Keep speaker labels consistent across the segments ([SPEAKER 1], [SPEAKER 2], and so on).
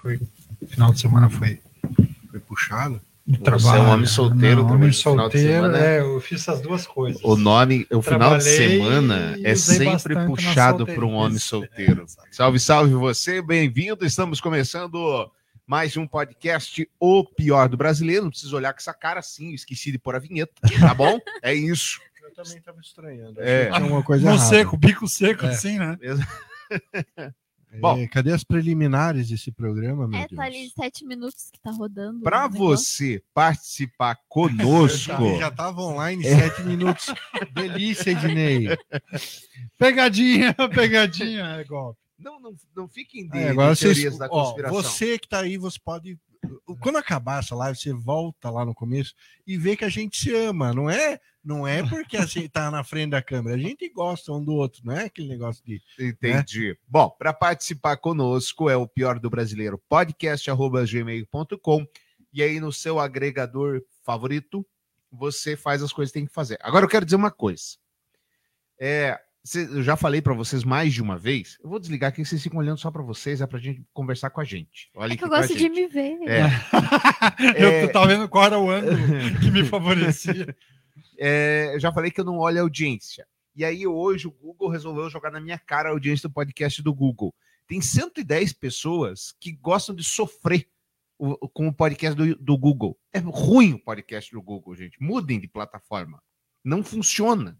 [SPEAKER 1] foi. Final de semana foi, foi puxado.
[SPEAKER 2] Você é um homem solteiro,
[SPEAKER 1] Não, homem solteiro, é, eu fiz as duas coisas.
[SPEAKER 2] O nome, o final de semana é sempre puxado para um homem solteiro. Salve, salve você, bem-vindo. Estamos começando mais um podcast O Pior do Brasileiro. Não precisa olhar com essa cara assim, esqueci de pôr a vinheta, tá bom? É isso.
[SPEAKER 3] Eu também estava estranhando.
[SPEAKER 2] É.
[SPEAKER 3] Tinha uma coisa
[SPEAKER 1] No
[SPEAKER 3] errada.
[SPEAKER 1] seco, bico seco,
[SPEAKER 3] É.
[SPEAKER 1] assim, né?
[SPEAKER 3] É,
[SPEAKER 2] Bom.
[SPEAKER 3] cadê as preliminares desse programa, meu
[SPEAKER 4] É,
[SPEAKER 3] Deus?
[SPEAKER 4] tá ali sete minutos que tá rodando.
[SPEAKER 2] Para você participar conosco,
[SPEAKER 3] Já- Já estava online sete minutos. Delícia, Ednei.
[SPEAKER 1] Pegadinha, pegadinha, é golpe.
[SPEAKER 2] Não, não, não fiquem de,
[SPEAKER 3] É, agora
[SPEAKER 2] de teorias
[SPEAKER 3] vocês,
[SPEAKER 2] da
[SPEAKER 3] ó,
[SPEAKER 2] conspiração.
[SPEAKER 3] você que tá aí, você pode. Quando acabar essa live, você volta lá no começo e vê que a gente se ama, não é? Não é porque a gente tá na frente da câmera, a gente gosta um do outro, não é aquele negócio de.
[SPEAKER 2] Entendi. Bom, para participar conosco é o pior do brasileiro podcast@gmail.com e aí no seu agregador favorito você faz as coisas que tem que fazer. Agora eu quero dizer uma coisa. É, eu já falei para vocês mais de uma vez. Eu vou desligar aqui, vocês ficam olhando só para vocês, é pra gente conversar com a gente. Olha
[SPEAKER 4] É que
[SPEAKER 2] aqui
[SPEAKER 4] eu gosto de me ver.
[SPEAKER 2] É, É.
[SPEAKER 1] Eu tava vendo qual era o ângulo que me favorecia.
[SPEAKER 2] é, eu já falei que eu não olho a audiência. E aí hoje o Google resolveu jogar na minha cara a audiência do podcast do Google. Tem 110 pessoas que gostam de sofrer o- com o podcast do, do Google. É ruim o podcast do Google, gente. Mudem de plataforma. Não funciona.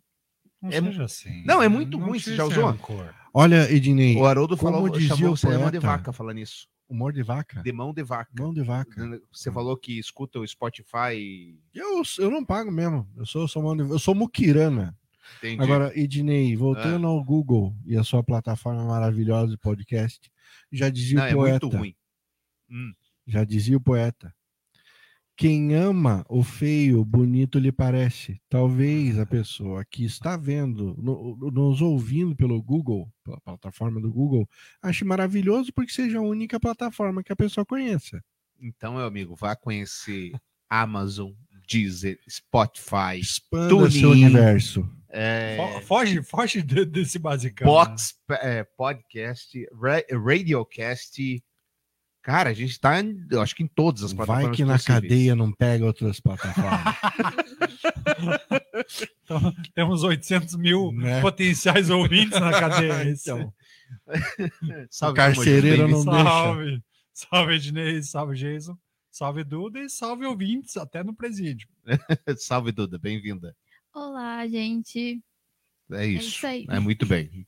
[SPEAKER 1] Não
[SPEAKER 2] É-
[SPEAKER 1] seja assim.
[SPEAKER 2] Não, é muito ruim,
[SPEAKER 1] precisa
[SPEAKER 2] você já usou?
[SPEAKER 1] rancor.
[SPEAKER 3] Olha, Ednei,
[SPEAKER 2] O Haroldo
[SPEAKER 3] Como
[SPEAKER 2] falou,
[SPEAKER 3] dizia
[SPEAKER 2] chamou
[SPEAKER 3] o
[SPEAKER 2] você de mão de vaca falando isso.
[SPEAKER 3] humor de vaca.
[SPEAKER 2] De mão de vaca.
[SPEAKER 3] Mão de vaca.
[SPEAKER 2] Você falou que escuta o Spotify.
[SPEAKER 3] Eu, eu não pago mesmo. Eu sou, sou, mão de- eu sou muquirana.
[SPEAKER 2] Entendi.
[SPEAKER 3] Agora, Ednei, voltando ao Google e a sua plataforma maravilhosa de podcast, já dizia
[SPEAKER 2] não,
[SPEAKER 3] o
[SPEAKER 2] é
[SPEAKER 3] poeta.
[SPEAKER 2] muito ruim. Hum,
[SPEAKER 3] Já dizia o poeta. Quem ama o feio, bonito lhe parece. Talvez a pessoa que está vendo, no- nos ouvindo pelo Google, pela plataforma do Google, ache maravilhoso porque seja a única plataforma que a pessoa conheça.
[SPEAKER 2] Então, meu amigo, vá conhecer Amazon, Deezer, Spotify,
[SPEAKER 3] Expanda
[SPEAKER 2] TuneIn.
[SPEAKER 3] seu universo.
[SPEAKER 2] é,
[SPEAKER 1] Fo- Foge, foge de- desse basicão. né?
[SPEAKER 2] Box, é, Podcast, Ra- Radiocast. Cara, a gente tá, em- eu acho que em todas as plataformas.
[SPEAKER 3] Vai que na
[SPEAKER 2] possíveis.
[SPEAKER 3] cadeia não pega outras plataformas.
[SPEAKER 1] Então, temos 800 mil
[SPEAKER 3] Né?
[SPEAKER 1] potenciais ouvintes na cadeia.
[SPEAKER 3] então,
[SPEAKER 2] Salve,
[SPEAKER 3] O carcereiro não- deixa.
[SPEAKER 1] salve. Salve, Ednei, salve, Jason. Salve, Duda, e salve, ouvintes, até no presídio.
[SPEAKER 2] Salve, Duda, bem-vinda.
[SPEAKER 4] Olá, gente.
[SPEAKER 2] É isso.
[SPEAKER 4] isso aí.
[SPEAKER 2] É muito bem.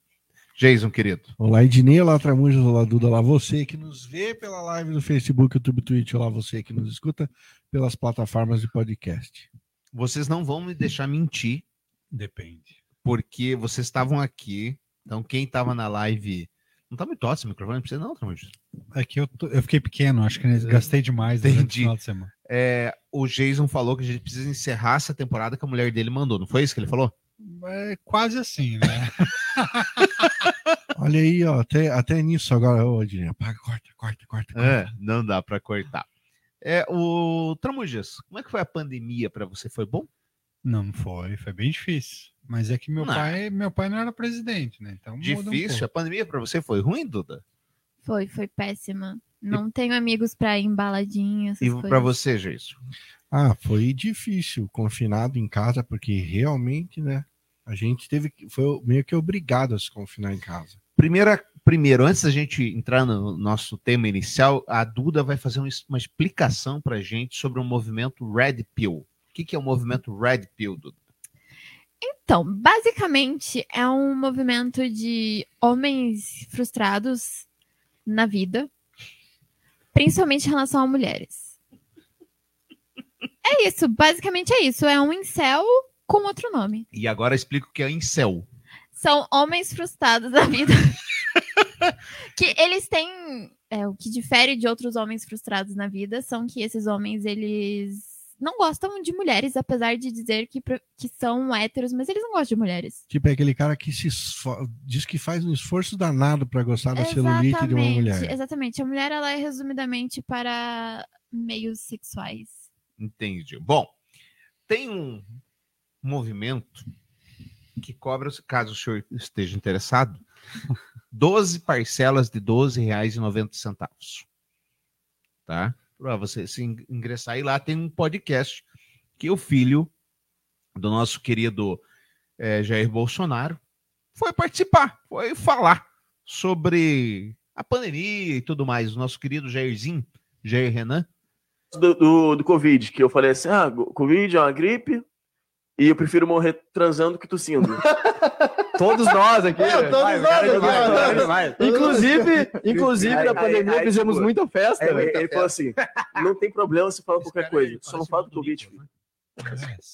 [SPEAKER 2] Jason, querido.
[SPEAKER 3] Olá, Ednei, olá, Tramujas, olá, Duda, olá, você que nos vê pela live do Facebook, YouTube, Twitch, olá, você que nos escuta pelas plataformas de podcast.
[SPEAKER 2] Vocês não vão me deixar mentir,
[SPEAKER 1] Depende.
[SPEAKER 2] porque vocês estavam aqui. Então, quem estava na live. Não tá muito alto esse microfone, não precisa, não, Tramujas.
[SPEAKER 1] É que eu, tô- eu fiquei pequeno, acho que gastei demais durante
[SPEAKER 2] Entendi.
[SPEAKER 1] o final de semana.
[SPEAKER 2] É, o Jason falou que a gente precisa encerrar essa temporada que a mulher dele mandou. Não foi isso que ele falou?
[SPEAKER 1] É quase assim, né?
[SPEAKER 3] Olha aí, ó, até, até nisso agora, ô, Ednei, apaga, corta, corta, corta. corta.
[SPEAKER 2] É, não dá para cortar. É, o Tramujas, como é que foi a pandemia para você? Foi bom?
[SPEAKER 1] Não, foi, foi bem difícil. Mas é que meu
[SPEAKER 2] Não.
[SPEAKER 1] pai, meu pai não era presidente, né? Então um
[SPEAKER 2] Difícil?
[SPEAKER 1] pouco.
[SPEAKER 2] a pandemia para você foi ruim, Duda?
[SPEAKER 4] Foi, foi péssima. Não tenho amigos pra ir em baladinha, essas
[SPEAKER 2] E para você, Jason?
[SPEAKER 3] Ah, foi difícil, confinado em casa, porque realmente, né, a gente teve, que- foi meio que obrigado a se confinar em casa.
[SPEAKER 2] Primeira, primeiro, antes da gente entrar no nosso tema inicial, a Duda vai fazer um- uma explicação para gente sobre o movimento Red Pill. O que, que é o movimento Red Pill, Duda?
[SPEAKER 4] Então, basicamente, é um movimento de homens frustrados na vida, principalmente em relação a mulheres. É isso, basicamente é isso. É um incel com outro nome.
[SPEAKER 2] E agora explico o que é incel.
[SPEAKER 4] São homens frustrados da vida. que eles têm. é, o que difere de outros homens frustrados na vida são que esses homens, eles não gostam de mulheres, apesar de dizer que, que são héteros, mas eles não gostam de mulheres.
[SPEAKER 3] Tipo, é aquele cara que se diz que faz um esforço danado para gostar da celulite de uma mulher.
[SPEAKER 4] Exatamente. A mulher, ela é resumidamente para meios sexuais.
[SPEAKER 2] Entendi. Bom, tem um movimento que cobra, caso o senhor esteja interessado, 12 parcelas de R$ 12,90. tá? Para você se in- ingressar e lá tem um podcast que o filho do nosso querido eh, Jair Bolsonaro foi participar, foi falar sobre a pandemia e tudo mais. O nosso querido Jairzinho, Jair Renan.
[SPEAKER 5] do, do, do Covid, que eu falei assim: ah, Covid é uma gripe e eu prefiro morrer transando que tossindo.
[SPEAKER 6] Todos nós aqui.
[SPEAKER 7] É, todos
[SPEAKER 6] Vai,
[SPEAKER 7] nós aqui,
[SPEAKER 6] demais, cara, demais. Inclusive, inclusive
[SPEAKER 5] Aí-
[SPEAKER 6] na
[SPEAKER 5] aí-
[SPEAKER 6] pandemia
[SPEAKER 5] aí,
[SPEAKER 6] fizemos
[SPEAKER 5] tipo,
[SPEAKER 6] muita festa.
[SPEAKER 5] Aí,
[SPEAKER 6] velho.
[SPEAKER 5] ele, ele falou assim: não tem problema se falar qualquer coisa, só não fala do Covid. filho.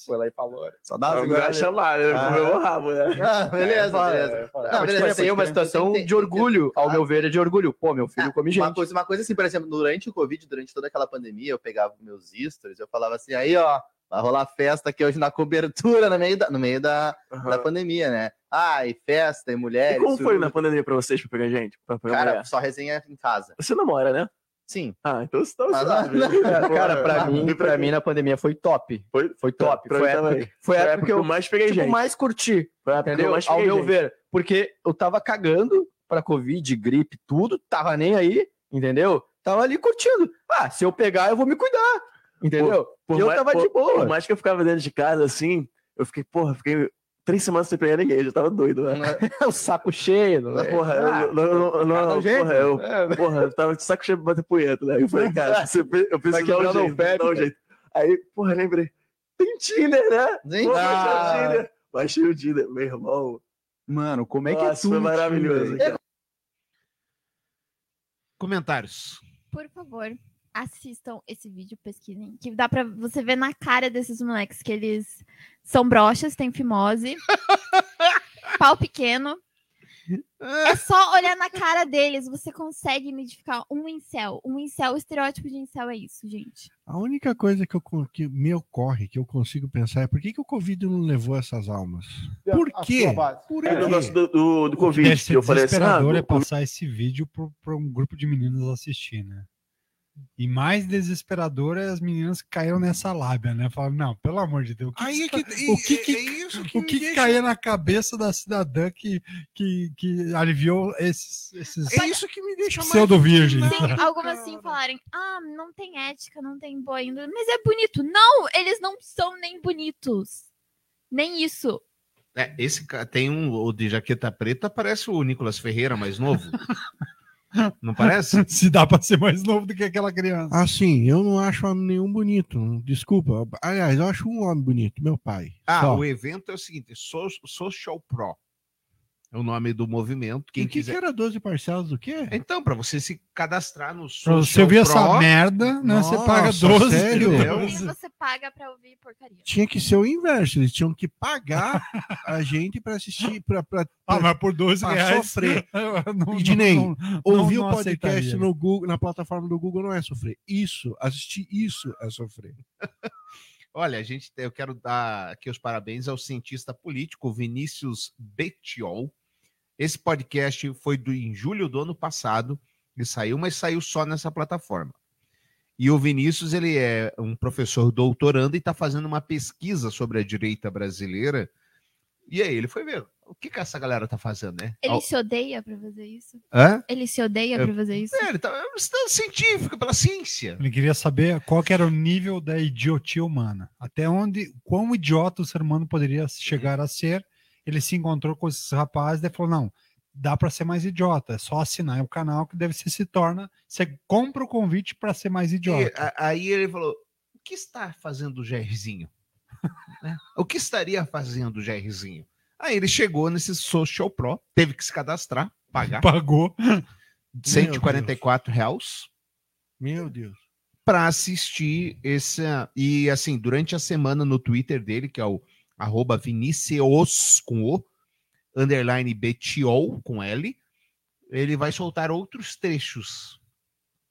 [SPEAKER 6] Foi lá e falou. Só dá uma segurada.
[SPEAKER 5] chamar, né?
[SPEAKER 6] Ah.
[SPEAKER 5] Comeu o rabo, né?
[SPEAKER 7] Ah, beleza, beleza.
[SPEAKER 6] é.
[SPEAKER 7] Não, beleza,
[SPEAKER 6] tipo assim, é uma situação
[SPEAKER 7] tem-
[SPEAKER 6] de orgulho, ao meu ver, é de orgulho. Pô, meu filho
[SPEAKER 7] Ah,
[SPEAKER 6] come
[SPEAKER 7] Uma
[SPEAKER 6] gente.
[SPEAKER 7] coisa, uma coisa assim, por exemplo, durante o Covid, durante toda aquela pandemia, eu pegava meus stories, eu falava assim, aí ó, vai rolar festa aqui hoje na cobertura, no meio da, no meio da,
[SPEAKER 5] Aham.
[SPEAKER 7] da pandemia, né? Ah, e festa, e
[SPEAKER 5] E
[SPEAKER 7] mulheres.
[SPEAKER 5] como foi
[SPEAKER 7] tudo.
[SPEAKER 5] na pandemia pra vocês, pra pegar gente? Pra pegar
[SPEAKER 7] Cara,
[SPEAKER 5] mulher?
[SPEAKER 7] só resenha em casa.
[SPEAKER 5] Você namora, né?
[SPEAKER 7] Sim.
[SPEAKER 5] Ah, então você tá
[SPEAKER 7] Mas-
[SPEAKER 5] sabe.
[SPEAKER 6] Cara, cara, pra mim, pra mim na pandemia foi top.
[SPEAKER 5] Foi,
[SPEAKER 6] Foi top.
[SPEAKER 5] Pra
[SPEAKER 6] Foi a época,
[SPEAKER 5] também.
[SPEAKER 6] foi a época
[SPEAKER 5] época
[SPEAKER 6] que eu
[SPEAKER 5] mais peguei
[SPEAKER 6] tipo,
[SPEAKER 5] gente.
[SPEAKER 6] mais curti.
[SPEAKER 5] Foi a época que eu
[SPEAKER 6] Entendeu?
[SPEAKER 5] mais
[SPEAKER 6] Ao meu
[SPEAKER 5] gente.
[SPEAKER 6] ver. Porque eu tava cagando pra Covid, gripe, tudo, tava nem aí, entendeu? Tava ali curtindo. Ah, se eu pegar, eu vou me cuidar. Entendeu?
[SPEAKER 5] Por
[SPEAKER 6] e eu
[SPEAKER 5] mais-
[SPEAKER 6] tava de
[SPEAKER 5] por-
[SPEAKER 6] boa.
[SPEAKER 5] Por mais que eu ficava dentro de casa assim, eu fiquei, porra, fiquei três semanas sem pegar ninguém, eu já tava doido, né?
[SPEAKER 6] o saco cheio. Né?
[SPEAKER 5] Porra,
[SPEAKER 6] Ah,
[SPEAKER 5] eu, não, não,
[SPEAKER 6] jeito.
[SPEAKER 5] porra, eu,
[SPEAKER 6] É,
[SPEAKER 5] porra, eu tava de saco cheio de bater punheta, né? Eu falei, cara, eu preciso dar um jeito, dar um jeito. Aí, porra, lembrei, tem Tinder, né?
[SPEAKER 7] Sim.
[SPEAKER 5] Pô,
[SPEAKER 6] Ah.
[SPEAKER 5] o Tinder. Baixei o Tinder, meu irmão.
[SPEAKER 6] Mano, como é que
[SPEAKER 5] Nossa,
[SPEAKER 6] é tudo?
[SPEAKER 5] foi maravilhoso. cara.
[SPEAKER 2] Comentários.
[SPEAKER 4] Por favor, assistam esse vídeo, pesquisem. Que dá pra você ver na cara desses moleques que eles são broxas, têm fimose, pau pequeno. É só olhar na cara deles, você consegue identificar um incel. Um incel, o estereótipo de incel é isso, gente.
[SPEAKER 3] A única coisa que, eu, que me ocorre, que eu consigo pensar, é por que, que o Covid não levou essas almas? Por quê? Por
[SPEAKER 5] É o negócio do, do, do
[SPEAKER 1] O que
[SPEAKER 5] Covid,
[SPEAKER 1] deve
[SPEAKER 5] que eu falei assim, ah,
[SPEAKER 1] desesperador é passar esse vídeo para um grupo de meninas assistir, né? E mais desesperador é as meninas que caíram nessa lábia, né? Falaram, não, pelo amor de Deus, o que,
[SPEAKER 3] Aí é
[SPEAKER 1] que,
[SPEAKER 3] que,
[SPEAKER 1] o que que-
[SPEAKER 3] é isso que
[SPEAKER 1] o que,
[SPEAKER 3] deixa-
[SPEAKER 1] caía na cabeça da cidadã que, que, que aliviou esses, esses
[SPEAKER 3] É isso que me deixa mais
[SPEAKER 1] pseudo-virgem?
[SPEAKER 4] Sim,
[SPEAKER 3] Não,
[SPEAKER 4] algumas
[SPEAKER 3] cara.
[SPEAKER 4] sim falarem, ah, não tem ética, não tem boa índole, mas é bonito. Não, eles não são nem bonitos. Nem isso.
[SPEAKER 2] É, esse tem um, o de jaqueta preta, parece o Nicolas Ferreira mais novo. Não parece?
[SPEAKER 1] Se dá para ser mais novo do que aquela criança.
[SPEAKER 3] Assim, eu não acho homem nenhum bonito. Desculpa. Aliás, eu acho um homem bonito, meu pai.
[SPEAKER 2] Ah,
[SPEAKER 3] Só.
[SPEAKER 2] o evento é o seguinte: So- Social Pro. É o nome do movimento. Quem
[SPEAKER 3] E o que,
[SPEAKER 2] quiser.
[SPEAKER 3] que era 12 parcelas do quê?
[SPEAKER 2] Então, para você se cadastrar no Social
[SPEAKER 1] você ouvir essa merda, né? Você paga
[SPEAKER 3] Nossa,
[SPEAKER 1] 12
[SPEAKER 3] sério?
[SPEAKER 4] você paga pra ouvir porcaria.
[SPEAKER 3] Tinha que ser o inverso. Eles tinham que pagar a gente para assistir, para
[SPEAKER 1] Ah, mas por 12
[SPEAKER 3] Pra
[SPEAKER 1] reais.
[SPEAKER 3] sofrer.
[SPEAKER 1] eu não-
[SPEAKER 3] Ednei,
[SPEAKER 1] não-
[SPEAKER 3] ouvir o podcast no Google, na plataforma do Google não é sofrer. Isso, assistir isso é sofrer.
[SPEAKER 2] Olha, a gente, eu quero dar aqui os parabéns ao cientista político Vinícius Betiol. Esse podcast foi do, em julho do ano passado. Ele saiu, mas saiu só nessa plataforma. E o Vinícius, ele é um professor doutorando e está fazendo uma pesquisa sobre a direita brasileira. E aí ele foi ver o que, que essa galera tá fazendo, né?
[SPEAKER 4] Ele
[SPEAKER 2] Ao-
[SPEAKER 4] se odeia pra fazer isso?
[SPEAKER 2] Hã?
[SPEAKER 4] Ele se odeia
[SPEAKER 2] Eu-
[SPEAKER 4] pra fazer isso?
[SPEAKER 2] É, ele tá é um estudando científico, pela ciência.
[SPEAKER 1] Ele queria saber qual que era o nível da idiotia humana. Até onde, quão idiota o ser humano poderia chegar a ser. Ele se encontrou com esses rapazes e falou: não, dá para ser mais idiota. É só assinar o canal que deve ser se torna. Você compra o convite para ser mais
[SPEAKER 2] E,
[SPEAKER 1] idiota.
[SPEAKER 2] a- aí ele falou: o que está fazendo o Jairzinho? Né? O que estaria fazendo o Jairzinho? Aí ele chegou nesse Social Pro, teve que se cadastrar, pagar
[SPEAKER 1] Pagou.
[SPEAKER 2] 144 reais
[SPEAKER 3] Meu Deus.
[SPEAKER 2] para assistir esse. E assim, durante a semana no Twitter dele, que é o arroba Vinicius com O, underline Betiol com L, ele vai soltar outros trechos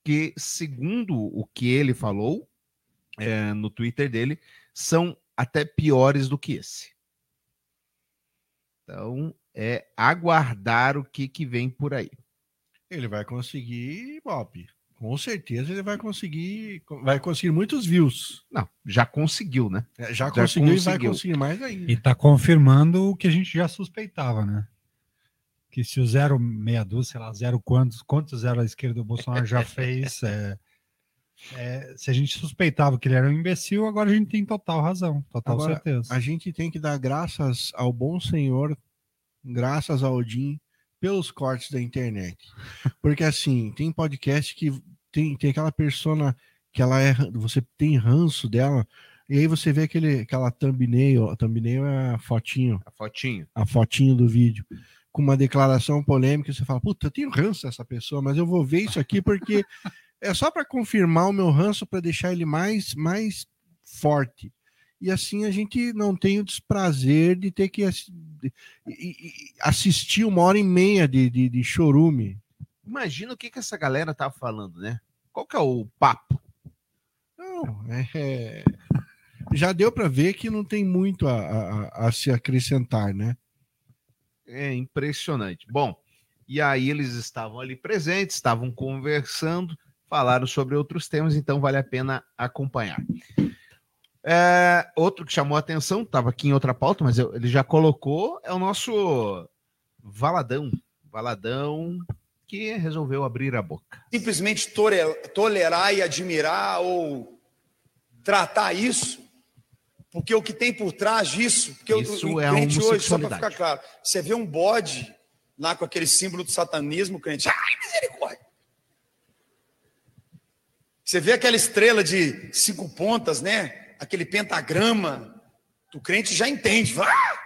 [SPEAKER 2] que, segundo o que ele falou é, no Twitter dele, são até piores do que esse. Então, é aguardar o que, que vem por aí.
[SPEAKER 3] Ele vai conseguir, Bob. Com certeza ele vai conseguir, vai conseguir muitos views.
[SPEAKER 2] Não, já conseguiu, né?
[SPEAKER 3] É, Já
[SPEAKER 2] Já
[SPEAKER 3] conseguiu e vai conseguir mais ainda.
[SPEAKER 1] E tá confirmando o que a gente já suspeitava, né? Que se o zero meia dúzia, sei lá, zero quantos, quantos zero a esquerda do Bolsonaro já fez, é, é, se a gente suspeitava que ele era um imbecil, agora a gente tem total razão, total
[SPEAKER 3] Agora,
[SPEAKER 1] certeza.
[SPEAKER 3] A gente tem que dar graças ao bom Senhor, graças ao Odin, pelos cortes da internet. Porque assim, tem podcast que tem, tem aquela persona que ela é. Você tem ranço dela, e aí você vê aquele, aquela thumbnail, a thumbnail é a fotinho,
[SPEAKER 2] A fotinho.
[SPEAKER 3] a fotinho do vídeo, com uma declaração polêmica, você fala, puta, eu tenho ranço dessa pessoa, mas eu vou ver isso aqui porque é só para confirmar o meu ranço, para deixar ele mais, mais forte. E assim a gente não tem o desprazer de ter que assistir uma hora e meia de, de, de chorume.
[SPEAKER 2] Imagina o que, que essa galera tá falando, né? Qual que é o papo?
[SPEAKER 3] Não, é- já deu para ver que não tem muito a, a- a se acrescentar, né?
[SPEAKER 2] É impressionante. Bom, e aí eles estavam ali presentes, estavam conversando, falaram sobre outros temas, então vale a pena acompanhar. É, outro que chamou a atenção, estava aqui em outra pauta, mas eu- ele já colocou, é o nosso Valadão. Valadão que resolveu abrir a boca.
[SPEAKER 8] simplesmente tolerar e admirar ou tratar isso, porque o que tem por trás disso, porque
[SPEAKER 2] Isso
[SPEAKER 8] o,
[SPEAKER 2] é
[SPEAKER 8] crente hoje, só para ficar claro, você vê um bode lá com aquele símbolo do satanismo, o crente, ai, misericórdia. Você vê aquela estrela de cinco pontas, né? Aquele pentagrama, o crente já entende. "Ah!"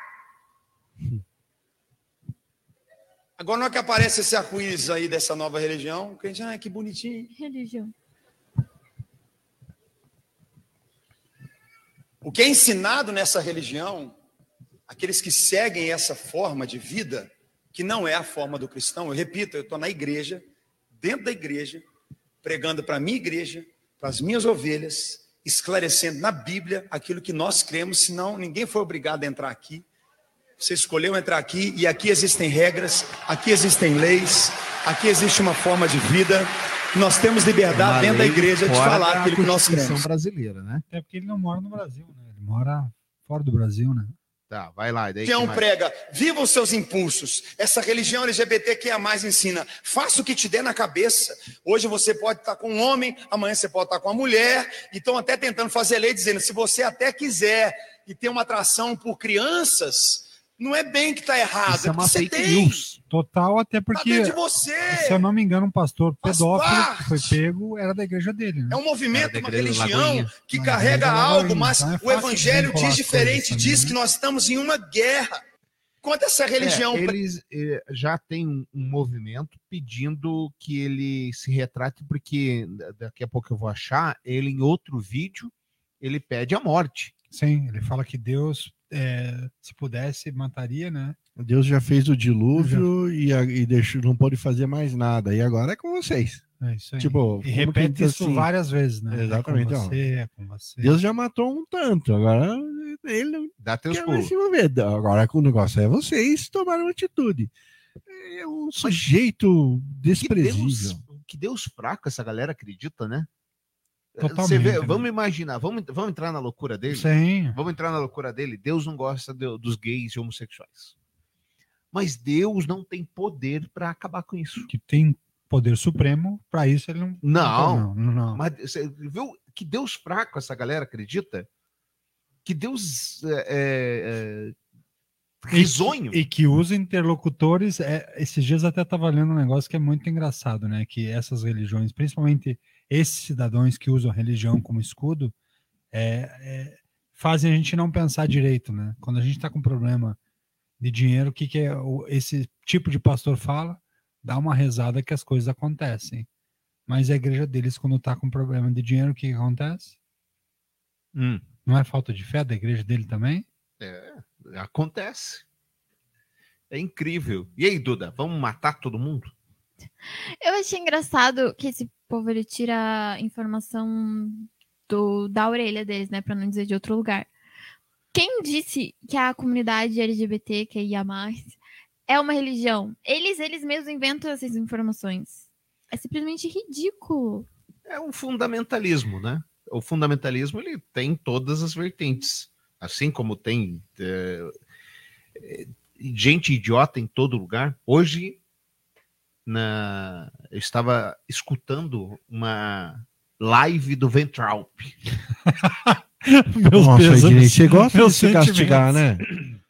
[SPEAKER 8] Agora, na hora que aparece esse arco-íris aí dessa nova religião, o crente, ah, que bonitinho.
[SPEAKER 4] Religião.
[SPEAKER 8] O que é ensinado nessa religião, aqueles que seguem essa forma de vida, que não é a forma do cristão, eu repito, eu estou na igreja, dentro da igreja, pregando para a minha igreja, para as minhas ovelhas, esclarecendo na Bíblia aquilo que nós cremos, senão ninguém foi obrigado a entrar aqui. Você escolheu entrar aqui e aqui existem regras, aqui existem leis, aqui existe uma forma de vida. Nós temos liberdade
[SPEAKER 2] Uma
[SPEAKER 8] dentro da igreja de falar aquilo que nós cremos.
[SPEAKER 2] brasileira, né?
[SPEAKER 1] Até porque ele não mora no Brasil, né? Ele mora fora do Brasil, né?
[SPEAKER 2] Tá, vai lá. Daí
[SPEAKER 8] prega, viva os seus impulsos. Essa religião LGBT que a mais ensina, faça o que te der na cabeça. Hoje você pode estar com um homem, amanhã você pode estar com uma mulher, e estão até tentando fazer lei dizendo, se você até quiser e tem uma atração por crianças, não é bem que está errado,
[SPEAKER 2] Isso é uma
[SPEAKER 8] porque você
[SPEAKER 2] fake
[SPEAKER 8] tem.
[SPEAKER 2] news.
[SPEAKER 1] Total, até
[SPEAKER 8] Tá
[SPEAKER 1] porque,
[SPEAKER 8] de você.
[SPEAKER 1] se eu não me engano, um pastor
[SPEAKER 8] Faz
[SPEAKER 1] pedófilo que foi pego era da igreja dele, né?
[SPEAKER 8] É um movimento, uma religião
[SPEAKER 2] Lagoinha.
[SPEAKER 8] que
[SPEAKER 1] Não,
[SPEAKER 8] carrega algo, mas
[SPEAKER 1] então é
[SPEAKER 8] o evangelho diz diferente, diz
[SPEAKER 1] né?
[SPEAKER 8] que nós estamos em uma guerra contra essa religião.
[SPEAKER 2] É, eles eh, já têm um, um movimento pedindo que ele se retrate, porque da- daqui a pouco eu vou achar, ele em outro vídeo, ele pede a morte.
[SPEAKER 1] Sim, ele fala que Deus, é, se pudesse, mataria, né?
[SPEAKER 3] Deus já fez o dilúvio e, a- e deixou, não pôde fazer mais nada. E agora é com vocês.
[SPEAKER 1] É isso aí.
[SPEAKER 3] Tipo,
[SPEAKER 1] e repete
[SPEAKER 3] que,
[SPEAKER 1] isso
[SPEAKER 3] assim,
[SPEAKER 1] várias vezes, né?
[SPEAKER 3] Exatamente,
[SPEAKER 1] É com você, é com você.
[SPEAKER 3] Deus já matou um tanto. Agora ele não
[SPEAKER 2] Dá teus
[SPEAKER 3] quer mais
[SPEAKER 2] pulos.
[SPEAKER 3] se envolver. Agora o negócio é vocês tomaram atitude. É um sujeito
[SPEAKER 2] Que
[SPEAKER 3] desprezível.
[SPEAKER 2] Deus, que Deus fraco essa galera acredita, né?
[SPEAKER 1] Totalmente,
[SPEAKER 2] Você vê,
[SPEAKER 1] né?
[SPEAKER 2] vamos imaginar, vamos, vamos entrar na loucura dele?
[SPEAKER 1] Sim.
[SPEAKER 2] Vamos entrar na loucura dele. Deus não gosta de- dos gays e homossexuais. Mas Deus não tem poder para acabar com isso.
[SPEAKER 1] Que tem poder supremo, para isso ele não.
[SPEAKER 2] Não.
[SPEAKER 1] Não, não.
[SPEAKER 2] Mas você viu que Deus fraco essa galera acredita? Que Deus é, é, é, risonho.
[SPEAKER 1] E que usa interlocutores. É, esses dias até estava lendo um negócio que é muito engraçado, né? Que essas religiões, principalmente esses cidadãos que usam a religião como escudo, é, é, fazem a gente não pensar direito, né? Quando a gente está com problema de dinheiro, o que, que é o- esse tipo de pastor fala? Dá uma rezada que as coisas acontecem. Mas a igreja deles, quando está com problema de dinheiro, o que, que acontece?
[SPEAKER 2] Hum,
[SPEAKER 1] Não é falta de fé da igreja dele também?
[SPEAKER 2] é, acontece. É incrível. E aí, Duda, vamos matar todo mundo?
[SPEAKER 4] Eu achei engraçado que esse povo ele tira informação do, da orelha deles, né? Pra não dizer de outro lugar. Quem disse que a comunidade LGBT, que é é uma religião? Eles, eles mesmos inventam essas informações. É simplesmente ridículo.
[SPEAKER 2] É um fundamentalismo, né? O fundamentalismo ele tem todas as vertentes, assim como tem é, gente idiota em todo lugar. Hoje na, eu estava escutando uma live do Ventralp.
[SPEAKER 1] Meus
[SPEAKER 3] Nossa, Ednei, você gosta de se castigar, né?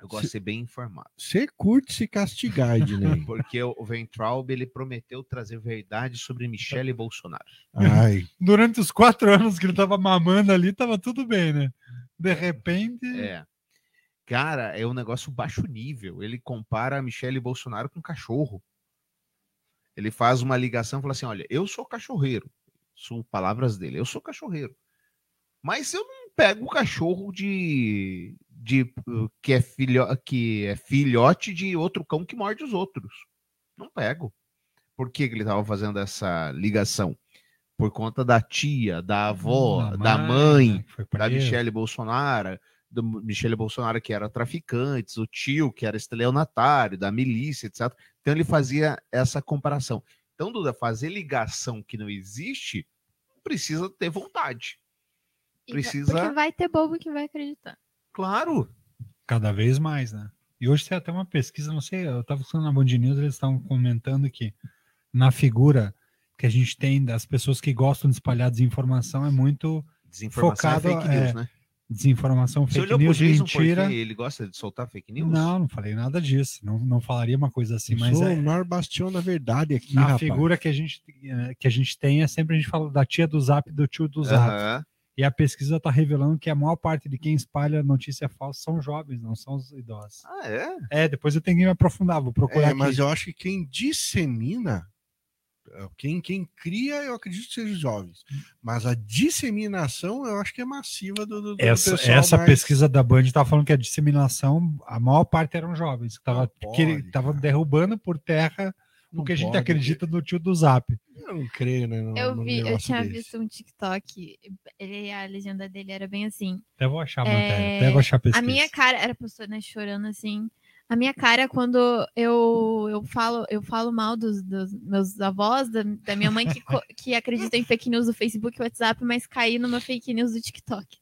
[SPEAKER 2] Eu gosto de ser bem informado.
[SPEAKER 3] Você curte se castigar, Ednei.
[SPEAKER 2] Porque o o Ventralb ele prometeu trazer verdade sobre Michele Bolsonaro.
[SPEAKER 3] Ai,
[SPEAKER 1] Durante os quatro anos que ele tava mamando ali, tava tudo bem, né? De repente.
[SPEAKER 2] É. Cara, é um negócio baixo nível. Ele compara a Michele Bolsonaro com um cachorro. Ele faz uma ligação e fala assim: olha, eu sou cachorreiro. São palavras dele, eu sou cachorreiro. Mas eu não pego o cachorro de. de uh, que, é filho, que é filhote de outro cão que morde os outros. Não pego. Por que, que ele estava fazendo essa ligação? Por conta da tia, da avó, da mãe,
[SPEAKER 1] né,
[SPEAKER 2] da. Michele Bolsonaro, do Michele Bolsonaro que era traficante, o tio que era estelionatário, da milícia, etc. Então ele fazia essa comparação. Então, Duda, fazer ligação que não existe, precisa ter vontade.
[SPEAKER 4] E vai-
[SPEAKER 2] Precisa-
[SPEAKER 4] Porque vai ter bobo que vai acreditar.
[SPEAKER 2] Claro.
[SPEAKER 1] Cada vez mais, né? E hoje tem até uma pesquisa, não sei, eu estava escutando na Band News, eles estavam comentando que na figura que a gente tem das pessoas que gostam de espalhar desinformação é muito
[SPEAKER 2] Desinformação
[SPEAKER 1] Focado,
[SPEAKER 2] é fake news,
[SPEAKER 1] é,
[SPEAKER 2] né?
[SPEAKER 1] Desinformação,
[SPEAKER 2] Você
[SPEAKER 1] fake news, mentira.
[SPEAKER 2] porque ele gosta de soltar fake news?
[SPEAKER 1] Não, não falei nada disso. Não, não falaria uma coisa assim,
[SPEAKER 3] eu
[SPEAKER 1] mas
[SPEAKER 3] sou
[SPEAKER 1] é,
[SPEAKER 3] o maior bastião da verdade aqui,
[SPEAKER 1] a
[SPEAKER 3] rapaz.
[SPEAKER 1] figura que a, gente, que a gente tem é sempre a gente fala da tia do Zap e do tio do Zap.
[SPEAKER 2] Aham.
[SPEAKER 1] E a pesquisa está revelando que a maior parte de quem espalha notícia falsa são jovens, não são os idosos.
[SPEAKER 2] Ah, é?
[SPEAKER 1] É, depois eu tenho que me aprofundar, vou procurar
[SPEAKER 3] É,
[SPEAKER 1] aqui.
[SPEAKER 3] mas eu acho que quem dissemina, quem, quem cria, eu acredito que seja os jovens. Mas a disseminação, eu acho que é massiva do, do, do
[SPEAKER 1] Essa,
[SPEAKER 3] pessoal
[SPEAKER 1] essa
[SPEAKER 3] mais-
[SPEAKER 1] pesquisa da Band estava falando que a disseminação, a maior parte eram jovens, que estava
[SPEAKER 3] Não pode, cara.
[SPEAKER 1] derrubando por terra
[SPEAKER 3] Não
[SPEAKER 1] o que a gente
[SPEAKER 3] pode.
[SPEAKER 1] acredita no tio do Zap.
[SPEAKER 3] Eu não creio, né? no-
[SPEAKER 4] Eu vi, eu tinha
[SPEAKER 3] desse.
[SPEAKER 4] visto um TikTok, ele, a legenda dele era bem assim.
[SPEAKER 1] Até vou achar a
[SPEAKER 4] É,
[SPEAKER 1] matéria, até vou achar a pesquisa.
[SPEAKER 4] A minha cara, era a pessoa né, chorando assim. A minha cara, quando eu, eu falo eu falo mal dos, dos meus avós, da, da minha mãe que, que acredita em fake news do Facebook e WhatsApp, mas caí numa fake news do TikTok.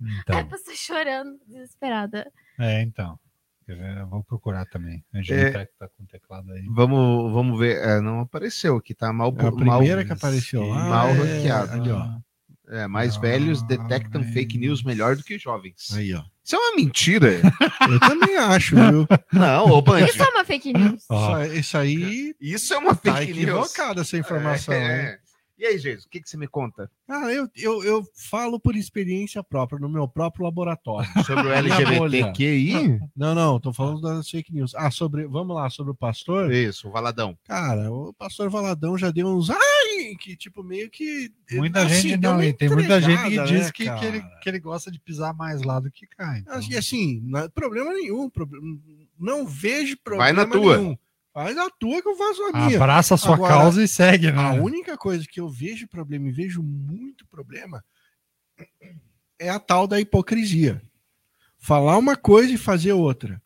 [SPEAKER 4] Aí a
[SPEAKER 1] Então,
[SPEAKER 4] pessoa chorando, desesperada.
[SPEAKER 1] é, então. Eu vou procurar também. A gente
[SPEAKER 2] É.
[SPEAKER 1] tá, tá com o teclado aí.
[SPEAKER 2] Vamos, vamos ver. É, não apareceu aqui, tá mal.
[SPEAKER 3] É a
[SPEAKER 2] mal-
[SPEAKER 3] primeira que apareceu lá.
[SPEAKER 2] mal
[SPEAKER 3] é-
[SPEAKER 2] ranqueado.
[SPEAKER 3] Ali, ó.
[SPEAKER 2] É, mais velhos detectam
[SPEAKER 1] Jovens.
[SPEAKER 2] fake news melhor do que jovens.
[SPEAKER 3] Aí, ó.
[SPEAKER 2] Isso é uma mentira.
[SPEAKER 3] Eu também acho, viu?
[SPEAKER 2] Não, ô Band.
[SPEAKER 4] Isso é uma fake news.
[SPEAKER 3] Isso, isso aí
[SPEAKER 2] Isso é uma
[SPEAKER 3] tá
[SPEAKER 2] fake news.
[SPEAKER 3] equivocada essa informação?
[SPEAKER 2] É. E aí, Jesus, o que, que você me conta
[SPEAKER 3] Ah, eu, eu, eu falo por experiência própria, no meu próprio laboratório.
[SPEAKER 2] sobre o LGBTQI?
[SPEAKER 3] Não, não, tô falando das fake news. Ah, sobre. Vamos lá, sobre o pastor.
[SPEAKER 2] Isso, o Valadão.
[SPEAKER 3] Cara, o pastor Valadão já deu uns. Ai! Que tipo, meio que.
[SPEAKER 1] muita
[SPEAKER 3] assim,
[SPEAKER 1] gente não, e tem muita gente que
[SPEAKER 3] entregada,
[SPEAKER 1] diz
[SPEAKER 3] né,
[SPEAKER 1] que, que, ele, que ele gosta de pisar mais lá do que cá. Então.
[SPEAKER 3] Assim, assim, não é problema nenhum. Não vejo problema
[SPEAKER 2] Vai na tua.
[SPEAKER 3] nenhum. Faz a tua que eu faço a minha.
[SPEAKER 1] Abraça a sua
[SPEAKER 3] Agora,
[SPEAKER 1] causa e segue, né?
[SPEAKER 3] A única coisa que eu vejo problema e vejo muito problema é a tal da hipocrisia. Falar uma coisa e fazer outra.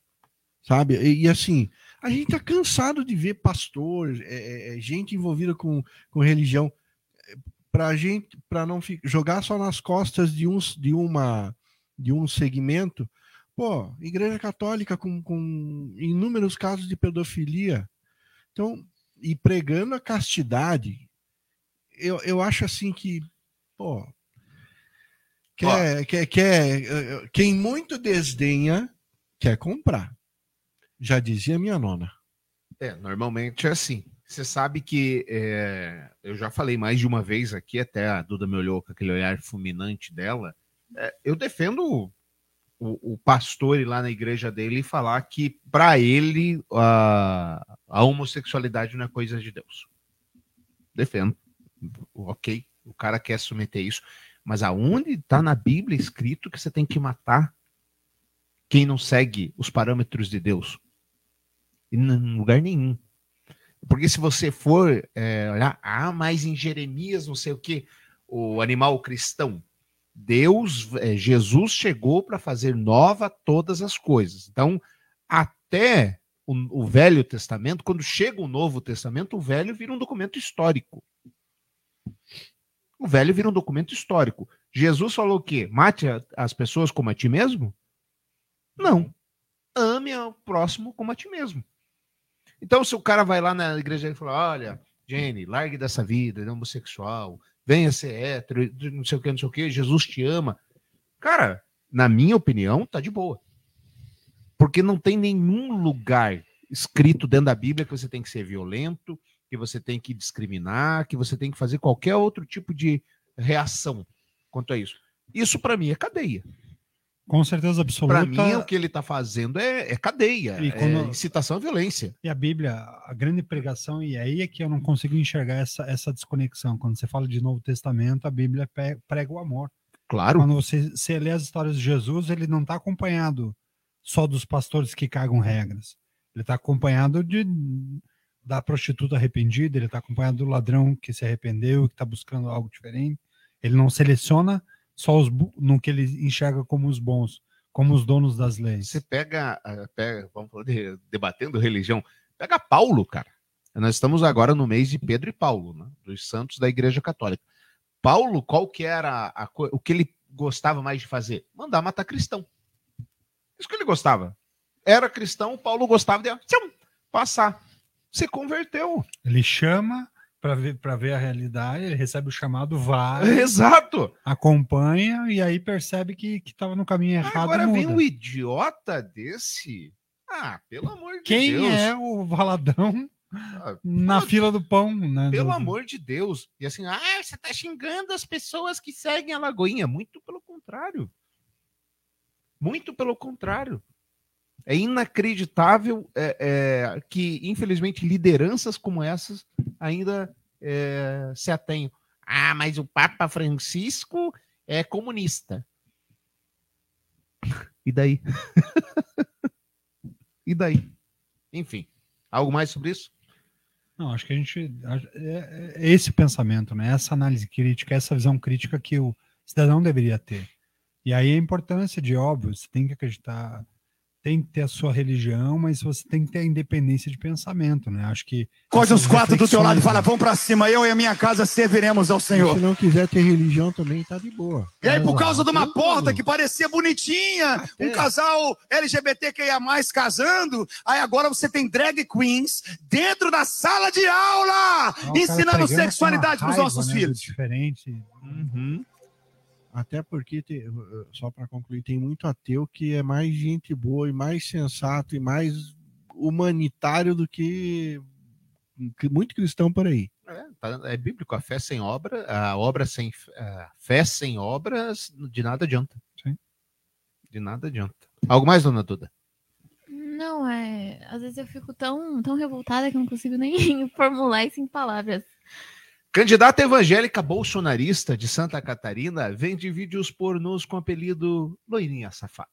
[SPEAKER 3] Sabe? E, e assim, a gente tá cansado de ver pastor, é, é, é, gente envolvida com, com religião, pra gente, para não fi- jogar só nas costas de, uns, de, uma, de um segmento. Pô, igreja católica com, com inúmeros casos de pedofilia. Então, e pregando a castidade, eu, eu acho assim que, pô, quer, quer, quer, eh, quem muito desdenha, quer comprar. Já dizia minha nona.
[SPEAKER 2] É, normalmente é assim. Você sabe que é, eu já falei mais de uma vez aqui, até a Duda me olhou com aquele olhar fulminante dela. é, eu defendo o, o, pastor ir lá na igreja dele e falar que para ele a, a homossexualidade não é coisa de Deus. Defendo. Ok, o cara quer submeter isso. Mas aonde está na Bíblia escrito que você tem que matar quem não segue os parâmetros de Deus? Em lugar nenhum. Porque se você for é, olhar, ah, mas em Jeremias, não sei o que, o animal cristão, Deus, é, Jesus chegou para fazer nova todas as coisas. Então, até o, o Velho Testamento, quando chega o Novo Testamento, o Velho vira um documento histórico. O Velho vira um documento histórico. Jesus falou o quê? Mate as pessoas como a ti mesmo? Não. Ame ao próximo como a ti mesmo. Então, se o cara vai lá na igreja e fala: olha, Jenny, largue dessa vida, é homossexual, venha ser hétero, não sei o que, não sei o que, Jesus te ama. Cara, na minha opinião, tá de boa. Porque não tem nenhum lugar escrito dentro da Bíblia que você tem que ser violento, que você tem que discriminar, que você tem que fazer qualquer outro tipo de reação quanto a isso. Isso para mim é cadeia.
[SPEAKER 1] Com certeza absoluta.
[SPEAKER 2] Para mim, o que ele está fazendo é, é cadeia,
[SPEAKER 1] E
[SPEAKER 2] é
[SPEAKER 1] quando-
[SPEAKER 2] incitação à violência.
[SPEAKER 1] E a Bíblia, a grande pregação, e aí é que eu não consigo enxergar essa, essa desconexão. Quando você fala de Novo Testamento, a Bíblia prega o amor.
[SPEAKER 2] Claro.
[SPEAKER 1] Quando você, você lê as histórias de Jesus, ele não está acompanhado só dos pastores que cagam regras. Ele está acompanhado de, da prostituta arrependida, ele está acompanhado do ladrão que se arrependeu, que está buscando algo diferente. Ele não seleciona só os no que ele enxerga como os bons, como os donos das leis.
[SPEAKER 2] Você pega, ah, pega vamos falar de, debatendo religião, pega Paulo, cara. Nós estamos agora no mês de Pedro e Paulo, né? dos santos da Igreja Católica. Paulo, qual que era a co- o que ele gostava mais de fazer? Mandar matar cristão. Isso que ele gostava. Era cristão, Paulo gostava de tchum, passar. Se converteu.
[SPEAKER 1] Ele chama para ver, para ver a realidade, ele recebe o chamado, vai,
[SPEAKER 2] Exato.
[SPEAKER 1] acompanha e aí percebe que estava no caminho errado.
[SPEAKER 2] Agora vem um idiota desse. Ah, pelo amor de
[SPEAKER 1] Quem
[SPEAKER 2] Deus.
[SPEAKER 1] é o valadão
[SPEAKER 2] Ah,
[SPEAKER 1] na fila do pão? Né,
[SPEAKER 2] Pelo
[SPEAKER 1] do-
[SPEAKER 2] amor de Deus. E assim, ah, você tá xingando as pessoas que seguem a Lagoinha. Muito pelo contrário. Muito pelo contrário. É inacreditável é, é, que, infelizmente, lideranças como essas ainda é, se atenham. Ah, mas o Papa Francisco é comunista. E daí? e daí? Enfim, algo mais sobre isso?
[SPEAKER 1] Não, acho que a gente. É, é esse pensamento, né? Essa análise crítica, essa visão crítica que o cidadão deveria ter. E aí a importância de, óbvio, você tem que acreditar, tem que ter a sua religião, mas você tem que ter a independência de pensamento, né? Acho que.
[SPEAKER 8] Coge os quatro do teu lado e fala:
[SPEAKER 1] né?
[SPEAKER 8] vamos pra cima, eu e a minha casa serviremos ao
[SPEAKER 3] Se
[SPEAKER 8] Senhor.
[SPEAKER 3] não quiser ter religião também, tá de boa.
[SPEAKER 8] E aí, por causa de uma porta que parecia bonitinha, um casal LGBTQIA casando, aí agora você tem drag queens dentro da sala de aula,
[SPEAKER 1] Ah,
[SPEAKER 8] ensinando sexualidade para os nossos
[SPEAKER 1] né,
[SPEAKER 8] filhos.
[SPEAKER 1] Diferente.
[SPEAKER 3] Até porque, te- só para concluir, tem muito ateu que é mais gente boa e mais sensato e mais humanitário do que muito cristão por aí.
[SPEAKER 2] É, tá- é bíblico, a fé sem obra, a obra sem a fé sem obras, de nada adianta.
[SPEAKER 1] Sim.
[SPEAKER 2] De nada adianta. Algo mais, dona Duda?
[SPEAKER 4] Não, é. Às vezes eu fico tão, tão revoltada que eu não consigo nem formular isso em palavras.
[SPEAKER 2] Candidata evangélica bolsonarista de Santa Catarina vende vídeos pornôs com o apelido Loirinha Safada.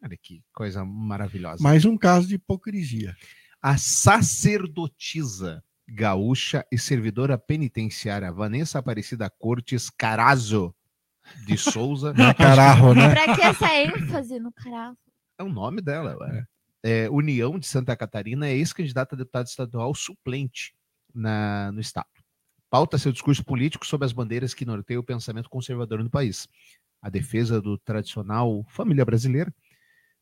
[SPEAKER 2] Olha que coisa maravilhosa.
[SPEAKER 3] Mais um caso de hipocrisia.
[SPEAKER 2] A sacerdotisa gaúcha e servidora penitenciária Vanessa Aparecida Cortes Carazo de Souza
[SPEAKER 3] Cararro, né?
[SPEAKER 4] Pra que essa ênfase no caralho?
[SPEAKER 2] É o nome dela. ué. É, União de Santa Catarina é ex-candidata a deputada estadual suplente na, no estado. Pauta seu discurso político sobre as bandeiras que norteiam o pensamento conservador no país. A defesa do tradicional família brasileira,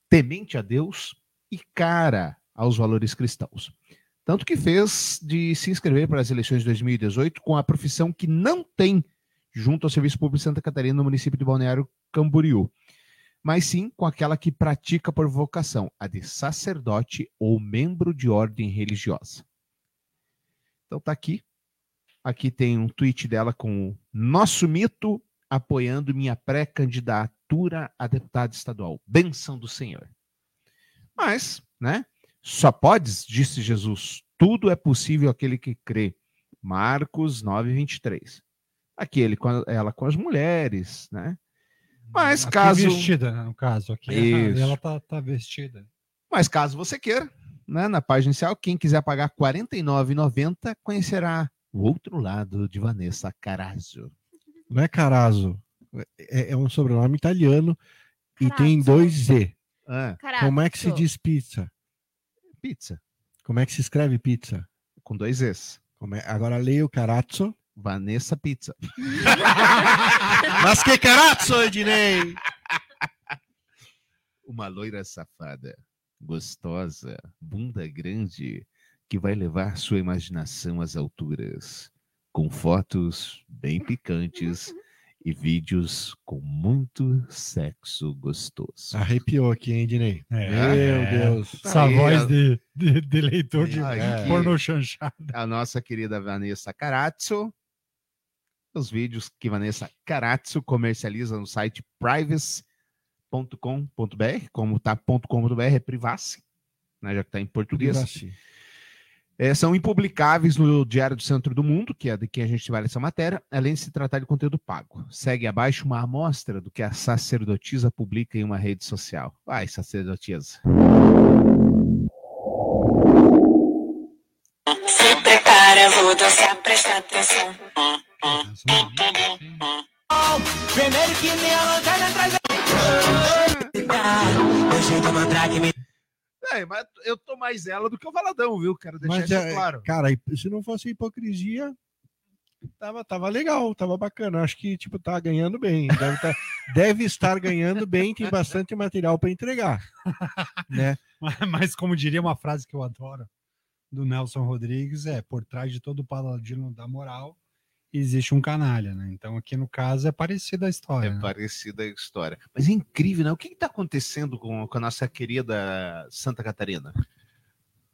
[SPEAKER 2] temente a Deus e cara aos valores cristãos. Tanto que fez de se inscrever para as eleições de 2018 com a profissão que não tem junto ao Serviço Público de Santa Catarina no município de Balneário Camboriú mas sim com aquela que pratica por vocação, a de sacerdote ou membro de ordem religiosa. Então tá aqui. Aqui tem um tweet dela com o nosso mito apoiando minha pré-candidatura a deputado estadual. Benção do Senhor. Mas, né? Só podes, disse Jesus, tudo é possível aquele que crê. Marcos 9, 23. Aqui ele, com ela com as mulheres, né? Mas
[SPEAKER 1] Aqui
[SPEAKER 2] caso.
[SPEAKER 1] vestida, né, no caso. Aqui
[SPEAKER 2] Isso.
[SPEAKER 1] ela tá, tá vestida.
[SPEAKER 2] Mas caso você queira, né, na página inicial, quem quiser pagar R$ 49,90 conhecerá o outro lado de Vanessa Carazzo.
[SPEAKER 3] Não é Carazo. É, é um sobrenome italiano e tem
[SPEAKER 4] Carazzo.
[SPEAKER 3] dois Z.
[SPEAKER 2] Ah.
[SPEAKER 3] Como é que se diz pizza?
[SPEAKER 2] pizza,
[SPEAKER 3] Como é que se escreve pizza?
[SPEAKER 2] com dois.
[SPEAKER 3] Como é- Agora leia o carazzo.
[SPEAKER 2] Vanessa Pizza.
[SPEAKER 3] Mas que carazzo, Ednei!
[SPEAKER 2] Uma loira safada, gostosa, bunda grande, que vai levar sua imaginação às alturas, com fotos bem picantes e vídeos com muito sexo gostoso.
[SPEAKER 3] Arrepiou aqui, hein, Dinei?
[SPEAKER 1] É,
[SPEAKER 3] Meu
[SPEAKER 1] é.
[SPEAKER 3] Deus.
[SPEAKER 1] Essa
[SPEAKER 2] Aí,
[SPEAKER 1] voz
[SPEAKER 2] a-
[SPEAKER 1] de, de, de leitor de
[SPEAKER 3] É.
[SPEAKER 1] porno chanchada.
[SPEAKER 2] a nossa querida Vanessa Carazzo. Os vídeos que Vanessa Carazzo comercializa no site privacy.com.br, como tá .com.br é privacy, né, já que está em português.
[SPEAKER 3] Assim.
[SPEAKER 2] É, são impublicáveis no Diário do Centro do Mundo, que é de quem a gente vale essa matéria, além de se tratar de conteúdo pago. Segue abaixo uma amostra do que a sacerdotisa publica em uma rede social. Vai, sacerdotisa.
[SPEAKER 9] Se prepara, vou dançar, presta atenção. Primeiro que me mandrake
[SPEAKER 2] Mas eu tô mais ela do que o Valadão, viu? Quero deixar
[SPEAKER 3] Mas,
[SPEAKER 2] isso
[SPEAKER 3] é,
[SPEAKER 2] claro.
[SPEAKER 3] cara, se não fosse hipocrisia, tava, tava legal, tava bacana. Acho que, tipo, tá ganhando bem. Deve, tá- deve estar ganhando bem, tem bastante material para entregar. Né?
[SPEAKER 1] Mas, mas como diria uma frase que eu adoro do Nelson Rodrigues, é por trás de todo paladino da moral existe um canalha, né? Então aqui no caso é parecida a história.
[SPEAKER 2] É
[SPEAKER 1] né?
[SPEAKER 2] parecida a história. Mas é incrível, né? O que está acontecendo com, com a nossa querida Santa Catarina?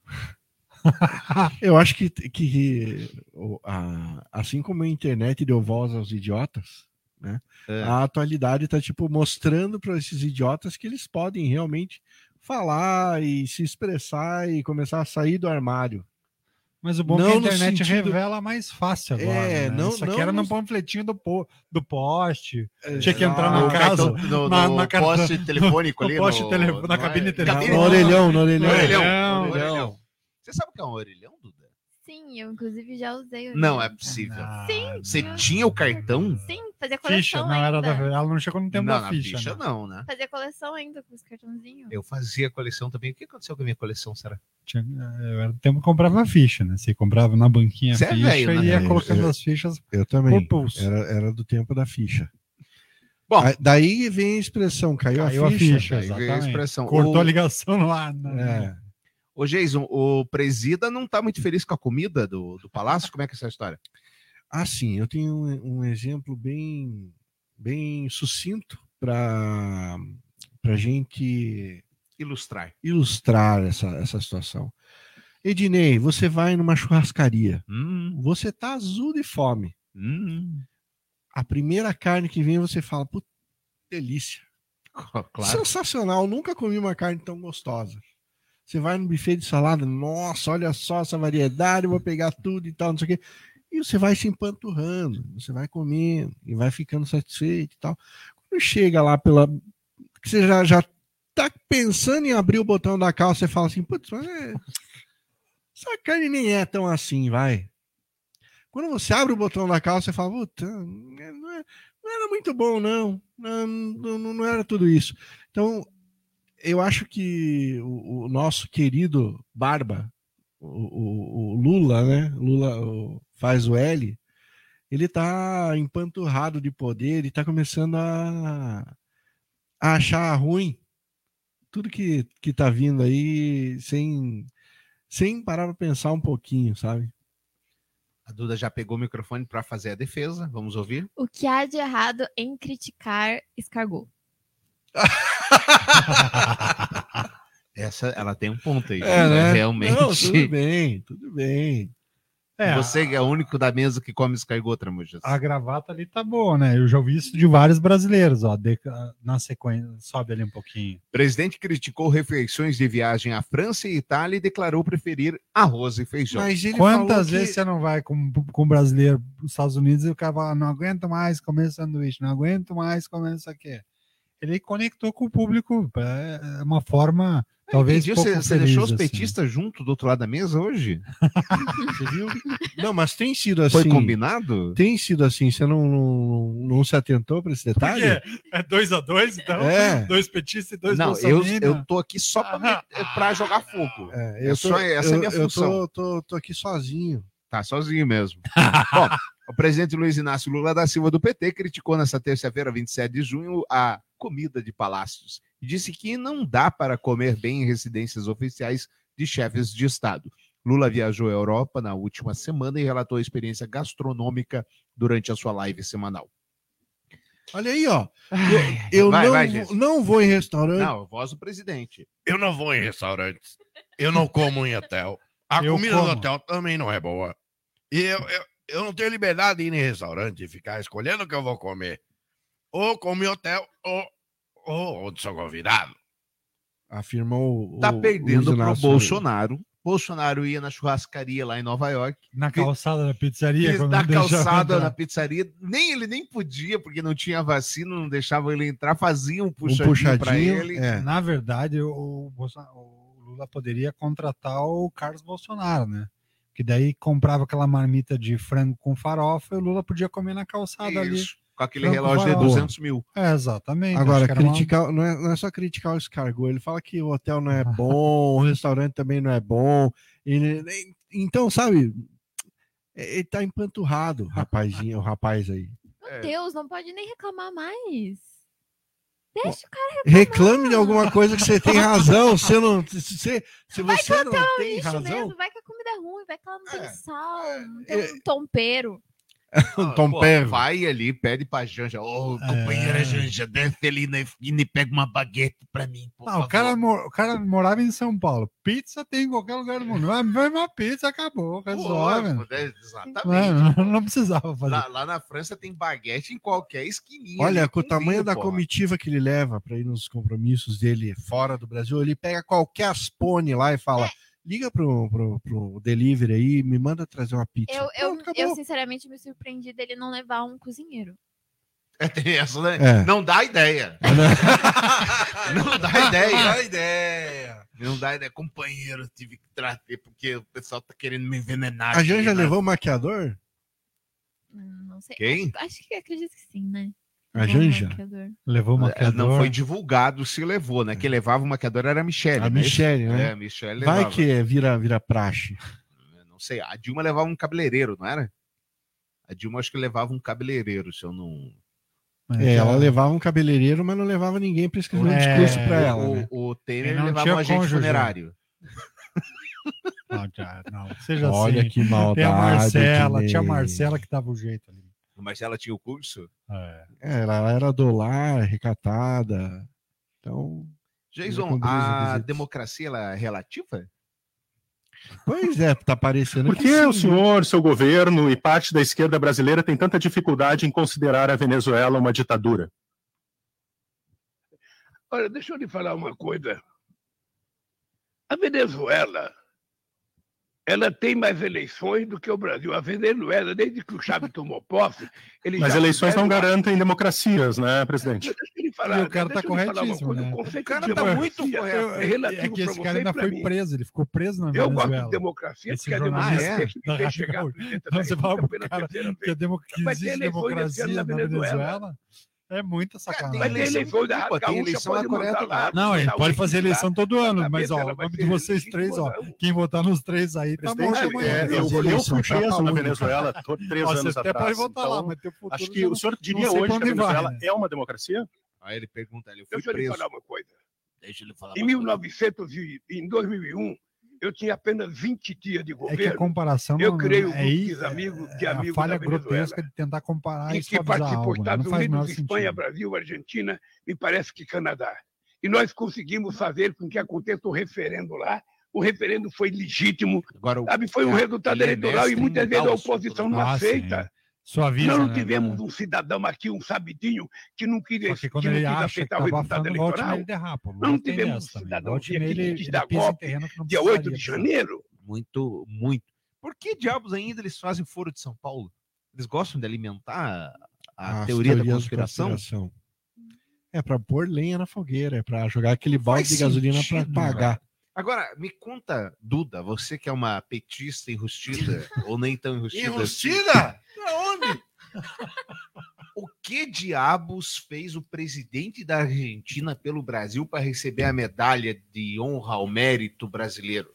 [SPEAKER 3] Eu acho que, que a- assim como a internet deu voz aos idiotas, né?
[SPEAKER 2] É.
[SPEAKER 3] A atualidade está tipo mostrando para esses idiotas que eles podem realmente falar e se expressar e começar a sair do armário.
[SPEAKER 1] Mas o bom é
[SPEAKER 3] Não
[SPEAKER 1] que a internet
[SPEAKER 3] sentido-
[SPEAKER 1] revela mais fácil agora.
[SPEAKER 3] É,
[SPEAKER 1] né?
[SPEAKER 3] não-
[SPEAKER 1] Isso aqui
[SPEAKER 3] não
[SPEAKER 1] era no panfletinho do, po- do poste. Tinha que entrar na casa.
[SPEAKER 2] no,
[SPEAKER 1] na-
[SPEAKER 2] no
[SPEAKER 1] na cartão-
[SPEAKER 2] poste telefônico
[SPEAKER 1] no
[SPEAKER 2] ali.
[SPEAKER 1] poste
[SPEAKER 2] no-
[SPEAKER 1] tele- na
[SPEAKER 2] não é?
[SPEAKER 1] cabine telefônica.
[SPEAKER 3] No orelhão, no orelhão.
[SPEAKER 2] No orelhão. Você sabe o que é um orelhão, Duda?
[SPEAKER 4] Sim, eu inclusive já usei. o
[SPEAKER 2] Não é possível.
[SPEAKER 1] Ah,
[SPEAKER 4] Sim.
[SPEAKER 2] Você tinha o cartão?
[SPEAKER 4] Sim, fazia
[SPEAKER 1] Ficha,
[SPEAKER 4] coleção
[SPEAKER 1] não era da,
[SPEAKER 4] ainda.
[SPEAKER 1] ela não chegou no tempo
[SPEAKER 2] não,
[SPEAKER 1] da
[SPEAKER 2] na
[SPEAKER 1] ficha.
[SPEAKER 2] ficha
[SPEAKER 1] né?
[SPEAKER 2] não, né?
[SPEAKER 4] Fazia coleção ainda com os cartãozinhos.
[SPEAKER 2] Eu fazia coleção também. O que aconteceu com a minha coleção, será?
[SPEAKER 1] Tinha, eu era do tempo que comprava ficha, né? Você comprava na banquinha
[SPEAKER 2] Você é
[SPEAKER 1] ficha
[SPEAKER 2] velho, né?
[SPEAKER 1] e ia
[SPEAKER 3] É,
[SPEAKER 1] colocando
[SPEAKER 3] eu-
[SPEAKER 1] as fichas
[SPEAKER 3] Eu também.
[SPEAKER 1] por pulso.
[SPEAKER 3] Era, era do tempo da ficha.
[SPEAKER 2] Bom.
[SPEAKER 3] Aí- daí vem a expressão, caiu,
[SPEAKER 1] Caiu
[SPEAKER 3] a
[SPEAKER 1] a
[SPEAKER 3] ficha.
[SPEAKER 1] ficha.
[SPEAKER 2] Aí veio a expressão.
[SPEAKER 1] Cortou
[SPEAKER 2] O-
[SPEAKER 1] a ligação no ar. né?
[SPEAKER 3] É.
[SPEAKER 2] Ô, Jason, o presida não tá muito feliz com a comida do, do palácio? Como é que é essa história?
[SPEAKER 3] Assim, eu tenho um, um exemplo bem, bem sucinto para a gente
[SPEAKER 2] Ilustrar.
[SPEAKER 3] ilustrar essa, essa situação. Ednei, você vai numa churrascaria,
[SPEAKER 2] Hum,
[SPEAKER 3] você tá azul de fome.
[SPEAKER 2] hum.
[SPEAKER 3] A primeira carne que vem, você fala, puta, delícia.
[SPEAKER 2] Claro.
[SPEAKER 3] Sensacional, nunca comi uma carne tão gostosa. Você vai no buffet de salada, nossa, olha só essa variedade, vou pegar tudo e tal, não sei o quê. E você vai se empanturrando, você vai comendo e vai ficando satisfeito e tal. Quando chega lá pela. Você já, já tá pensando em abrir o botão da calça, você fala assim, putz, mas é... nem é tão assim, vai. Quando você abre o botão da calça, você fala, puta, não, é- não era muito bom, não. Não, não, não era tudo isso. Então, eu acho que o, o nosso querido Barba, o, o- o Lula, né? Lula o- faz o L, ele tá empanturrado de poder e tá começando a, a achar ruim tudo que, que tá vindo aí sem, sem parar para pensar um pouquinho, sabe?
[SPEAKER 2] A Duda já pegou o microfone para fazer a defesa. Vamos ouvir?
[SPEAKER 4] O que há de errado em criticar escargot?
[SPEAKER 2] Essa, ela tem um ponto aí.
[SPEAKER 3] É, né?
[SPEAKER 2] Realmente.
[SPEAKER 3] Não, tudo bem, tudo bem.
[SPEAKER 1] É,
[SPEAKER 2] Você é o único da mesa que come escargot, Tramujas.
[SPEAKER 1] a gravata ali tá boa, né? Eu já ouvi isso de vários brasileiros, ó. de- na sequência, sobe ali um pouquinho.
[SPEAKER 2] O presidente criticou refeições de viagem à França e Itália e declarou preferir arroz e feijão.
[SPEAKER 3] Mas ele falou
[SPEAKER 1] Quantas
[SPEAKER 3] que-
[SPEAKER 1] vezes você não vai com, com um brasileiro nos Estados Unidos e o cara fala, não aguento mais comer sanduíche, não aguento mais comer isso aqui. Ele conectou com o público, é uma forma, talvez
[SPEAKER 2] Entendi, você, você deixou os
[SPEAKER 1] assim.
[SPEAKER 2] petistas junto do outro lado da mesa hoje?
[SPEAKER 3] Você viu? Não, mas tem sido assim.
[SPEAKER 2] Foi combinado?
[SPEAKER 3] Tem sido assim. Você não, não, não se atentou para esse detalhe?
[SPEAKER 1] É dois a dois, então?
[SPEAKER 3] É.
[SPEAKER 1] Dois petistas e dois
[SPEAKER 2] Não, eu, eu tô aqui só pra, pra jogar fogo.
[SPEAKER 3] É,
[SPEAKER 2] É só- essa é a minha
[SPEAKER 3] eu
[SPEAKER 2] função.
[SPEAKER 3] tô, tô, tô aqui sozinho.
[SPEAKER 2] Tá sozinho mesmo. Bom, o presidente Luiz Inácio Lula da Silva do PT criticou nesta terça-feira, 27 de junho, a comida de palácios e disse que não dá para comer bem em residências oficiais de chefes de Estado. Lula viajou à Europa na última semana e relatou a experiência gastronômica durante a sua live semanal.
[SPEAKER 3] Olha aí, ó. Eu, eu
[SPEAKER 2] vai,
[SPEAKER 3] não,
[SPEAKER 2] vai,
[SPEAKER 3] não vou em restaurante.
[SPEAKER 2] Não, voz do presidente.
[SPEAKER 10] Eu não vou em restaurantes. Eu não como em hotel. A
[SPEAKER 1] Eu
[SPEAKER 10] comida do
[SPEAKER 1] como.
[SPEAKER 10] hotel também não é boa. E eu, eu, eu não tenho liberdade de ir em restaurante e ficar escolhendo o que eu vou comer. Ou como em hotel, ou, ou onde sou convidado.
[SPEAKER 3] Afirmou o.
[SPEAKER 2] Tá
[SPEAKER 3] o
[SPEAKER 2] perdendo pro
[SPEAKER 3] Inácio.
[SPEAKER 2] Bolsonaro. Bolsonaro ia na churrascaria lá em Nova York.
[SPEAKER 1] Na calçada da pizzaria.
[SPEAKER 2] Da
[SPEAKER 1] deixava
[SPEAKER 2] calçada na pizzaria. Nem ele nem podia, porque não tinha vacina, não deixava ele entrar, fazia um
[SPEAKER 3] Um
[SPEAKER 2] puxadinho,
[SPEAKER 3] puxadinho.
[SPEAKER 2] pra ele.
[SPEAKER 3] É.
[SPEAKER 1] Na verdade, o, o Lula poderia contratar o Carlos Bolsonaro, né? Que daí comprava aquela marmita de frango com farofa e o Lula podia comer na calçada ali.
[SPEAKER 2] Com aquele relógio de
[SPEAKER 1] farol.
[SPEAKER 2] 200 mil.
[SPEAKER 1] É, exatamente.
[SPEAKER 3] Agora,
[SPEAKER 1] era uma-
[SPEAKER 3] criticar, não, é, não é só criticar o escargot, ele fala que o hotel não é bom, o restaurante também não é bom. e então, sabe, é- ele tá empanturrado, o rapazinho, o rapaz aí.
[SPEAKER 4] Meu
[SPEAKER 2] É.
[SPEAKER 4] Deus, não pode nem reclamar mais. Deixa o cara
[SPEAKER 3] Reclame de alguma coisa que você tem razão. Se, não, se, se, se você não tem razão,
[SPEAKER 4] mesmo. Vai que a comida é ruim, vai que ela não tem
[SPEAKER 3] É.
[SPEAKER 4] sal, não
[SPEAKER 3] É.
[SPEAKER 4] tem um tompeiro.
[SPEAKER 3] Um tom
[SPEAKER 2] Pô, vai ali, pede pra Janja. Ô,
[SPEAKER 1] É.
[SPEAKER 2] companheira Janja, desce ali na esquina e pega uma baguete pra mim. por
[SPEAKER 1] Não, o cara, o cara morava em São Paulo. Pizza tem em qualquer lugar do mundo. Vai vai uma pizza, acabou. Resolve.
[SPEAKER 2] Pô, é, Exatamente.
[SPEAKER 1] Não, não precisava fazer.
[SPEAKER 2] Lá, lá na França tem baguete em qualquer esquininha.
[SPEAKER 3] Olha,
[SPEAKER 2] ali,
[SPEAKER 3] com o tamanho da
[SPEAKER 2] porra.
[SPEAKER 3] comitiva que ele leva para ir nos compromissos dele fora do Brasil, ele pega qualquer aspone lá e fala: liga pro, pro, pro delivery aí, me manda trazer uma pizza.
[SPEAKER 4] Eu, eu,
[SPEAKER 3] Pronto,
[SPEAKER 4] eu, sinceramente, me surpreendi dele não levar um cozinheiro.
[SPEAKER 2] É, tem essa, né?
[SPEAKER 3] É.
[SPEAKER 2] Não dá ideia. Não dá ideia.
[SPEAKER 3] ideia.
[SPEAKER 2] Não dá ideia. Companheiro, eu tive que trazer porque o pessoal tá querendo me envenenar.
[SPEAKER 3] A Janja
[SPEAKER 2] né?
[SPEAKER 3] levou o maquiador?
[SPEAKER 4] Hum, Não sei.
[SPEAKER 2] Quem?
[SPEAKER 4] Acho, acho que acredito que sim, né?
[SPEAKER 3] A
[SPEAKER 4] Levou um
[SPEAKER 3] Janja?
[SPEAKER 1] Levou o
[SPEAKER 2] É,
[SPEAKER 1] maquiador.
[SPEAKER 2] Não foi divulgado se levou, né? Quem levava o maquiador era a Michelle.
[SPEAKER 3] A
[SPEAKER 2] né?
[SPEAKER 3] Michelle,
[SPEAKER 2] É,
[SPEAKER 3] né?
[SPEAKER 2] a Michelle
[SPEAKER 3] Vai
[SPEAKER 2] levava.
[SPEAKER 3] que é, vira, vira praxe.
[SPEAKER 2] Não sei, a Dilma levava um cabeleireiro, não era? A Dilma acho que levava um cabeleireiro, se eu não.
[SPEAKER 1] Mas
[SPEAKER 3] É, ela
[SPEAKER 1] ela-
[SPEAKER 3] levava um cabeleireiro, mas não levava ninguém para escrever um
[SPEAKER 1] É,
[SPEAKER 3] discurso para ela.
[SPEAKER 2] o,
[SPEAKER 3] né?
[SPEAKER 2] o Temer
[SPEAKER 1] não
[SPEAKER 2] levava
[SPEAKER 1] tinha
[SPEAKER 2] um agente
[SPEAKER 1] cônjuge.
[SPEAKER 2] funerário.
[SPEAKER 1] Não, já, não, seja
[SPEAKER 3] Olha
[SPEAKER 1] assim.
[SPEAKER 3] que maldade.
[SPEAKER 1] Tem a Marcela, tinha a
[SPEAKER 3] Ednei.
[SPEAKER 1] Marcela que dava o jeito ali.
[SPEAKER 2] Mas ela tinha o curso?
[SPEAKER 1] É.
[SPEAKER 3] É, ela era dolar, recatada. Então,
[SPEAKER 2] Jason, a democracia ela é relativa?
[SPEAKER 3] pois é, tá parecendo
[SPEAKER 11] Por que
[SPEAKER 3] sim,
[SPEAKER 11] o senhor, seu governo e parte da esquerda brasileira tem tanta dificuldade em considerar a Venezuela uma ditadura?
[SPEAKER 12] Olha, deixa eu lhe falar uma coisa. A Venezuela, ela tem mais eleições do que o Brasil. A Venezuela, desde que o Chávez tomou posse, ele
[SPEAKER 11] Mas
[SPEAKER 12] já
[SPEAKER 11] eleições não garantem democracias, né, presidente?
[SPEAKER 12] Falar,
[SPEAKER 1] E o cara tá
[SPEAKER 12] uma
[SPEAKER 1] corretíssimo,
[SPEAKER 12] coisa.
[SPEAKER 1] né?
[SPEAKER 12] O
[SPEAKER 2] cara tá
[SPEAKER 12] democracia
[SPEAKER 2] muito correto.
[SPEAKER 12] É
[SPEAKER 1] É que esse cara ainda foi preso, ele ficou preso na
[SPEAKER 12] Eu gosto
[SPEAKER 1] Venezuela.
[SPEAKER 12] de democracia,
[SPEAKER 1] Esse
[SPEAKER 12] porque a
[SPEAKER 1] jornalista
[SPEAKER 12] democracia
[SPEAKER 2] é?
[SPEAKER 12] que chegar à
[SPEAKER 1] Gaúcha.
[SPEAKER 12] presidência
[SPEAKER 1] Então
[SPEAKER 12] da
[SPEAKER 1] você fala pro cara que, a que existe democracia na
[SPEAKER 12] Venezuela.
[SPEAKER 1] É muita sacanagem.
[SPEAKER 12] Vai ter eleições da Rádio
[SPEAKER 2] tem eleição na Coreia do. Norte.
[SPEAKER 1] Não, ele pode fazer eleição todo ano, mas ó, o nome de vocês três, ó, quem votar nos três aí, tá bom
[SPEAKER 11] é, eu,
[SPEAKER 3] eleição
[SPEAKER 11] fui
[SPEAKER 3] chapa
[SPEAKER 11] preso na. Venezuela três anos
[SPEAKER 1] Você até
[SPEAKER 11] atrás.
[SPEAKER 1] pode votar lá,
[SPEAKER 11] então,
[SPEAKER 1] mas teu futuro
[SPEAKER 11] acho que o senhor diria hoje que a Venezuela é uma democracia?
[SPEAKER 2] Aí ele pergunta, ele, eu fui
[SPEAKER 12] Deixa eu lhe
[SPEAKER 2] preso.
[SPEAKER 12] falar uma coisa.
[SPEAKER 2] Deixa ele falar.
[SPEAKER 12] Em
[SPEAKER 2] uma coisa.
[SPEAKER 12] 1900 e em 2001, eu tinha apenas 20 dias de
[SPEAKER 1] É que a
[SPEAKER 12] governo
[SPEAKER 1] comparação
[SPEAKER 12] Eu um
[SPEAKER 1] é,
[SPEAKER 12] grupo
[SPEAKER 1] aí,
[SPEAKER 12] de amigos- de
[SPEAKER 1] é a
[SPEAKER 12] amigos
[SPEAKER 1] falha grotesca de tentar comparar
[SPEAKER 12] em
[SPEAKER 1] e
[SPEAKER 12] que participou
[SPEAKER 1] algo, né?
[SPEAKER 12] Estados
[SPEAKER 1] Não
[SPEAKER 12] Unidos, Espanha,
[SPEAKER 1] sentido.
[SPEAKER 12] Brasil, Argentina, me parece que Canadá. E nós conseguimos fazer com que aconteça o referendo lá. O referendo foi legítimo,
[SPEAKER 2] Agora, o-
[SPEAKER 12] sabe? Foi um
[SPEAKER 2] é,
[SPEAKER 12] resultado
[SPEAKER 2] é
[SPEAKER 12] eleitoral e muitas vezes a oposição não
[SPEAKER 1] Ah, sim,
[SPEAKER 12] aceita.
[SPEAKER 1] Suaviza,
[SPEAKER 12] Nós não
[SPEAKER 1] né?
[SPEAKER 12] tivemos um cidadão aqui, um sabidinho, que não queria,
[SPEAKER 1] Só que
[SPEAKER 12] que
[SPEAKER 1] quando
[SPEAKER 12] não
[SPEAKER 1] ele acha que
[SPEAKER 12] aceitar o resultado eleitoral.
[SPEAKER 1] nele derrapa.
[SPEAKER 12] Não
[SPEAKER 1] Não
[SPEAKER 12] tivemos um cidadão aqui que quis
[SPEAKER 1] ele
[SPEAKER 12] dar golpe
[SPEAKER 1] que
[SPEAKER 12] dia 8 de janeiro.
[SPEAKER 2] Muito, muito. Por que diabos ainda eles fazem foro de São Paulo? Eles gostam de alimentar a
[SPEAKER 3] As
[SPEAKER 2] teoria da conspiração?
[SPEAKER 3] conspiração. É pra pôr lenha na fogueira, é pra jogar aquele balde
[SPEAKER 2] faz
[SPEAKER 3] de gasolina pra
[SPEAKER 2] sentido,
[SPEAKER 3] pagar.
[SPEAKER 2] Agora, me conta, Duda, você que é uma petista enrustida, ou nem tão enrustida. assim,
[SPEAKER 10] Enrustida? Aonde?
[SPEAKER 2] O que diabos fez o presidente da Argentina pelo Brasil para receber a medalha de honra ao mérito brasileiro?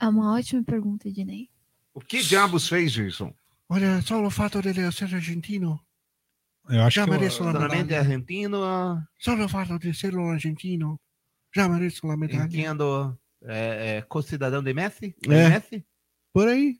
[SPEAKER 4] É uma ótima pergunta, Ednei.
[SPEAKER 2] O que diabos fez, Jason?
[SPEAKER 3] Olha, só o fato de ele ser argentino.
[SPEAKER 1] Eu acho
[SPEAKER 3] Já
[SPEAKER 1] que
[SPEAKER 3] mereço uma
[SPEAKER 2] Solamente
[SPEAKER 3] medalha.
[SPEAKER 2] argentino,
[SPEAKER 3] Só o fato de ser um argentino. Já mereço uma medalha.
[SPEAKER 2] entendo. É, é co-cidadão de Messi?
[SPEAKER 3] É.
[SPEAKER 2] Messi?
[SPEAKER 3] Por aí.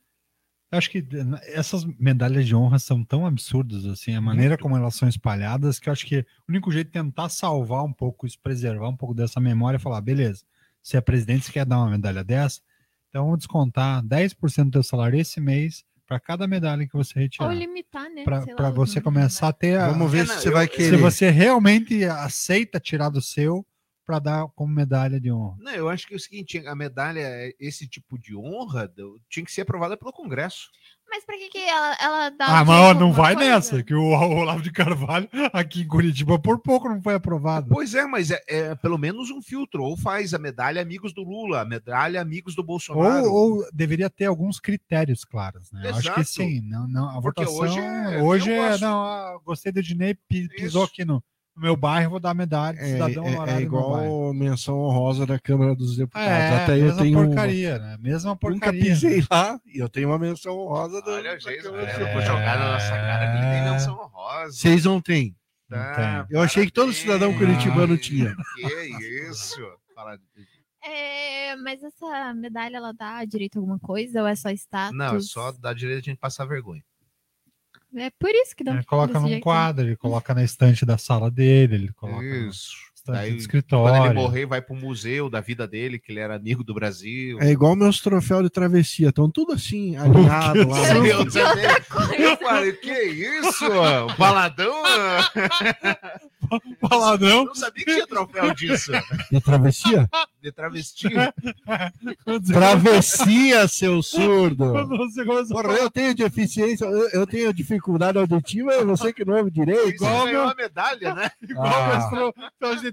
[SPEAKER 1] Eu acho que eh, essas medalhas de honra são tão absurdas, assim, a maneira como elas são espalhadas, que eu acho que o único jeito de tentar salvar um pouco isso, preservar um pouco dessa memória é falar, beleza, se é presidente, você quer dar uma medalha dessa, então vamos descontar 10% do teu salário esse mês para cada medalha que você
[SPEAKER 4] Ou
[SPEAKER 1] retirar.
[SPEAKER 4] limitar, né?
[SPEAKER 1] Para você começar a ter a,
[SPEAKER 3] Vamos ver se você
[SPEAKER 2] eu-
[SPEAKER 3] vai querer.
[SPEAKER 1] se você realmente aceita tirar do seu para dar como medalha de honra.
[SPEAKER 2] Não, eu acho que é o seguinte, a medalha, esse tipo de honra, tinha que ser aprovada pelo Congresso.
[SPEAKER 4] Mas pra que, que ela, ela dá.
[SPEAKER 1] Ah, mas não vai
[SPEAKER 4] coisa?
[SPEAKER 1] nessa, que o Olavo de Carvalho aqui em Curitiba por pouco não foi aprovado.
[SPEAKER 2] Pois é, mas é, é pelo menos um filtro. Ou faz a medalha Amigos do Lula, a medalha Amigos do Bolsonaro.
[SPEAKER 1] Ou, ou deveria ter alguns critérios claros, né? Eu Acho que
[SPEAKER 2] Exato.
[SPEAKER 1] sim. Não, não, a
[SPEAKER 2] Porque
[SPEAKER 1] votação
[SPEAKER 2] hoje é-
[SPEAKER 1] hoje é, não, ah, gostei do Dinei, pi- pisou
[SPEAKER 2] Isso.
[SPEAKER 1] aqui no, no meu bairro, vou dar medalha de
[SPEAKER 3] É,
[SPEAKER 1] cidadão
[SPEAKER 3] é- é
[SPEAKER 1] honorário bairro.
[SPEAKER 3] igual menção honrosa da Câmara dos Deputados.
[SPEAKER 1] É,
[SPEAKER 3] Até eu
[SPEAKER 1] mesma
[SPEAKER 3] tenho.
[SPEAKER 1] porcaria, né? Mesma
[SPEAKER 3] Nunca
[SPEAKER 1] porcaria.
[SPEAKER 3] pisei lá e eu tenho uma menção honrosa. do-
[SPEAKER 2] Olha,
[SPEAKER 3] da
[SPEAKER 2] gente, eu vou jogar na nossa cara que tem menção honrosa.
[SPEAKER 3] Vocês não têm.
[SPEAKER 2] Tá,
[SPEAKER 3] Eu achei que todo cidadão curitibano tinha.
[SPEAKER 2] Que isso? Fala-
[SPEAKER 4] É, mas essa medalha, ela dá direito a alguma coisa ou é só status?
[SPEAKER 2] Não, é só dar direito a gente passar vergonha.
[SPEAKER 4] É por isso que dá.
[SPEAKER 1] Ele coloca num
[SPEAKER 4] jeito.
[SPEAKER 1] quadro, ele coloca na estante da sala dele, ele coloca no
[SPEAKER 2] Isso.
[SPEAKER 1] estante
[SPEAKER 2] Daí,
[SPEAKER 1] do escritório.
[SPEAKER 2] Quando ele morrer, vai pro museu da vida dele, que ele era amigo do Brasil.
[SPEAKER 3] É igual meus troféus de travessia. Estão tudo assim, alinhado lá.
[SPEAKER 2] Meu Deus, eu falei, que isso? Um Baladão?
[SPEAKER 1] Baladão?
[SPEAKER 2] Não sabia que tinha troféu disso.
[SPEAKER 3] De travessia?
[SPEAKER 2] De travesti.
[SPEAKER 3] Travessia, seu surdo. Porra, eu tenho deficiência, eu, eu tenho dificuldade auditiva, e você que não ouve direito.
[SPEAKER 2] Isso ganhou uma medalha, né?
[SPEAKER 1] Igual
[SPEAKER 3] Ah.
[SPEAKER 1] meus de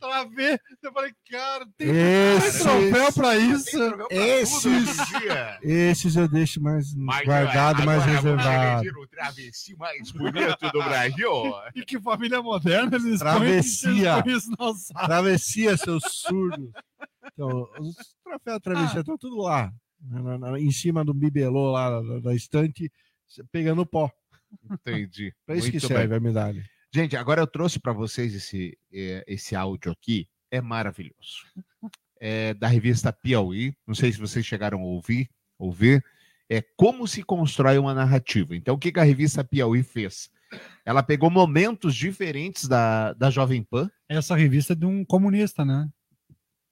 [SPEAKER 1] trave, trave. Eu falei, cara, tem
[SPEAKER 3] Esses-
[SPEAKER 1] troféu pra isso.
[SPEAKER 2] troféu pra
[SPEAKER 3] Esses-. Esses eu deixo mais
[SPEAKER 2] Mas,
[SPEAKER 3] guardado, mais reservado.
[SPEAKER 2] o travesti mais bonito do Brasil.
[SPEAKER 1] E que família moderna eles
[SPEAKER 3] Travessia.
[SPEAKER 1] põem- eles isso na sala.
[SPEAKER 3] Travessia, seus surdos. Então, os troféus travessia estão tudo lá, na- na- em cima do bibelô lá da, da estante, pegando pó.
[SPEAKER 2] Entendi.
[SPEAKER 3] Para isso que
[SPEAKER 2] Muito
[SPEAKER 3] serve
[SPEAKER 2] bem.
[SPEAKER 3] a medalha.
[SPEAKER 2] Gente, agora eu trouxe para vocês esse, é, esse áudio aqui. É maravilhoso. É da revista Piauí. Não sei se vocês chegaram a ouvir. ouvir. É como se constrói uma narrativa. Então, o que, que a revista Piauí fez? Ela pegou momentos diferentes da, da Jovem Pan.
[SPEAKER 1] Essa revista é de um comunista, né?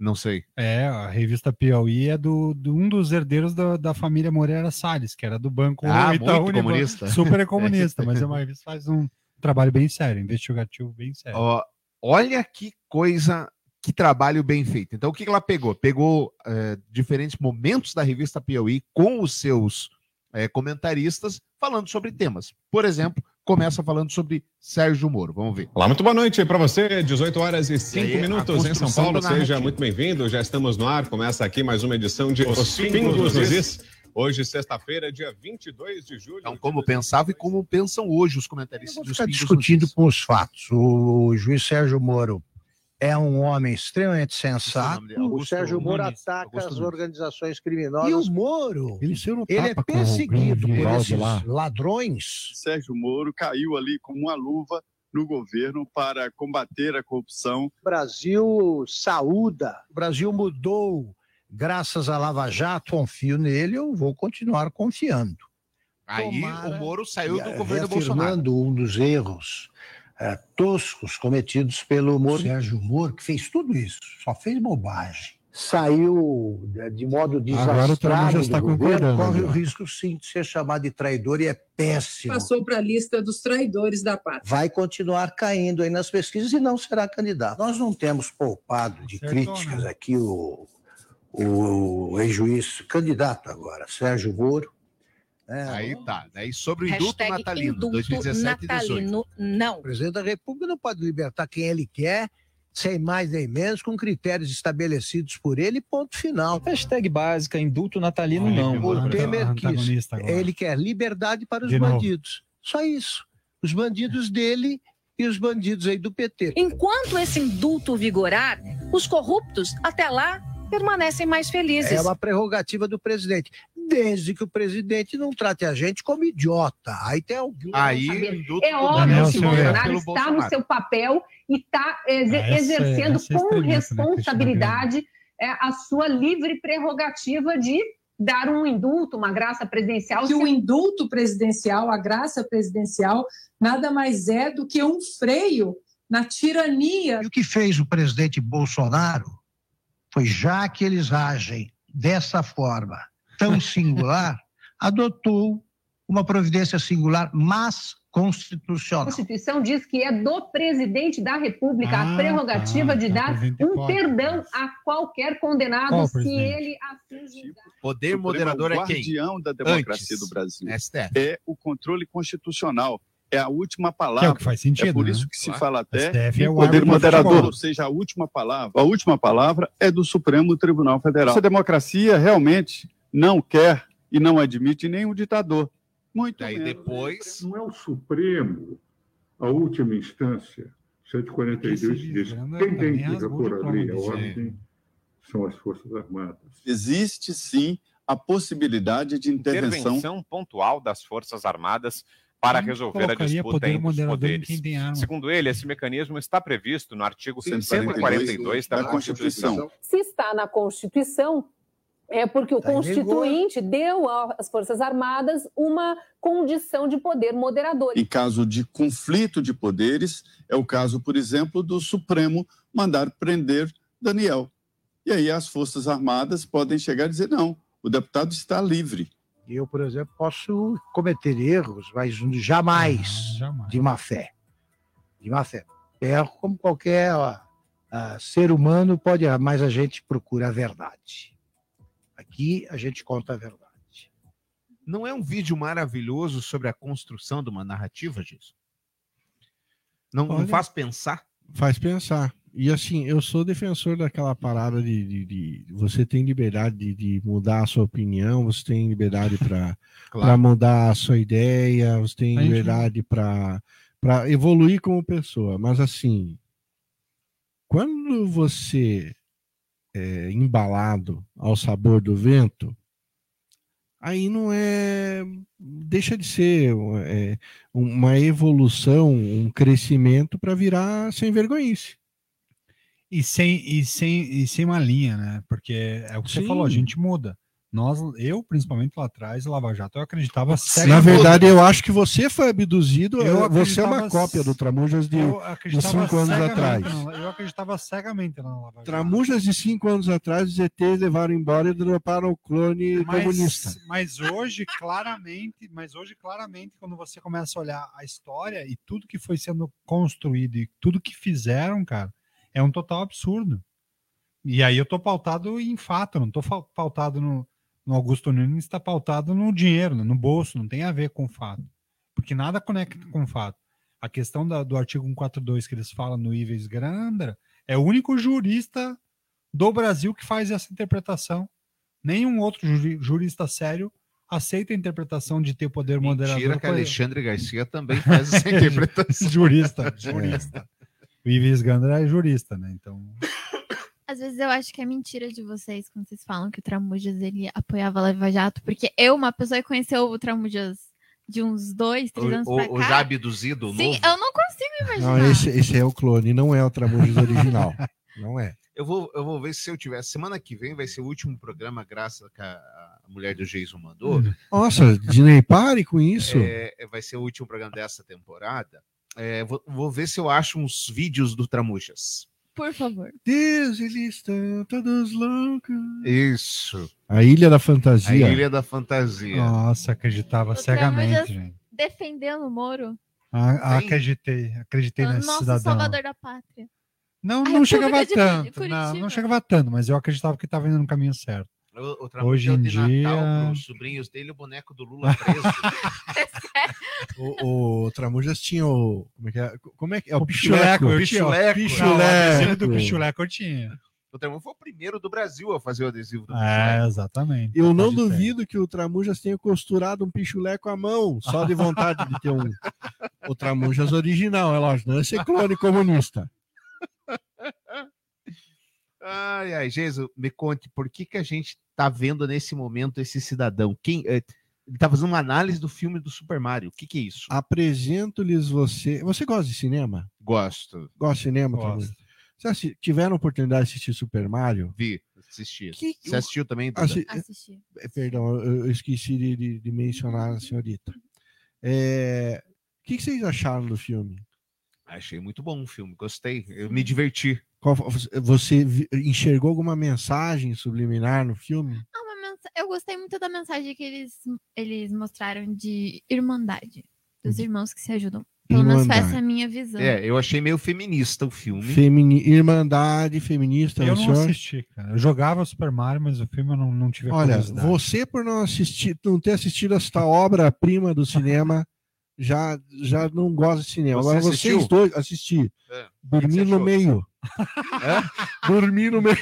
[SPEAKER 2] Não sei.
[SPEAKER 1] É, a revista Piauí é do, do um dos herdeiros da, da família Moreira Salles, que era do banco
[SPEAKER 2] Ah,
[SPEAKER 1] Itaú
[SPEAKER 2] muito
[SPEAKER 1] Unibanco.
[SPEAKER 2] comunista.
[SPEAKER 1] Super comunista, mas é uma revista faz um trabalho bem sério, investigativo bem sério.
[SPEAKER 2] Ó, olha que coisa, que trabalho bem feito. Então, o que ela pegou? Pegou eh, diferentes momentos da revista Piauí com os seus eh, comentaristas falando sobre temas. Por exemplo, começa falando sobre Sérgio Moro. Vamos ver.
[SPEAKER 13] Olá, muito boa noite para você. 18 horas e 5
[SPEAKER 2] E aí,
[SPEAKER 13] minutos em São Paulo. Seja muito bem-vindo. Já estamos no ar. Começa aqui mais uma edição de Os, Pingos nos Is. Hoje, sexta-feira, dia 22 de julho.
[SPEAKER 2] Então, como pensavam e como pensam hoje os comentaristas dos
[SPEAKER 14] discutindo com os fatos. O juiz Sérgio Moro é um homem extremamente sensato.
[SPEAKER 2] nome dele? Augusto
[SPEAKER 14] o Sérgio Moro
[SPEAKER 2] Nunes.
[SPEAKER 14] ataca
[SPEAKER 2] Augusto
[SPEAKER 14] as
[SPEAKER 2] Nunes.
[SPEAKER 14] organizações criminosas.
[SPEAKER 3] E o
[SPEAKER 14] Moro?
[SPEAKER 3] Ele
[SPEAKER 14] Ele é
[SPEAKER 3] o
[SPEAKER 14] perseguido por esses
[SPEAKER 3] lá.
[SPEAKER 14] ladrões.
[SPEAKER 15] Sérgio Moro caiu ali como uma luva no governo para combater a corrupção.
[SPEAKER 14] O Brasil saúda. O Brasil mudou. Graças a Lava Jato, confio nele, eu vou continuar confiando.
[SPEAKER 2] Aí
[SPEAKER 14] Tomara-
[SPEAKER 2] o Moro saiu do governo Bolsonaro.
[SPEAKER 14] um dos erros eh, toscos cometidos pelo Moro. Sérgio Moro, que fez tudo isso, só fez bobagem. Saiu de- de modo desastrado
[SPEAKER 3] está
[SPEAKER 14] do governo, corre o risco sim de ser chamado de traidor e é péssimo.
[SPEAKER 16] Passou para a lista dos traidores da pátria.
[SPEAKER 14] Vai continuar caindo aí nas pesquisas e não será candidato. Nós não temos poupado de
[SPEAKER 1] Acertou,
[SPEAKER 14] críticas
[SPEAKER 1] né?
[SPEAKER 14] aqui o, o ex-juiz candidato agora, Sérgio Moro. né?
[SPEAKER 2] Aí tá. Daí sobre o indulto natalino,
[SPEAKER 16] indulto
[SPEAKER 2] 2017 e 2018.
[SPEAKER 16] natalino, não.
[SPEAKER 14] O presidente da República não pode libertar quem ele quer, sem mais nem menos, com critérios estabelecidos por ele, ponto final.
[SPEAKER 17] Hashtag básica, indulto natalino,
[SPEAKER 1] Olha,
[SPEAKER 17] não.
[SPEAKER 14] O Temer quis. Ele quer liberdade para os
[SPEAKER 1] De novo.
[SPEAKER 14] bandidos. Só isso. Os bandidos dele e os bandidos aí do PT.
[SPEAKER 16] Enquanto esse indulto vigorar, os corruptos, até lá, permanecem mais felizes.
[SPEAKER 14] É uma prerrogativa do presidente. Desde que o presidente não trate a gente como idiota. Aí tem algum.
[SPEAKER 2] Aí o indulto
[SPEAKER 18] É
[SPEAKER 2] do
[SPEAKER 18] óbvio que o. Bolsonaro está no seu papel e está
[SPEAKER 1] Ah, essa é-
[SPEAKER 18] exercendo
[SPEAKER 1] essa é
[SPEAKER 18] com
[SPEAKER 1] né,
[SPEAKER 18] responsabilidade é, a sua livre prerrogativa de dar um indulto, uma graça presidencial.
[SPEAKER 19] que o indulto presidencial, a graça presidencial, nada mais é do que um freio na tirania.
[SPEAKER 14] E o que fez o presidente Bolsonaro foi, já que eles agem dessa forma tão singular, adotou uma providência singular, mas
[SPEAKER 18] A
[SPEAKER 14] constitucional.
[SPEAKER 18] Constituição diz que é do presidente da República
[SPEAKER 14] Ah,
[SPEAKER 18] a prerrogativa
[SPEAKER 14] tá,
[SPEAKER 18] de
[SPEAKER 14] tá,
[SPEAKER 18] dar
[SPEAKER 14] presidente
[SPEAKER 18] um
[SPEAKER 14] pode.
[SPEAKER 18] perdão a qualquer condenado
[SPEAKER 2] Qual
[SPEAKER 18] se
[SPEAKER 2] presidente?
[SPEAKER 18] ele assim julgar.
[SPEAKER 2] Poder
[SPEAKER 15] Supremo
[SPEAKER 2] moderador
[SPEAKER 15] é o
[SPEAKER 2] quem?
[SPEAKER 15] guardião da democracia
[SPEAKER 2] Antes.
[SPEAKER 15] do Brasil.
[SPEAKER 2] STF.
[SPEAKER 15] É o controle constitucional. É a última palavra.
[SPEAKER 1] Que é o que faz sentido,
[SPEAKER 15] É por
[SPEAKER 1] né?
[SPEAKER 15] isso que se
[SPEAKER 1] Claro.
[SPEAKER 15] fala até
[SPEAKER 1] STF é o
[SPEAKER 15] poder moderador, ou seja, a última palavra. A última palavra é do Supremo Tribunal Federal. Essa democracia realmente não quer e não admite nenhum ditador. Muito
[SPEAKER 2] Aí
[SPEAKER 15] menos.
[SPEAKER 2] depois.
[SPEAKER 20] Não é o Supremo, a última instância. 142 diz: quem tem que repor a lei a ordem são as Forças Armadas.
[SPEAKER 15] Existe sim a possibilidade de intervenção.
[SPEAKER 21] intervenção pontual das Forças Armadas para resolver a disputa
[SPEAKER 1] poder
[SPEAKER 21] entre os poderes. Segundo ele, esse mecanismo está previsto no artigo
[SPEAKER 15] 142
[SPEAKER 21] 142 da
[SPEAKER 15] da
[SPEAKER 21] Constituição.
[SPEAKER 15] Constituição.
[SPEAKER 22] Se está na Constituição, é porque o
[SPEAKER 15] Tá
[SPEAKER 22] Constituinte deu às Forças Armadas uma condição de poder moderador.
[SPEAKER 15] Em caso de conflito de poderes, é o caso, por exemplo, do Supremo mandar prender Daniel. E aí as Forças Armadas podem chegar e dizer: não, o deputado está livre.
[SPEAKER 14] Eu, por exemplo, posso cometer erros, mas jamais, de má fé. De má fé. Erro como qualquer ó, ah, ser humano pode errar, mas a gente procura a verdade. Aqui a gente conta a verdade.
[SPEAKER 2] Não é um vídeo maravilhoso sobre a construção de uma narrativa disso? Não, não faz pensar?
[SPEAKER 3] Faz pensar. E assim, eu sou defensor daquela parada de, de- de- você tem liberdade de, de mudar a sua opinião, você tem liberdade para
[SPEAKER 2] Claro.
[SPEAKER 3] mudar a sua ideia, você tem liberdade para evoluir como pessoa. Mas assim, quando você é embalado ao sabor do vento, aí não é. Deixa de ser é, uma evolução, um crescimento para virar sem vergonhice.
[SPEAKER 1] E sem, e, sem, e sem uma linha, né? Porque é o que você
[SPEAKER 3] Sim.
[SPEAKER 1] falou, a gente muda. Nós, eu, principalmente lá atrás, Lava Jato, eu acreditava
[SPEAKER 3] Na
[SPEAKER 1] cegamente.
[SPEAKER 3] verdade, eu acho que você foi abduzido.
[SPEAKER 1] Eu
[SPEAKER 3] eh, você é uma cópia do Tramujas de, de cinco anos atrás.
[SPEAKER 1] na- eu acreditava cegamente na Lava Jato.
[SPEAKER 3] Tramujas de cinco anos atrás, os ETs levaram embora e droparam o clone comunista.
[SPEAKER 1] Mas, mas hoje, claramente, mas hoje, claramente, quando você começa a olhar a história e tudo que foi sendo construído e tudo que fizeram, cara, é um total absurdo. E aí eu tô pautado em fato, não tô fa- pautado no, no Augusto Nunes, está pautado no dinheiro, no bolso, não tem a ver com fato. Porque nada conecta com fato. A questão da- do artigo 142 que eles falam no Ives Grandra é o único jurista do Brasil que faz essa interpretação. Nenhum outro juri- jurista sério aceita a interpretação de ter poder moderador.
[SPEAKER 2] Mentira que Alexandre Garcia também faz essa interpretação.
[SPEAKER 1] jurista, jurista. O Ives Gandra é jurista, né? Então,
[SPEAKER 4] Às vezes eu acho que é mentira de vocês quando vocês falam que o Tramujas ele apoiava a Lava Jato, porque eu, uma pessoa que conheceu o Tramujas de uns dois, três anos
[SPEAKER 2] O,
[SPEAKER 4] pra
[SPEAKER 2] o, o
[SPEAKER 4] cá.
[SPEAKER 2] já abduzido,
[SPEAKER 4] Sim,
[SPEAKER 2] novo.
[SPEAKER 4] eu não consigo imaginar.
[SPEAKER 3] Não, esse, esse é o clone, não é o Tramujas original. Não é.
[SPEAKER 2] Eu vou, eu vou ver se eu tiver. Semana que vem vai ser o último programa, graças a que a, mulher do Jason mandou.
[SPEAKER 3] Nossa, Dinei, pare com isso.
[SPEAKER 2] É, vai ser o último programa dessa temporada. É, vou, vou ver se eu acho uns vídeos do Tramujas.
[SPEAKER 4] Por favor.
[SPEAKER 3] Deus, eles estão todos loucos.
[SPEAKER 2] Isso.
[SPEAKER 3] A Ilha da
[SPEAKER 2] A
[SPEAKER 3] Fantasia.
[SPEAKER 2] Ilha da Fantasia.
[SPEAKER 1] nossa, acreditava
[SPEAKER 4] O
[SPEAKER 1] cegamente,
[SPEAKER 4] Tramujas
[SPEAKER 1] gente.
[SPEAKER 4] defendendo o Moro.
[SPEAKER 1] Ah, acreditei, acreditei
[SPEAKER 4] Falando,
[SPEAKER 1] nesse
[SPEAKER 4] Nosso
[SPEAKER 1] cidadão.
[SPEAKER 4] salvador da pátria.
[SPEAKER 1] Não,
[SPEAKER 4] A
[SPEAKER 1] não chegava
[SPEAKER 4] República
[SPEAKER 1] tanto. Não, não chegava tanto, mas eu acreditava que estava indo no caminho certo.
[SPEAKER 2] O, o Tramujas
[SPEAKER 1] Hoje em
[SPEAKER 2] de Natal
[SPEAKER 1] dia.
[SPEAKER 2] pros sobrinhos dele o boneco do Lula preso.
[SPEAKER 3] O, o Tramujas tinha o. Como é que é? Como é, que é?
[SPEAKER 1] O pichuleco, tinha.
[SPEAKER 2] Pichuleco.
[SPEAKER 1] Não, o adesivo do
[SPEAKER 3] Pichuleco.
[SPEAKER 1] pichuleco eu tinha.
[SPEAKER 2] o Tramujas foi o primeiro do Brasil a fazer o adesivo do
[SPEAKER 1] É, exatamente.
[SPEAKER 3] Eu não
[SPEAKER 1] ter.
[SPEAKER 3] duvido que o Tramujas tenha costurado um pichuleco à mão, só de vontade de ter um. O Tramujas original, é lógico, não é esse clone comunista.
[SPEAKER 2] Ai, ai, Jesus, me conte, por que, que a gente tá vendo nesse momento esse cidadão? Quem, eh, ele tá fazendo uma análise do filme do Super Mario. O que, que é isso?
[SPEAKER 3] Apresento-lhes você. Você gosta de cinema?
[SPEAKER 2] Gosto.
[SPEAKER 3] Gosta de cinema,
[SPEAKER 1] Gosto.
[SPEAKER 3] Tramujas? Você assi- tiveram a oportunidade de assistir Super Mario?
[SPEAKER 2] Vi. Assisti.
[SPEAKER 3] Que-
[SPEAKER 2] Você assistiu também?
[SPEAKER 3] Assi-
[SPEAKER 4] Assisti.
[SPEAKER 3] É, Perdão, eu, eu esqueci de, de- de mencionar a senhorita. É, O que, que vocês acharam do filme?
[SPEAKER 2] Achei muito bom o filme, gostei. Eu me diverti.
[SPEAKER 3] Você enxergou alguma mensagem subliminar no filme?
[SPEAKER 4] Ah, Eu gostei muito da mensagem que eles, eles mostraram de irmandade. Dos irmãos que se ajudam. Pelo menos foi essa a minha visão.
[SPEAKER 2] É, eu achei meio feminista o filme.
[SPEAKER 3] Femini... Irmandade feminista,
[SPEAKER 1] Eu
[SPEAKER 3] o
[SPEAKER 1] não
[SPEAKER 3] senhor?
[SPEAKER 1] assisti, cara. Eu jogava Super Mario, mas o filme eu não, não tive a
[SPEAKER 3] Olha,
[SPEAKER 1] curiosidade.
[SPEAKER 3] você por não assistir, não ter assistido esta obra-prima do cinema, já, já não gosta de cinema.
[SPEAKER 2] Você
[SPEAKER 3] Agora
[SPEAKER 2] assistiu?
[SPEAKER 3] vocês dois assisti.
[SPEAKER 2] É.
[SPEAKER 3] Dormi no meio. Dormi no meio.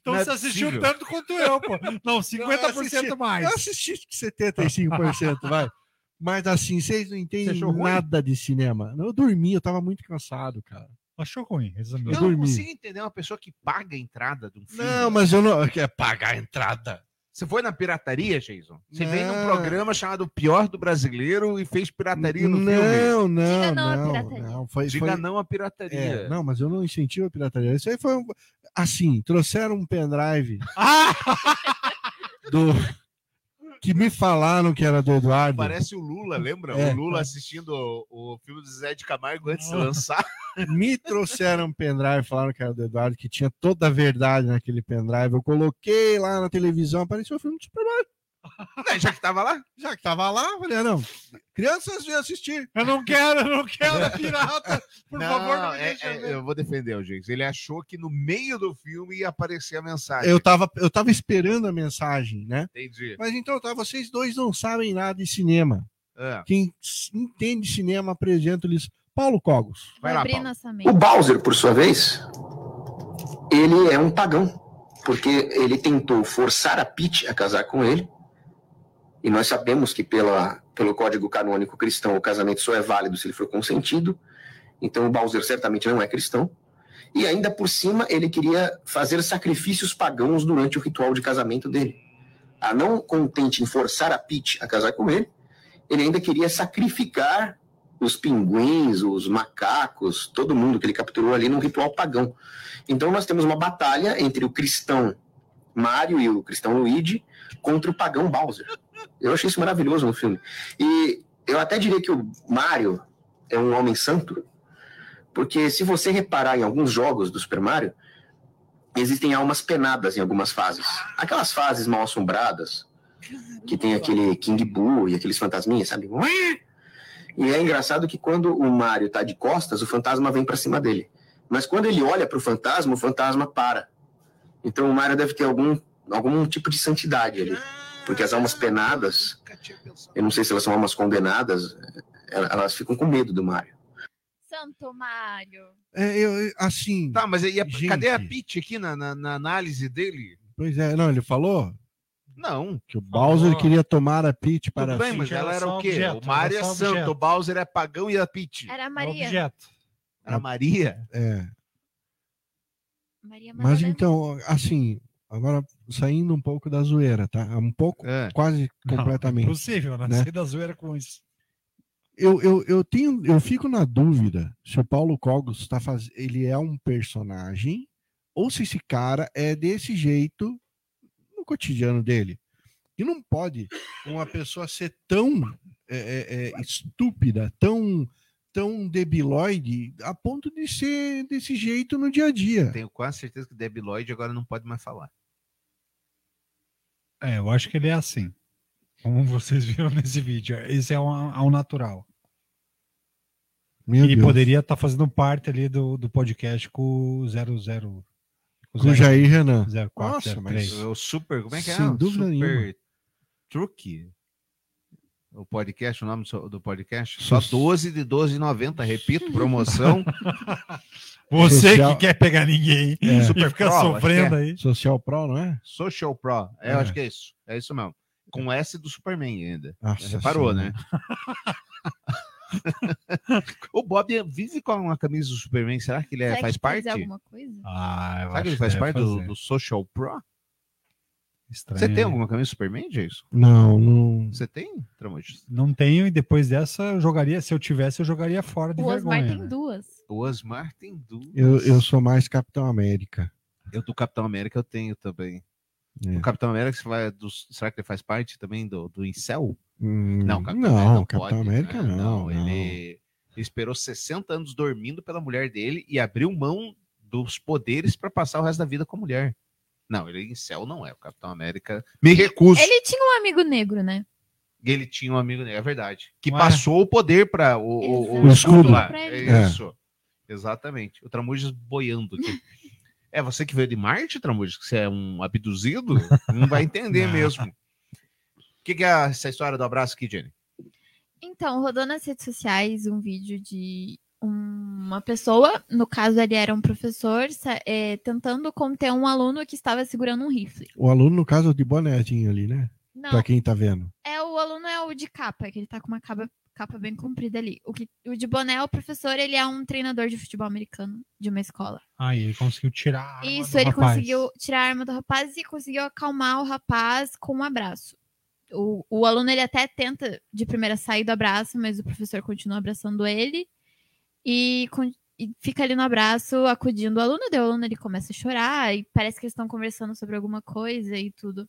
[SPEAKER 1] Então
[SPEAKER 3] Não é
[SPEAKER 1] você assistiu
[SPEAKER 3] possível.
[SPEAKER 1] tanto quanto eu, pô. Não, 50%
[SPEAKER 3] assisti-
[SPEAKER 1] mais.
[SPEAKER 3] Eu assisti 75%, vai. Mas assim, vocês não entendem
[SPEAKER 1] ruim?
[SPEAKER 3] nada de cinema. Eu dormi, eu tava muito cansado, cara.
[SPEAKER 1] Achou ruim, resumindo.
[SPEAKER 3] Eu
[SPEAKER 2] Eu não consigo entender uma pessoa que paga a entrada de um filme.
[SPEAKER 3] Não, mas eu não. Quer pagar a entrada.
[SPEAKER 2] Você foi na pirataria, Jason? Você
[SPEAKER 3] Não.
[SPEAKER 2] veio num programa chamado O Pior do Brasileiro e fez pirataria no filme?
[SPEAKER 3] Não, não,
[SPEAKER 4] Diga não
[SPEAKER 3] não,
[SPEAKER 4] pirataria.
[SPEAKER 3] não. Foi,
[SPEAKER 2] Diga
[SPEAKER 3] foi-
[SPEAKER 2] não à pirataria.
[SPEAKER 3] É, não, mas eu não incentivo a pirataria. Isso aí foi um... assim, trouxeram um pendrive do que me falaram que era do Eduardo.
[SPEAKER 2] Parece o Lula, lembra?
[SPEAKER 3] É.
[SPEAKER 2] O Lula assistindo o, o filme do Zé de Camargo antes de lançar.
[SPEAKER 3] Me trouxeram um pendrive, falaram que era do Eduardo, que tinha toda a verdade naquele pendrive. Eu coloquei lá na televisão, apareceu o filme do Super Mario.
[SPEAKER 2] Não, já que tava lá?
[SPEAKER 3] Já que tava lá, eu falei, ah, não. Crianças vêm assistir.
[SPEAKER 1] Eu não quero, eu não quero é pirata. Por
[SPEAKER 2] Não,
[SPEAKER 1] favor, não me
[SPEAKER 2] é-
[SPEAKER 1] deixa
[SPEAKER 2] é, eu vou defender o Jason. Ele achou que no meio do filme ia aparecer a mensagem.
[SPEAKER 3] Eu tava, eu tava esperando a mensagem, né?
[SPEAKER 2] Entendi.
[SPEAKER 3] Mas então, tá, vocês dois não sabem nada de cinema.
[SPEAKER 2] É.
[SPEAKER 3] Quem entende cinema, apresento-lhes Paulo Cogos.
[SPEAKER 4] Abrir nossa mente.
[SPEAKER 23] O Bowser, por sua vez, ele é um pagão, porque ele tentou forçar a Peach a casar com ele, e nós sabemos que pela, pelo código canônico cristão o casamento só é válido se ele for consentido, então o Bowser certamente não é cristão, e ainda por cima ele queria fazer sacrifícios pagãos durante o ritual de casamento dele. A não contente em forçar a Peach a casar com ele, ele ainda queria sacrificar os pinguins, os macacos, todo mundo que ele capturou ali num ritual pagão. Então nós temos uma batalha entre o cristão Mario e o cristão Luigi contra o pagão Bowser. Eu achei isso maravilhoso no filme. E eu até diria que o Mario é um homem santo, porque se você reparar em alguns jogos do Super Mario, existem almas penadas em algumas fases. Aquelas fases mal assombradas, que tem aquele King Boo e aqueles fantasminhas, sabe? E é engraçado que quando o Mario tá de costas, o fantasma vem para cima dele. Mas quando ele olha para o fantasma, o fantasma para. Então o Mario deve ter algum, algum tipo de santidade ali. Porque as almas penadas, eu não sei se elas são almas condenadas, el- elas ficam com medo do Mario.
[SPEAKER 4] Santo Mário.
[SPEAKER 3] É, eu, assim.
[SPEAKER 2] Tá, mas e a-
[SPEAKER 3] Gente.
[SPEAKER 2] cadê a Peach aqui na, na- na análise dele?
[SPEAKER 3] Pois é, não, ele falou
[SPEAKER 2] Não.
[SPEAKER 3] que o Bowser queria tomar a Peach para
[SPEAKER 2] Tudo bem,
[SPEAKER 3] si.
[SPEAKER 2] mas ela era o quê?
[SPEAKER 1] objeto,
[SPEAKER 2] o Mario é
[SPEAKER 1] era
[SPEAKER 2] santo,
[SPEAKER 1] objeto.
[SPEAKER 2] o Bowser é pagão e a Peach.
[SPEAKER 4] Era a Maria.
[SPEAKER 1] Objeto.
[SPEAKER 2] Era a Maria?
[SPEAKER 3] É.
[SPEAKER 4] Maria
[SPEAKER 3] Mas então, assim, agora saindo um pouco da zoeira, tá? Um pouco,
[SPEAKER 2] É.
[SPEAKER 3] quase
[SPEAKER 1] Não,
[SPEAKER 3] completamente.
[SPEAKER 1] Impossível, né?
[SPEAKER 3] né?
[SPEAKER 1] Sair da zoeira com isso.
[SPEAKER 3] Eu, eu, eu tenho, eu fico na dúvida se o Paulo Cogos está fazendo, ele é um personagem ou se esse cara é desse jeito no cotidiano dele. E não pode uma pessoa ser tão é, é, é, estúpida, tão tão debilóide a ponto de ser desse jeito no dia a dia.
[SPEAKER 2] Tenho quase certeza que Lloyd agora não pode mais falar.
[SPEAKER 1] É, eu acho que ele é assim. Como vocês viram nesse vídeo. Esse é ao, ao natural.
[SPEAKER 3] Meu
[SPEAKER 1] ele
[SPEAKER 3] Deus.
[SPEAKER 1] poderia estar fazendo parte ali do, do podcast com o 00.
[SPEAKER 3] Com o Jair Renan.
[SPEAKER 1] 04,
[SPEAKER 3] Nossa, mas
[SPEAKER 1] 03.
[SPEAKER 2] O super, como é que é?
[SPEAKER 3] Sem
[SPEAKER 2] O
[SPEAKER 3] dúvida
[SPEAKER 2] super
[SPEAKER 3] nenhuma.
[SPEAKER 2] Truque. O podcast, o nome do podcast? Só
[SPEAKER 3] Sus-
[SPEAKER 2] 12 de 12,90. Repito, promoção.
[SPEAKER 1] Você
[SPEAKER 3] Social-
[SPEAKER 1] que quer pegar ninguém
[SPEAKER 3] É.
[SPEAKER 1] e
[SPEAKER 2] Super
[SPEAKER 1] fica
[SPEAKER 2] Pro,
[SPEAKER 1] sofrendo
[SPEAKER 2] que é.
[SPEAKER 1] aí.
[SPEAKER 3] Social Pro, não é?
[SPEAKER 2] Social Pro. É, eu
[SPEAKER 3] É.
[SPEAKER 2] acho que é isso. É isso mesmo. Com S do Superman ainda.
[SPEAKER 3] Nossa
[SPEAKER 2] Reparou,
[SPEAKER 3] Senhora.
[SPEAKER 2] né? o Bob vive com uma camisa do Superman. Será que ele é-
[SPEAKER 4] Será que
[SPEAKER 2] faz
[SPEAKER 4] quer
[SPEAKER 2] parte?
[SPEAKER 4] alguma coisa?
[SPEAKER 1] Ah, eu
[SPEAKER 2] Será que ele faz parte do, do Social Pro?
[SPEAKER 1] Estranho,
[SPEAKER 2] Você tem alguma camisa do Superman, Jason?
[SPEAKER 3] Não, não.
[SPEAKER 2] Você tem, Tramontes?
[SPEAKER 1] Não tenho, e depois dessa eu jogaria. Se eu tivesse, eu jogaria fora de
[SPEAKER 4] O Osmar
[SPEAKER 1] vergonha.
[SPEAKER 4] tem
[SPEAKER 1] né?
[SPEAKER 4] duas.
[SPEAKER 2] O Osmar tem duas.
[SPEAKER 3] Eu, eu sou mais Capitão América.
[SPEAKER 2] Eu do Capitão América eu tenho também.
[SPEAKER 3] É.
[SPEAKER 2] O Capitão América, você vai do- será que ele faz parte também do, do Incel?
[SPEAKER 3] Hum,
[SPEAKER 2] Não, Capitão
[SPEAKER 3] não,
[SPEAKER 2] América não
[SPEAKER 3] Capitão
[SPEAKER 2] pode,
[SPEAKER 3] América
[SPEAKER 2] né?
[SPEAKER 3] não,
[SPEAKER 2] Ele, ele esperou 60 anos dormindo pela mulher dele e abriu mão dos poderes para passar o resto da vida com a mulher. Não, ele Incel não é. O Capitão América. Me recuso.
[SPEAKER 4] Ele tinha um amigo negro, né?
[SPEAKER 2] Ele tinha um amigo, é verdade, que
[SPEAKER 1] Ué.
[SPEAKER 2] passou o poder para o, o,
[SPEAKER 3] O escudo.
[SPEAKER 2] lá. É
[SPEAKER 4] ele.
[SPEAKER 3] É.
[SPEAKER 2] isso. Exatamente. O Tramujas boiando aqui. É você que veio de Marte, Tramujas? Que você é um abduzido? Não vai entender
[SPEAKER 1] Não.
[SPEAKER 2] mesmo. O que, que é essa história do abraço aqui, Jenny?
[SPEAKER 4] Então, rodou nas redes sociais um vídeo de uma pessoa, no caso ele era um professor, é, tentando conter um aluno que estava segurando um rifle.
[SPEAKER 3] O aluno, no caso, de bonezinho ali, né?
[SPEAKER 4] Não.
[SPEAKER 3] Pra quem tá vendo.
[SPEAKER 4] É, o aluno é o de capa, que ele tá com uma capa, capa bem comprida ali. O, que, o de boné, o professor, ele é um treinador de futebol americano de uma escola.
[SPEAKER 1] Aí ele conseguiu tirar a arma
[SPEAKER 4] Isso,
[SPEAKER 1] do
[SPEAKER 4] ele
[SPEAKER 1] rapaz.
[SPEAKER 4] conseguiu tirar a arma do rapaz e conseguiu acalmar o rapaz com um abraço. O, o aluno ele até tenta de primeira sair do abraço, mas o professor continua abraçando ele e, e fica ali no abraço acudindo o aluno. Daí o aluno ele começa a chorar e parece que eles estão conversando sobre alguma coisa e tudo.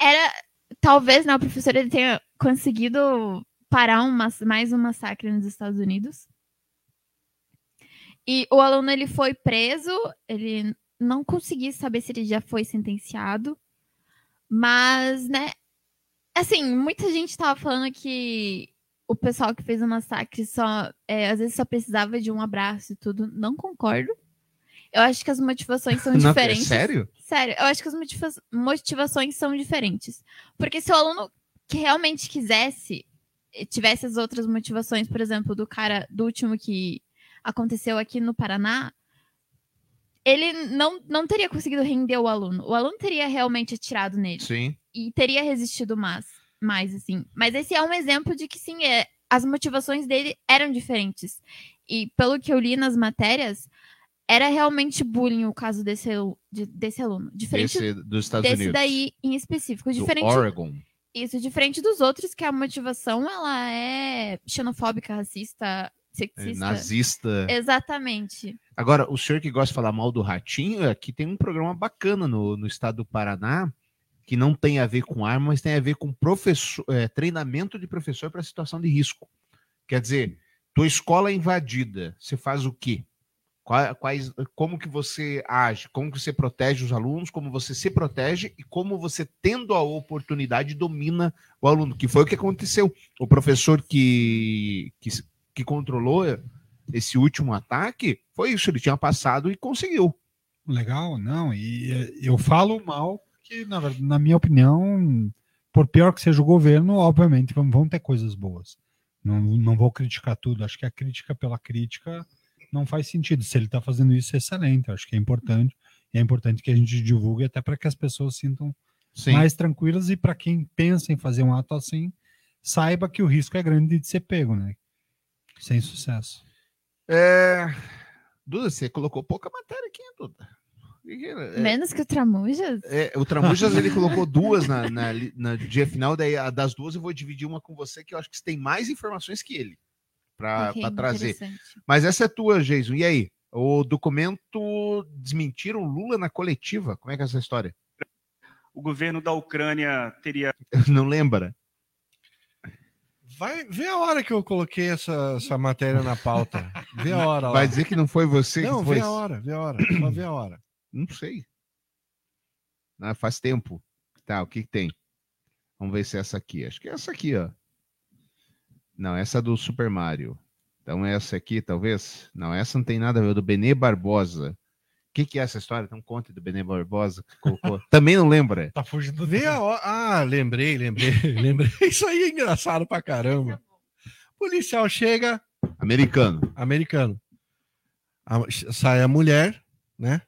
[SPEAKER 4] Era talvez né, o professor ele tenha conseguido parar um, mais um massacre nos Estados Unidos. E o aluno ele foi preso, ele não consegui saber se ele já foi sentenciado, mas, né, assim, muita gente tava falando que o pessoal que fez o massacre só, é, às vezes só precisava de um abraço e tudo. Não concordo. Eu acho que as motivações são
[SPEAKER 2] Não, é
[SPEAKER 4] diferentes.
[SPEAKER 2] sério?
[SPEAKER 4] Sério, eu acho que as motiva- motivações são diferentes. Porque se o aluno que realmente quisesse, eh, tivesse as outras motivações, por exemplo, do cara, do último que aconteceu aqui no Paraná, ele não, não teria conseguido render o aluno. O aluno teria realmente atirado nele.
[SPEAKER 2] Sim.
[SPEAKER 4] E teria resistido mais, mais assim. Mas esse é um exemplo de que, sim, é, as motivações dele eram diferentes. E pelo que eu li nas matérias, era realmente bullying o caso desse, desse aluno. Diferente
[SPEAKER 2] Esse dos Estados
[SPEAKER 4] desse
[SPEAKER 2] Unidos.
[SPEAKER 4] daí em específico.
[SPEAKER 2] Do
[SPEAKER 4] Diferente,
[SPEAKER 2] Oregon.
[SPEAKER 4] Isso, diferente dos outros, que a motivação ela é xenofóbica, racista, sexista.
[SPEAKER 2] nazista.
[SPEAKER 4] Exatamente.
[SPEAKER 2] Agora, o senhor que gosta de falar mal do Ratinho, aqui tem um programa bacana no, no estado do Paraná, que não tem a ver com arma, mas tem a ver com professor, é, treinamento de professor para situação de risco. Quer dizer, tua escola é invadida, você faz o quê? Qua- Quais, como que você age? Como que você protege os alunos? Como você se protege e como você, tendo a oportunidade, domina o aluno? Que foi o que aconteceu. O professor que, que, que controlou esse último ataque foi isso. Ele tinha passado e conseguiu.
[SPEAKER 1] Legal, não. E eh, eu falo mal, porque, na, na minha opinião, por pior que seja o governo, obviamente vão, ter coisas boas. Não, não vou criticar tudo. Acho que a crítica pela crítica não faz sentido. Se ele está fazendo isso, é excelente. Acho que é importante. E é importante que a gente divulgue até para que as pessoas sintam
[SPEAKER 2] Sim.
[SPEAKER 1] mais tranquilas e para quem pensa em fazer um ato assim, saiba que o risco é grande de ser pego, né? Sem sucesso.
[SPEAKER 2] É... Duda, você colocou pouca matéria aqui, Duda. É,
[SPEAKER 4] Menos que o Tramujas?
[SPEAKER 2] é, o Tramujas ele colocou duas na, na, na dia final, daí a das duas eu vou dividir uma com você, que eu acho que você tem mais informações que ele para
[SPEAKER 4] Ok,
[SPEAKER 2] trazer. Mas essa é tua, Jason. E aí? O documento desmentiram Lula na coletiva. Como é que é essa história?
[SPEAKER 24] O governo da Ucrânia teria.
[SPEAKER 2] Não lembra?
[SPEAKER 3] Vai ver a hora que eu coloquei essa, essa matéria na pauta. Vê a hora lá.
[SPEAKER 2] Vai dizer que não foi você
[SPEAKER 3] Não,
[SPEAKER 2] que foi.
[SPEAKER 3] vê a hora, vê a hora. Só vê a hora.
[SPEAKER 2] Não sei. Ah, faz tempo. Tá, o que, que tem? Vamos ver se é essa aqui. Acho que é essa aqui, ó. Não, essa é do Super Mario. Então essa aqui, talvez? Não, essa não tem nada a ver. é Do Benê Barbosa. O que, que é essa história? Então conte do Benê Barbosa que colocou. Também não lembra?
[SPEAKER 1] Tá fugindo
[SPEAKER 3] Vê a hora. Ah, lembrei, lembrei, lembrei. Isso aí é engraçado pra caramba. Policial chega.
[SPEAKER 2] Americano.
[SPEAKER 3] Americano. A- sai a mulher, né?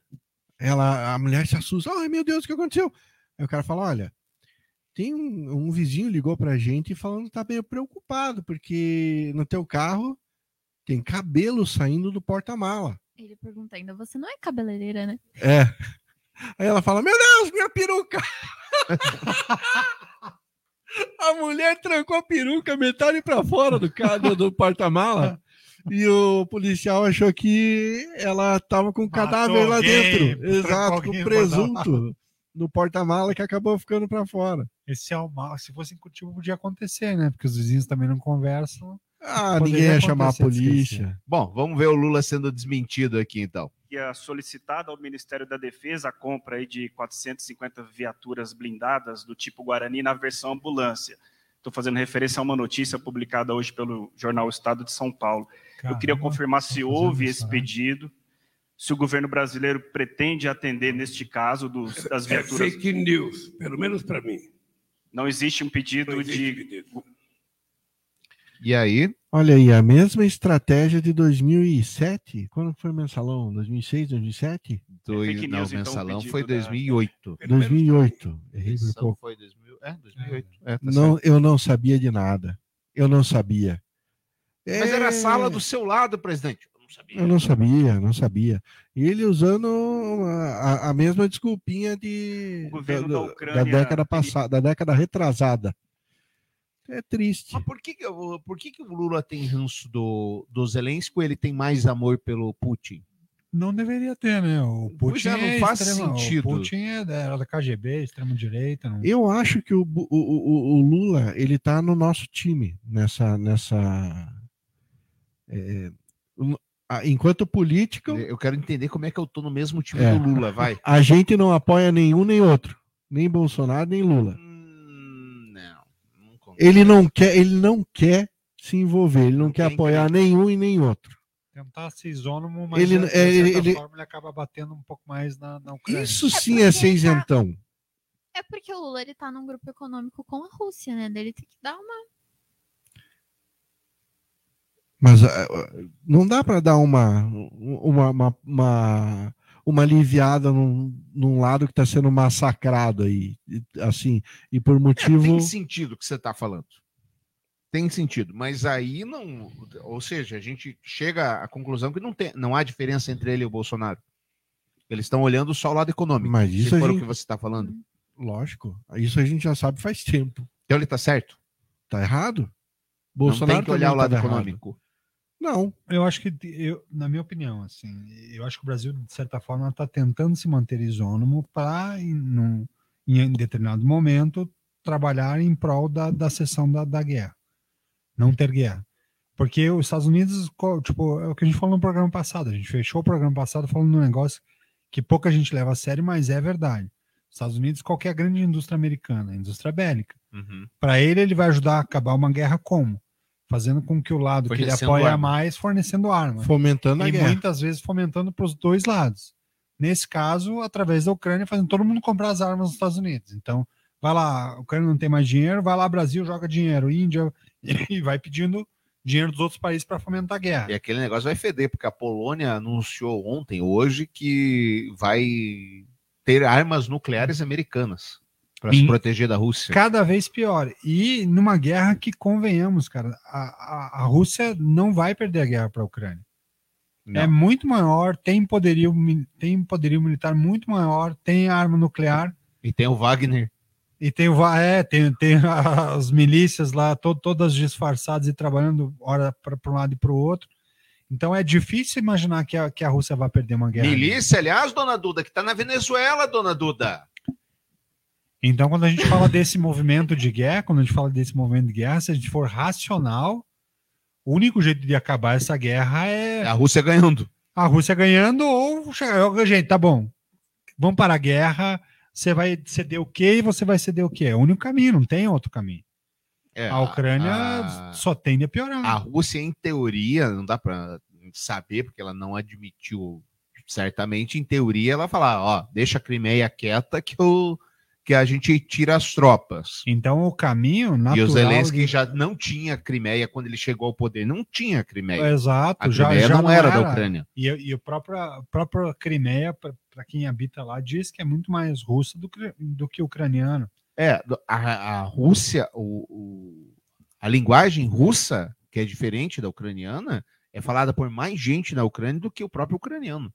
[SPEAKER 3] Ela, a mulher se assusta. Ai, meu Deus, o que aconteceu? Aí o cara fala: olha, tem um, um vizinho ligou pra gente falando que tá meio preocupado, porque no teu carro tem cabelo saindo do porta-mala.
[SPEAKER 4] Ele pergunta ainda, você não é cabeleireira, né?
[SPEAKER 3] É. Aí ela fala: Meu Deus, minha peruca! a mulher trancou a peruca metade pra fora do, ca- do, do porta-mala E o policial achou que ela tava com um cadáver lá
[SPEAKER 1] alguém,
[SPEAKER 3] dentro. Exato, com presunto no porta-mala que acabou ficando para fora.
[SPEAKER 1] Esse é o mal. Se fosse em Curitiba, podia acontecer, né? Porque os vizinhos também não conversam.
[SPEAKER 3] Ah, ninguém ia chamar a polícia.
[SPEAKER 2] Bom, vamos ver o Lula sendo desmentido aqui então.
[SPEAKER 24] ia solicitada ao Ministério da Defesa a compra aí de 450 viaturas blindadas do tipo Guarani na versão ambulância. Estou fazendo referência a uma notícia publicada hoje pelo jornal Estado de São Paulo. Eu queria
[SPEAKER 1] Caramba,
[SPEAKER 24] confirmar se houve
[SPEAKER 1] isso,
[SPEAKER 24] esse
[SPEAKER 1] né?
[SPEAKER 24] pedido, se o governo brasileiro pretende atender neste caso dos, das
[SPEAKER 12] É
[SPEAKER 24] viaturas.
[SPEAKER 12] fake news, pelo menos para mim.
[SPEAKER 24] Não existe um pedido
[SPEAKER 12] existe
[SPEAKER 24] de
[SPEAKER 12] pedido.
[SPEAKER 2] E aí?
[SPEAKER 3] Olha aí, a mesma estratégia de 2007. Quando foi o mensalão? 2006, 2007?
[SPEAKER 2] Do,
[SPEAKER 24] fake
[SPEAKER 2] não,
[SPEAKER 24] news,
[SPEAKER 2] o
[SPEAKER 24] então,
[SPEAKER 2] mensalão
[SPEAKER 24] pedido
[SPEAKER 2] foi
[SPEAKER 24] da-
[SPEAKER 2] 2008.
[SPEAKER 3] 2008. Errei por pouco.
[SPEAKER 2] foi 2000, é, 2008. É, tá
[SPEAKER 3] Não, eu não sabia de nada. Eu não sabia.
[SPEAKER 2] Mas era a
[SPEAKER 3] É,
[SPEAKER 2] sala do seu lado, presidente. Eu não sabia.
[SPEAKER 3] Eu não sabia, não sabia. E ele usando a, a- mesma desculpinha de,
[SPEAKER 24] O governo
[SPEAKER 3] da,
[SPEAKER 24] da
[SPEAKER 3] da
[SPEAKER 24] Ucrânia
[SPEAKER 3] década passada, da década retrasada. É triste.
[SPEAKER 2] Mas por que, que, o- por que, que o Lula tem ranço do, do Zelensky ou ele tem mais amor pelo Putin?
[SPEAKER 1] Não deveria ter, né? O
[SPEAKER 2] Pois
[SPEAKER 1] Putin
[SPEAKER 2] é, não
[SPEAKER 1] é
[SPEAKER 2] faz
[SPEAKER 1] extrema-
[SPEAKER 2] sentido.
[SPEAKER 1] O Putin é da, era da KGB, extrema-direita. Não...
[SPEAKER 3] Eu acho que o, o, o, o Lula ele tá no nosso time nessa nessa é, a- enquanto político
[SPEAKER 2] Eu quero entender como é que eu tô no mesmo time
[SPEAKER 3] É.
[SPEAKER 2] do Lula, vai.
[SPEAKER 3] a gente não apoia nenhum nem outro, nem Bolsonaro nem Lula.
[SPEAKER 2] Hum, Não.
[SPEAKER 3] Ele não quer, ele não quer se envolver, ele não, quer apoiar nenhum e nem outro.
[SPEAKER 1] Tentar ser isônomo, mas
[SPEAKER 3] Ele-
[SPEAKER 1] de, de
[SPEAKER 3] é,
[SPEAKER 1] certa
[SPEAKER 3] ele-
[SPEAKER 1] forma ele acaba batendo um pouco mais na, na Ucrânia.
[SPEAKER 3] Isso sim é ser isentão.
[SPEAKER 4] É porque o Lula ele tá num grupo econômico com a Rússia, né? Ele tem que dar uma.
[SPEAKER 3] Mas ah, ah, não dá para dar uma, uma, uma, uma, uma aliviada num, num lado que está sendo massacrado aí, assim, e por motivo.
[SPEAKER 2] É, Tem sentido o que você está falando. Tem sentido, mas aí não. Ou seja, a gente chega à conclusão que não, tem, não há diferença entre ele e o Bolsonaro. Eles estão olhando só o lado econômico.
[SPEAKER 3] Mas
[SPEAKER 2] se
[SPEAKER 3] isso a
[SPEAKER 2] for o
[SPEAKER 3] gente-
[SPEAKER 2] que você está falando.
[SPEAKER 3] Lógico, isso a gente já sabe faz tempo.
[SPEAKER 2] Então ele está certo?
[SPEAKER 3] Tá errado?
[SPEAKER 2] não tem que olhar o lado
[SPEAKER 3] tava errado. Não.
[SPEAKER 1] Eu acho que, eu, na minha opinião, assim, eu acho que o Brasil, de certa forma, está tentando se manter isônomo para, em, em determinado momento, trabalhar em prol da, da cessão da, da guerra. Não ter guerra. Porque os Estados Unidos, tipo, é o que a gente falou no programa passado. A gente fechou o programa passado falando de um negócio que pouca gente leva a sério, mas é verdade. Os Estados Unidos, qualquer grande indústria americana, indústria bélica.
[SPEAKER 2] Uhum.
[SPEAKER 1] Para ele, ele vai ajudar a acabar uma guerra como? Fazendo com que o lado que ele apoia
[SPEAKER 2] arma.
[SPEAKER 1] mais fornecendo arma.
[SPEAKER 3] Fomentando a
[SPEAKER 1] e
[SPEAKER 3] guerra.
[SPEAKER 1] muitas vezes fomentando para os dois lados. Nesse caso, através da Ucrânia, fazendo todo mundo comprar as armas nos Estados Unidos. Então, vai lá, a Ucrânia não tem mais dinheiro, vai lá, Brasil, joga dinheiro, Índia, e vai pedindo dinheiro dos outros países para fomentar a guerra.
[SPEAKER 2] E aquele negócio vai feder, porque a Polônia anunciou ontem, hoje, que vai ter armas nucleares americanas para se proteger da Rússia.
[SPEAKER 1] Cada vez pior. E numa guerra que, convenhamos, cara, a, a, a Rússia não vai perder a guerra para a Ucrânia. É muito maior, tem poderio, tem poderio militar muito maior, tem arma nuclear.
[SPEAKER 2] E tem o Wagner.
[SPEAKER 1] E tem, o é, tem, tem as milícias lá, to- todas disfarçadas e trabalhando hora para um lado e para o outro. Então é difícil imaginar que a, que a Rússia vai perder uma guerra.
[SPEAKER 2] Milícia, aliás, dona Duda, que está na Venezuela, dona Duda.
[SPEAKER 1] Então, quando a gente fala desse movimento de guerra, quando a gente fala desse movimento de guerra, se a gente for racional, o único jeito de acabar essa guerra é
[SPEAKER 2] a Rússia ganhando.
[SPEAKER 1] A Rússia ganhando ou gente, tá bom. Vamos para a guerra, você vai ceder o quê e você vai ceder o quê? É o único caminho, não tem outro caminho.
[SPEAKER 2] É,
[SPEAKER 1] a Ucrânia
[SPEAKER 2] a-
[SPEAKER 1] só tende a piorar.
[SPEAKER 2] A Rússia, em teoria, não dá para saber, porque ela não admitiu certamente. Em teoria, ela fala: ó, deixa a Crimeia quieta que, eu, que a gente tira as tropas.
[SPEAKER 1] Então, o caminho natural.
[SPEAKER 2] E o Zelensky
[SPEAKER 1] de-
[SPEAKER 2] já não tinha Crimeia quando ele chegou ao poder. Não tinha Crimeia.
[SPEAKER 1] Exato,
[SPEAKER 2] A
[SPEAKER 1] já,
[SPEAKER 2] Crimeia
[SPEAKER 1] já
[SPEAKER 2] não, era, da Ucrânia.
[SPEAKER 1] E, e a própria, a própria Crimeia, para quem habita lá, diz que é muito mais russa do que, do que ucraniano.
[SPEAKER 2] É, a, a Rússia, o, o- a linguagem russa, que é diferente da ucraniana, é falada por mais gente na Ucrânia do que o próprio ucraniano.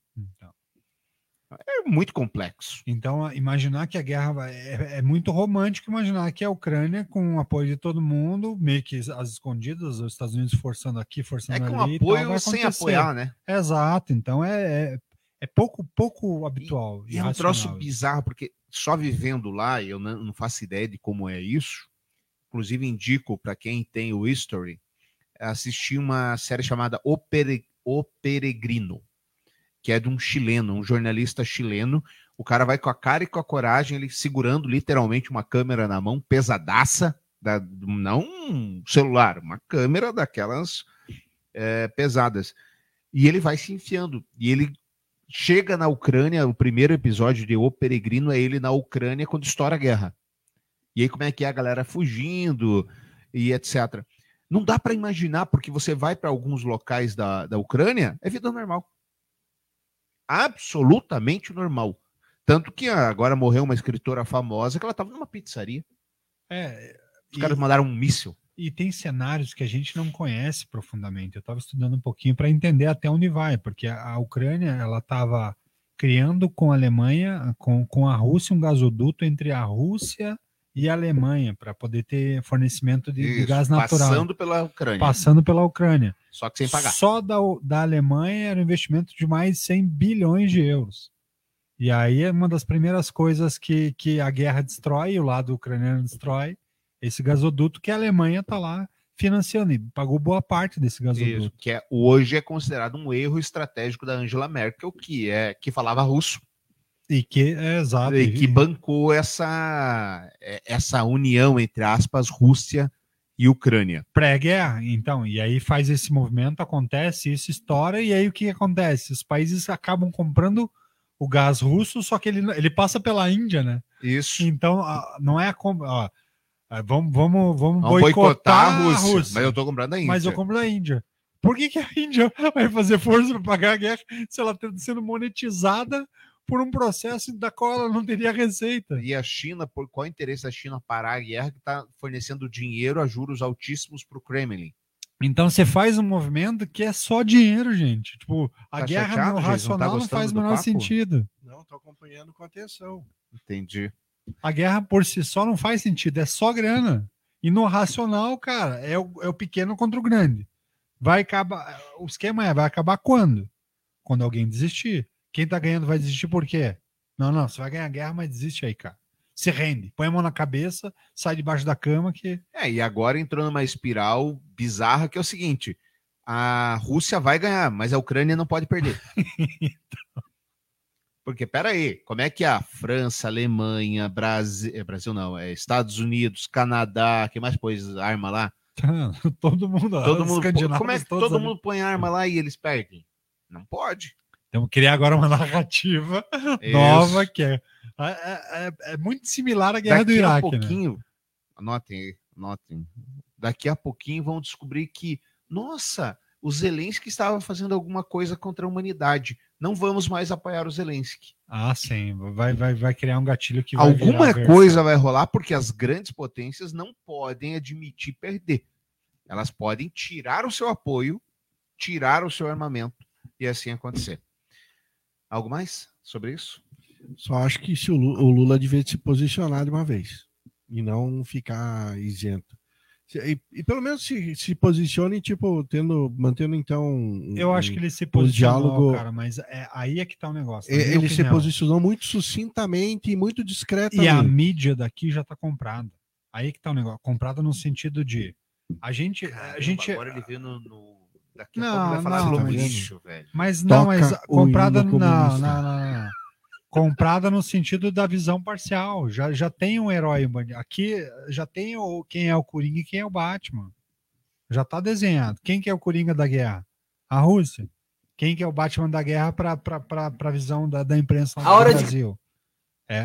[SPEAKER 2] É muito complexo.
[SPEAKER 1] Então, imaginar que a guerra é, é muito romântico imaginar que a Ucrânia, com o apoio de todo mundo, meio que as escondidas, os Estados Unidos forçando aqui, forçando
[SPEAKER 2] É com
[SPEAKER 1] ali. e tal,
[SPEAKER 2] apoio
[SPEAKER 1] vai
[SPEAKER 2] sem apoiar, né?
[SPEAKER 1] Exato. Então é, é, é pouco, pouco habitual.
[SPEAKER 2] E é um troço bizarro, porque só vivendo lá, eu não, não faço ideia de como é isso. Inclusive, indico para quem tem o History assistir uma série chamada O, Pere- O Peregrino, que é de um chileno, um jornalista chileno. O cara vai com a cara e com a coragem, ele segurando literalmente uma câmera na mão, pesadaça, da, não um celular, uma câmera daquelas é, pesadas. E ele vai se enfiando. E ele chega na Ucrânia, o primeiro episódio de O Peregrino é ele na Ucrânia quando estoura a guerra. E aí como é que é a galera fugindo e etc. Não dá para imaginar, porque você vai para alguns locais da, da Ucrânia, é vida normal. Absolutamente normal. Tanto que ah, agora morreu uma escritora famosa que ela estava numa pizzaria.
[SPEAKER 1] É,
[SPEAKER 2] Os caras mandaram um míssil.
[SPEAKER 1] E tem cenários que a gente não conhece profundamente. Eu estava estudando um pouquinho para entender até onde vai, porque a, a Ucrânia ela estava criando com a Alemanha, com, com a Rússia, um gasoduto entre a Rússia e a Alemanha para poder ter fornecimento de, de
[SPEAKER 2] Isso,
[SPEAKER 1] gás natural.
[SPEAKER 2] Passando pela Ucrânia.
[SPEAKER 1] Passando pela Ucrânia.
[SPEAKER 2] Só que sem pagar.
[SPEAKER 1] Só da, da Alemanha era um investimento de mais de 100 bilhões de euros. E aí é uma das primeiras coisas que, que a guerra destrói, o lado ucraniano destrói, esse gasoduto que a Alemanha está lá financiando e pagou boa parte desse gasoduto.
[SPEAKER 2] Isso, que é, hoje é considerado um erro estratégico da Angela Merkel, que é que falava russo.
[SPEAKER 1] E que é exato.
[SPEAKER 2] E que bancou essa, é, essa união, entre aspas, Rússia e Ucrânia.
[SPEAKER 1] Pré-guerra, então, e aí faz esse movimento, acontece, isso estoura, e aí o que acontece? Os países acabam comprando o gás russo, só que ele, ele passa pela Índia, né?
[SPEAKER 2] Isso.
[SPEAKER 1] Então, não é a compra. ó, ah, vamos, vamos, vamos, boicotar,
[SPEAKER 2] boicotar a Rússia, mas eu tô comprando a
[SPEAKER 1] Mas eu
[SPEAKER 2] Índia.
[SPEAKER 1] compro da Índia. Por que, que a Índia vai fazer força para pagar a guerra se ela está sendo monetizada por um processo da qual ela não teria receita?
[SPEAKER 2] E a China, por qual é o interesse da China parar a guerra que está fornecendo dinheiro a juros altíssimos para o Kremlin?
[SPEAKER 1] Então você faz um movimento que é só dinheiro, gente. Tipo, a
[SPEAKER 2] Tá
[SPEAKER 1] guerra
[SPEAKER 2] chateado,
[SPEAKER 1] no?
[SPEAKER 2] Tá
[SPEAKER 1] racional não,
[SPEAKER 2] gostando
[SPEAKER 1] faz o menor
[SPEAKER 2] papo?
[SPEAKER 1] sentido.
[SPEAKER 3] Não, tô acompanhando com atenção.
[SPEAKER 2] Entendi.
[SPEAKER 1] A guerra por si só não faz sentido, é só grana. E no racional, cara, é o, é o pequeno contra o grande. Vai acabar. O esquema é, vai acabar quando? Quando alguém desistir. Quem tá ganhando vai desistir por quê? Não, não, você vai ganhar a guerra, mas desiste aí, cara. Se rende, põe a mão na cabeça, sai debaixo da cama que.
[SPEAKER 2] É, e agora entrou numa espiral bizarra que é o seguinte: a Rússia vai ganhar, mas a Ucrânia não pode perder. Porque, peraí, como é que a França, Alemanha, Brasil, é, Brasil não, é Estados Unidos, Canadá, que mais pôs arma lá?
[SPEAKER 1] todo mundo,
[SPEAKER 2] Todo mundo, como é que todo mundo põe arma lá e eles perdem? Não pode.
[SPEAKER 1] Então, criar agora uma narrativa
[SPEAKER 2] Isso.
[SPEAKER 1] nova que é, é, é- é muito similar à guerra do
[SPEAKER 2] Daqui a
[SPEAKER 1] Iraque. né?
[SPEAKER 2] pouquinho, anotem aí, anotem. Daqui a pouquinho vão descobrir que, nossa, o Zelensky estava fazendo alguma coisa contra a humanidade. Não vamos mais apoiar o Zelensky.
[SPEAKER 1] Ah, sim. Vai, vai, vai criar um gatilho que vai
[SPEAKER 2] Alguma coisa vai rolar porque as grandes potências não podem admitir perder. Elas podem tirar o seu apoio, tirar o seu armamento e assim acontecer. Algo mais sobre isso?
[SPEAKER 3] Só acho que se o Lu- o Lula devia se posicionar de uma vez e não ficar isento. Se- E, e pelo menos se, se posicione, tipo, tendo, mantendo então. um-
[SPEAKER 1] Eu acho que ele se
[SPEAKER 3] um
[SPEAKER 1] posicionou,
[SPEAKER 3] diálogo.
[SPEAKER 1] cara, mas é, aí é que tá o negócio. minha
[SPEAKER 3] Ele se posicionou muito sucintamente e muito discretamente.
[SPEAKER 1] E a mídia daqui já tá comprada. Aí que tá o negócio. Comprada no sentido de. A gente. a gente
[SPEAKER 2] Agora ele veio no. no- Daqui a
[SPEAKER 1] Não,
[SPEAKER 2] pouco vai falar
[SPEAKER 1] não,
[SPEAKER 2] sobre
[SPEAKER 1] mas-
[SPEAKER 2] lixo, velho.
[SPEAKER 1] Mas não, mas
[SPEAKER 3] Toca o
[SPEAKER 1] comprada na,
[SPEAKER 3] comunista.
[SPEAKER 1] na- na- comprada no sentido da visão parcial. Já, já tem um herói. Aqui já tem o, quem é o Coringa e quem é o Batman. Já tá desenhado. Quem que é o Coringa da guerra? A Rússia. Quem que é o Batman da guerra para a visão da, da imprensa lá
[SPEAKER 2] A
[SPEAKER 1] do
[SPEAKER 2] hora de-
[SPEAKER 1] Brasil? É,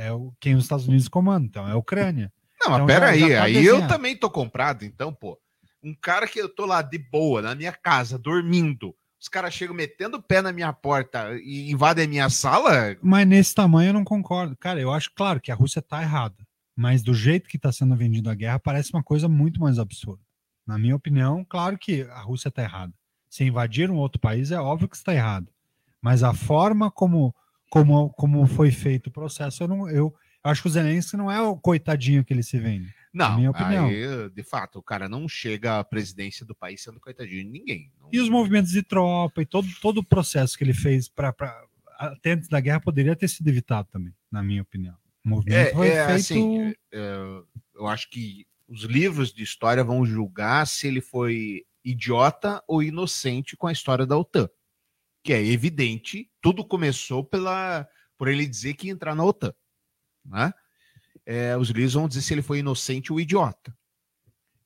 [SPEAKER 1] é, é o, quem os Estados Unidos comandam, então é a Ucrânia.
[SPEAKER 2] Não, mas
[SPEAKER 1] Então,
[SPEAKER 2] pera
[SPEAKER 1] já-
[SPEAKER 2] aí,
[SPEAKER 1] já tá
[SPEAKER 2] aí eu também tô comprado, então, pô. Um cara que eu tô lá de boa, na minha casa, dormindo, os caras chegam metendo o pé na minha porta e invadem a minha sala,
[SPEAKER 1] Mas nesse tamanho eu não concordo. Cara, eu acho claro que a Rússia tá errada. Mas do jeito que está sendo vendida a guerra, parece uma coisa muito mais absurda. Na minha opinião, claro que a Rússia está errada. Se invadir um outro país, é óbvio que está errado. Mas a forma como como, como foi feito o processo, eu, não, eu acho que o Zelensky não é o coitadinho que ele se vende.
[SPEAKER 2] Não,
[SPEAKER 1] na minha opinião.
[SPEAKER 2] aí, de fato, o cara não chega à presidência do país sendo coitadinho de ninguém.
[SPEAKER 1] E os movimentos de tropa e todo, todo o processo que ele fez para até antes da guerra poderia ter sido evitado também, na minha opinião. O movimento
[SPEAKER 2] É,
[SPEAKER 1] foi
[SPEAKER 2] é,
[SPEAKER 1] feito.
[SPEAKER 2] assim, é, eu acho que os livros de história vão julgar se ele foi idiota ou inocente com a história da OTAN. Que é evidente, tudo começou pela, por ele dizer que ia entrar na OTAN. Né? É, os livros vão dizer se ele foi inocente ou idiota.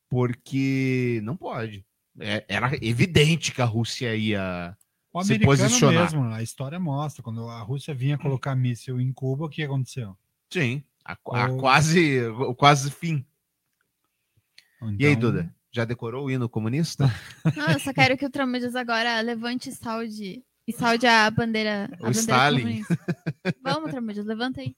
[SPEAKER 2] Porque não pode. É, era evidente que a Rússia ia
[SPEAKER 1] O
[SPEAKER 2] se posicionar.
[SPEAKER 1] mesmo, a história mostra. Quando a Rússia vinha colocar míssil em Cuba, o que aconteceu?
[SPEAKER 2] Sim, a, a
[SPEAKER 1] O-
[SPEAKER 2] quase, o quase fim. E aí,
[SPEAKER 1] Então-
[SPEAKER 2] Duda? Já decorou o hino comunista?
[SPEAKER 4] Não, eu só quero que o Tramujas agora levante e salde. E salde a bandeira. A
[SPEAKER 2] O
[SPEAKER 4] bandeira
[SPEAKER 2] Stalin.
[SPEAKER 4] comunista. Vamos, Tramujas, levanta aí.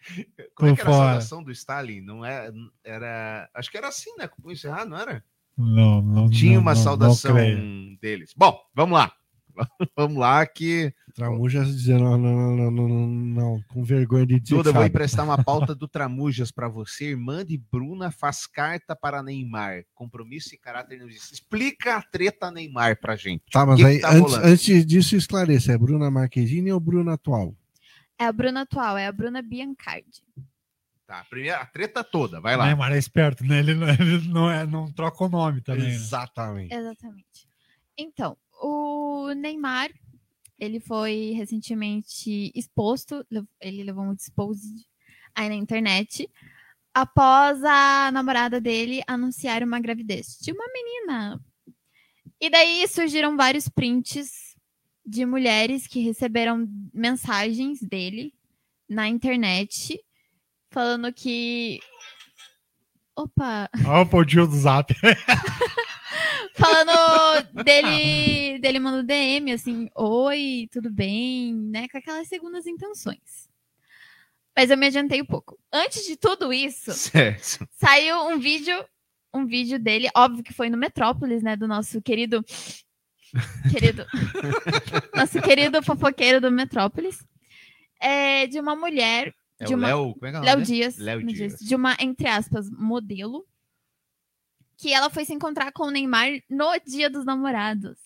[SPEAKER 2] Como é que era a saudação do Stalin? Não é, era, acho que era assim, né? Com o punho cerrado, não era?
[SPEAKER 1] Não, não.
[SPEAKER 2] Tinha
[SPEAKER 1] não,
[SPEAKER 2] uma
[SPEAKER 1] não, não
[SPEAKER 2] saudação
[SPEAKER 1] creio.
[SPEAKER 2] deles. Bom, vamos lá. vamos lá que
[SPEAKER 3] Tramujas dizendo, não, não, não, não, não, não, com vergonha de dizer.
[SPEAKER 2] Duda, vou emprestar uma pauta do Tramujas para você. Irmã de Bruna faz carta para Neymar. Compromisso e caráter não existe. Explica a treta Neymar pra gente.
[SPEAKER 3] Tá, mas aí,
[SPEAKER 2] tá
[SPEAKER 3] antes disso, esclareça, é Bruna Marquezine ou Bruna atual?
[SPEAKER 4] É a Bruna atual, é a Bruna Biancardi.
[SPEAKER 2] Tá, primeira, a treta toda, vai
[SPEAKER 1] O
[SPEAKER 2] lá.
[SPEAKER 1] Neymar é esperto, né? Ele não, ele não, é, não troca o nome também. né?
[SPEAKER 3] Exatamente.
[SPEAKER 4] Exatamente. Então, o Neymar, ele foi recentemente exposto, ele levou um exposed aí na internet, após a namorada dele anunciar uma gravidez de uma menina. E daí surgiram vários prints de mulheres que receberam mensagens dele na internet falando que Opa,
[SPEAKER 1] Ó, o podinho do zap.
[SPEAKER 4] falando dele, dele mandando DM, assim, oi, tudo bem, né? Com aquelas segundas intenções. Mas eu me adiantei um pouco. Antes de tudo isso,
[SPEAKER 2] Certo.
[SPEAKER 4] saiu um vídeo, um vídeo dele, óbvio que foi no Metrópolis, né? Do nosso querido. Querido. nosso querido fofoqueiro do Metrópolis. É, de uma mulher.
[SPEAKER 2] É
[SPEAKER 4] de uma,
[SPEAKER 2] Léo- como é que é
[SPEAKER 4] Léo? Dias.
[SPEAKER 2] Léo
[SPEAKER 4] Léo
[SPEAKER 2] Dias.
[SPEAKER 4] De uma, entre aspas, modelo. Que ela foi se encontrar com o Neymar no dia dos namorados.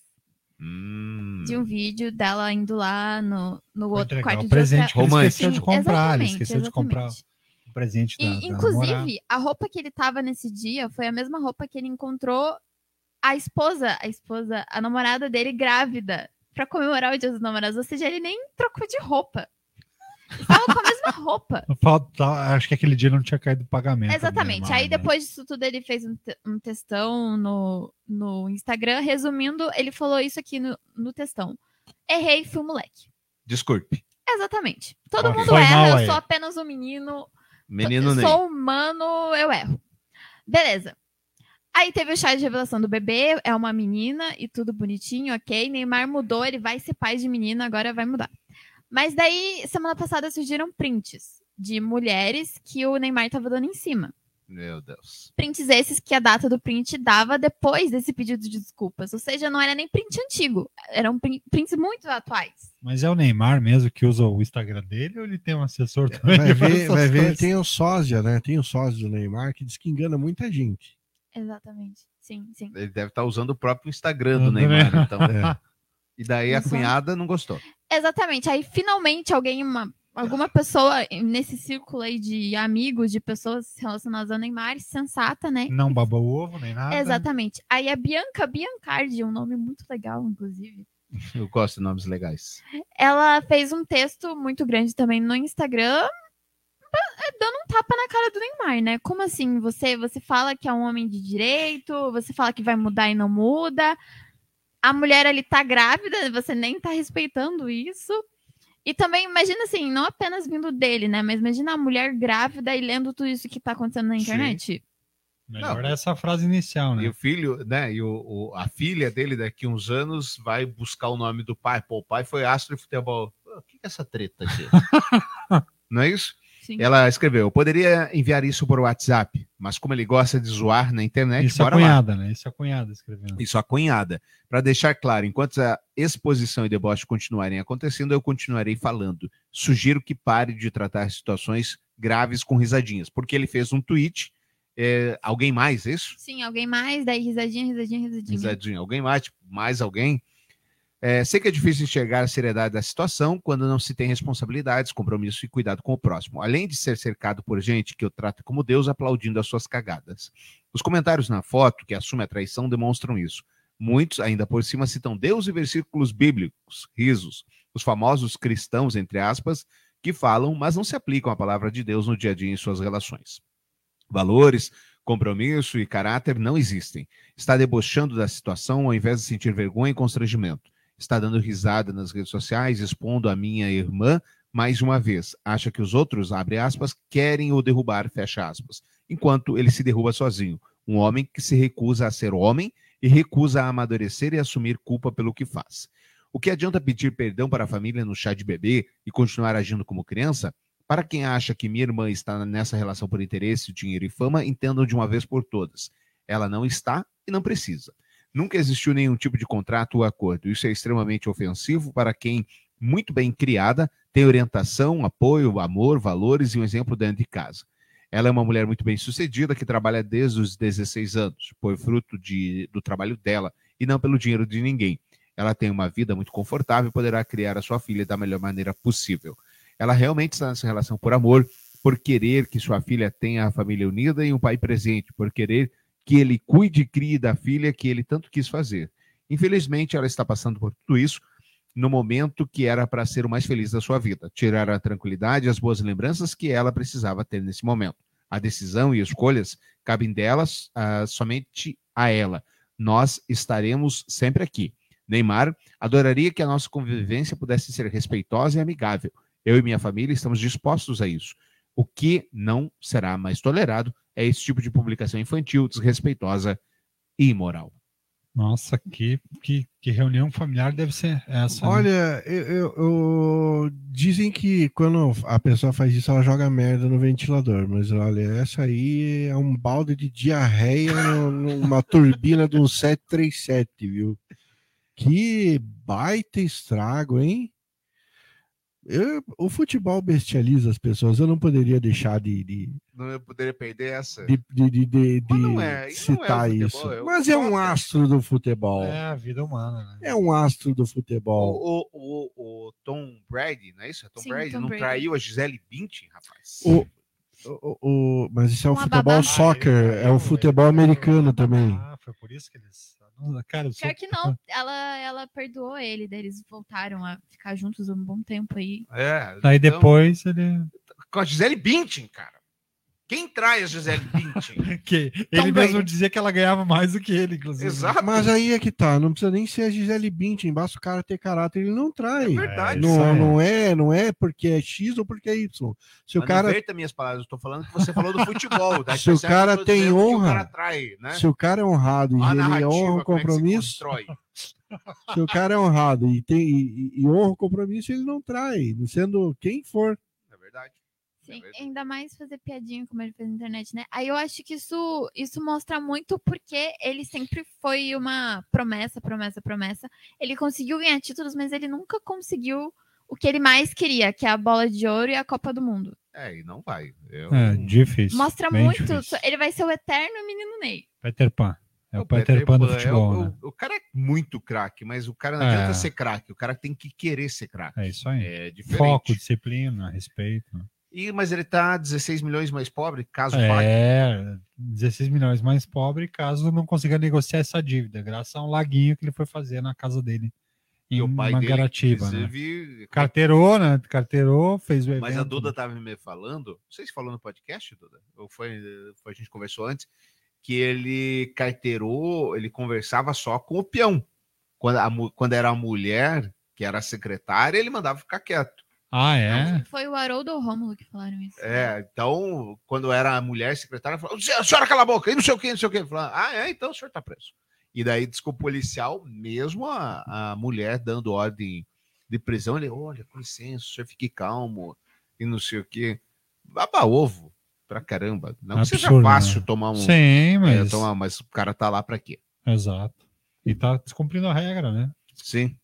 [SPEAKER 2] Hum.
[SPEAKER 4] De um vídeo dela indo lá no, no outro quarto
[SPEAKER 1] o presente
[SPEAKER 4] de
[SPEAKER 1] ele
[SPEAKER 4] hotel.
[SPEAKER 1] esqueceu de comprar. Ele
[SPEAKER 4] exatamente,
[SPEAKER 1] esqueceu de comprar
[SPEAKER 4] exatamente.
[SPEAKER 1] o presente da,
[SPEAKER 4] E,
[SPEAKER 1] da namorada.
[SPEAKER 4] inclusive, a roupa que ele tava nesse dia foi a mesma roupa que ele encontrou a esposa, a esposa, a namorada dele grávida, pra comemorar o Dia dos Namorados. Ou seja, ele nem trocou de roupa. Estava com a mesma roupa.
[SPEAKER 1] Falta, acho que aquele dia não tinha caído o pagamento.
[SPEAKER 4] Exatamente.
[SPEAKER 1] Neymar,
[SPEAKER 4] Aí
[SPEAKER 1] né?
[SPEAKER 4] depois disso tudo ele fez um, um textão no, no Instagram. Resumindo, ele falou isso aqui no, no textão. Errei, fui moleque.
[SPEAKER 2] Desculpe.
[SPEAKER 4] Exatamente. Todo mundo
[SPEAKER 2] Foi
[SPEAKER 4] erra, eu
[SPEAKER 2] aí.
[SPEAKER 4] sou apenas um menino.
[SPEAKER 2] Menino
[SPEAKER 4] sou humano, eu erro. Beleza. Aí teve o chá de revelação do bebê, é uma menina e tudo bonitinho, ok. Neymar mudou, ele vai ser pai de menina, agora vai mudar. Mas daí, semana passada surgiram prints de mulheres que o Neymar tava dando em cima.
[SPEAKER 2] Meu Deus.
[SPEAKER 4] Prints esses que a data do print dava depois desse pedido de desculpas. Ou seja, não era nem print antigo, eram prin- prints muito atuais.
[SPEAKER 1] Mas é o Neymar mesmo que usa o Instagram dele ou ele tem um assessor também?
[SPEAKER 3] Vai ver, vai ver, tem o sósia, né? Tem o sósia do Neymar que diz que engana muita gente.
[SPEAKER 4] Exatamente. Sim, sim.
[SPEAKER 2] Ele deve estar usando o próprio Instagram do
[SPEAKER 1] também.
[SPEAKER 2] Neymar, então.
[SPEAKER 3] É.
[SPEAKER 2] E daí a cunhada não gostou.
[SPEAKER 4] Exatamente. Aí finalmente alguém, uma, alguma pessoa nesse círculo aí de amigos, de pessoas relacionadas ao Neymar, sensata, né?
[SPEAKER 1] Não babou o ovo nem nada.
[SPEAKER 4] Exatamente. Aí a Bianca Biancardi, um nome muito legal, inclusive.
[SPEAKER 2] Eu gosto de nomes legais.
[SPEAKER 4] Ela fez um texto muito grande também no Instagram, eh, dando um tapa na cara do Neymar, né? Como assim? Você, você fala que é um homem de direito, você fala que vai mudar e não muda. A mulher ali tá grávida, você nem tá respeitando isso. E também, imagina assim, não apenas vindo dele, né? Mas imagina a mulher grávida e lendo tudo isso que tá acontecendo na internet.
[SPEAKER 1] Melhor é essa frase inicial, né?
[SPEAKER 2] E o filho, né? E o, o- a filha dele daqui uns anos vai buscar o nome do pai. Pô, o pai foi astro de futebol. Pô, O que é essa treta aqui? Não é isso?
[SPEAKER 4] Sim.
[SPEAKER 2] Ela escreveu: Eu poderia enviar isso por WhatsApp, mas como ele gosta de zoar na internet,
[SPEAKER 1] Isso é a
[SPEAKER 2] bora lá.
[SPEAKER 1] cunhada, né? Isso é a cunhada escrevendo.
[SPEAKER 2] Isso a cunhada. Para deixar claro, enquanto a exposição e deboche continuarem acontecendo, eu continuarei falando. Sugiro que pare de tratar situações graves com risadinhas, porque ele fez um tweet. é, alguém mais, isso?
[SPEAKER 4] Sim, alguém mais, daí risadinha, risadinha, risadinha.
[SPEAKER 2] Risadinha. Alguém mais, tipo, mais alguém? É, sei que é difícil enxergar a seriedade da situação quando não se tem responsabilidades, compromisso e cuidado com o próximo. Além de ser cercado por gente que o trata como Deus, aplaudindo as suas cagadas. Os comentários na foto que assume a traição demonstram isso. Muitos, ainda por cima, citam Deus e versículos bíblicos, risos. Os famosos cristãos, entre aspas, que falam, mas não se aplicam à palavra de Deus no dia a dia em suas relações. Valores, compromisso e caráter não existem. Está debochando da situação ao invés de sentir vergonha e constrangimento. Está dando risada nas redes sociais, expondo a minha irmã mais uma vez. Acha que os outros, abre aspas, querem o derrubar, fecha aspas. Enquanto ele se derruba sozinho. Um homem que se recusa a ser homem e recusa a amadurecer e assumir culpa pelo que faz. O que adianta pedir perdão para a família no chá de bebê e continuar agindo como criança? Para quem acha que minha irmã está nessa relação por interesse, dinheiro e fama, entendam de uma vez por todas. Ela não está e não precisa. Nunca existiu nenhum tipo de contrato ou acordo. Isso é extremamente ofensivo para quem, muito bem criada, tem orientação, apoio, amor, valores e um exemplo dentro de casa. Ela é uma mulher muito bem sucedida que trabalha desde os 16 anos, por fruto de, do trabalho dela e não pelo dinheiro de ninguém. Ela tem uma vida muito confortável e poderá criar a sua filha da melhor maneira possível. Ela realmente está nessa relação por amor, por querer que sua filha tenha a família unida e um pai presente, por querer que ele cuide e crie da filha que ele tanto quis fazer. Infelizmente, ela está passando por tudo isso no momento que era para ser o mais feliz da sua vida, tirar a tranquilidade e as boas lembranças que ela precisava ter nesse momento. A decisão e escolhas cabem delas ah, somente a ela. Nós estaremos sempre aqui. Neymar adoraria que a nossa convivência pudesse ser respeitosa e amigável. Eu e minha família estamos dispostos a isso. O que não será mais tolerado é esse tipo de publicação infantil, desrespeitosa e imoral.
[SPEAKER 1] Nossa, que, que, que reunião familiar deve ser essa? né?
[SPEAKER 3] Olha, eu, eu- eu- dizem que quando a pessoa faz isso, ela joga merda no ventilador. Mas olha, essa aí é um balde de diarreia numa turbina de um 737, viu? Que baita estrago, hein? Eu- o futebol bestializa as pessoas. Eu não poderia deixar de, de,
[SPEAKER 2] Não poderia perder essa.
[SPEAKER 3] de, de, de, de-
[SPEAKER 2] não é, não é
[SPEAKER 3] citar
[SPEAKER 2] futebol,
[SPEAKER 3] isso.
[SPEAKER 2] é
[SPEAKER 3] Mas é um astro do futebol.
[SPEAKER 1] É a vida humana, né?
[SPEAKER 3] É um astro do futebol.
[SPEAKER 2] O, o, o, o Tom Brady, não é isso? É Tom
[SPEAKER 4] Sim,
[SPEAKER 2] Brady
[SPEAKER 4] Tom
[SPEAKER 2] não
[SPEAKER 4] Brady.
[SPEAKER 2] traiu a Gisele Bündchen, rapaz.
[SPEAKER 3] O, o, o- mas isso é o
[SPEAKER 4] Uma
[SPEAKER 3] futebol
[SPEAKER 4] babá.
[SPEAKER 3] soccer, é o futebol americano também.
[SPEAKER 1] Ah, foi por isso que eles. Cara, eu sou-
[SPEAKER 4] Pior que não, ela, ela perdoou ele, daí eles voltaram a ficar juntos um bom tempo aí.
[SPEAKER 2] É,
[SPEAKER 1] Daí
[SPEAKER 2] então,
[SPEAKER 1] depois ele.
[SPEAKER 2] Com a Gisele Bündchen, cara. Quem trai a Gisele Bündchen?
[SPEAKER 1] Que ele
[SPEAKER 2] Também.
[SPEAKER 1] mesmo dizia que ela ganhava mais do que ele, inclusive.
[SPEAKER 2] Exato.
[SPEAKER 3] Mas aí é que tá, não precisa nem ser a Gisele Bündchen, basta o cara ter caráter, ele não trai.
[SPEAKER 2] É verdade.
[SPEAKER 3] não,
[SPEAKER 1] isso é.
[SPEAKER 3] não é, não é porque é X ou porque é Y. Se o
[SPEAKER 2] Mas
[SPEAKER 3] cara
[SPEAKER 2] Não verta minhas palavras, eu tô falando que você falou do futebol. daí
[SPEAKER 3] Se o
[SPEAKER 2] acha
[SPEAKER 3] cara tem
[SPEAKER 2] que o
[SPEAKER 3] honra,
[SPEAKER 2] cara trai, né?
[SPEAKER 3] se o cara é honrado e ele
[SPEAKER 2] narrativa,
[SPEAKER 3] honra o
[SPEAKER 2] é
[SPEAKER 3] compromisso, se o cara é honrado e tem e, e honra o compromisso, ele não trai, sendo quem for.
[SPEAKER 2] É verdade.
[SPEAKER 4] Sim, ainda mais fazer piadinha como ele fez na internet, né? Aí eu acho que isso, isso mostra muito porque ele sempre foi uma promessa, promessa, promessa. Ele conseguiu ganhar títulos, mas ele nunca conseguiu o que ele mais queria, que é a bola de ouro e a Copa do Mundo.
[SPEAKER 2] É, e não vai. Eu-
[SPEAKER 1] É, difícil.
[SPEAKER 4] Mostra
[SPEAKER 1] bem
[SPEAKER 4] muito.
[SPEAKER 1] difícil.
[SPEAKER 4] Ele vai ser o eterno menino Ney.
[SPEAKER 1] Peter Pan. É o Peter Pan do
[SPEAKER 2] é,
[SPEAKER 1] futebol,
[SPEAKER 2] o,
[SPEAKER 1] né?
[SPEAKER 2] o cara é muito craque, mas o cara não
[SPEAKER 1] É.
[SPEAKER 2] adianta ser craque, o cara tem que querer ser craque.
[SPEAKER 1] É isso aí.
[SPEAKER 2] É diferente.
[SPEAKER 1] Foco, disciplina, respeito.
[SPEAKER 2] E, mas ele tá 16 milhões mais pobre, caso pague.
[SPEAKER 1] É, 16 milhões mais pobre caso não consiga negociar essa dívida, graças a um laguinho que ele foi fazer na casa dele. Em
[SPEAKER 2] E o pai dele,
[SPEAKER 1] né?
[SPEAKER 2] inclusive,
[SPEAKER 1] Carteirou, né? Carteirou, fez o evento.
[SPEAKER 2] Mas a Duda tava me falando, não sei se falou no podcast, Duda, ou foi, foi a gente conversou antes, que ele carteirou, ele conversava só com o peão. Quando, a quando era a mulher, que era a secretária, ele mandava ficar quieto.
[SPEAKER 1] Ah, é?
[SPEAKER 4] Foi o Haroldo ou o Rômulo que falaram isso.
[SPEAKER 2] É, então, quando era a mulher secretária, falava, a senhora cala a boca, e não sei o que, não sei o que. Falava, ah, é, então o senhor tá preso. E daí diz que o policial, mesmo a, a mulher dando ordem de prisão, ele, olha, com licença, o senhor fique calmo, e não sei o que. Baba ovo. pra caramba. Não que seja
[SPEAKER 1] Absurdo,
[SPEAKER 2] fácil
[SPEAKER 1] né?
[SPEAKER 2] tomar um.
[SPEAKER 1] Sim,
[SPEAKER 2] é,
[SPEAKER 1] mas-
[SPEAKER 2] tomar, mas o cara tá lá pra quê?
[SPEAKER 1] Exato. E tá descumprindo a regra, né?
[SPEAKER 2] Sim.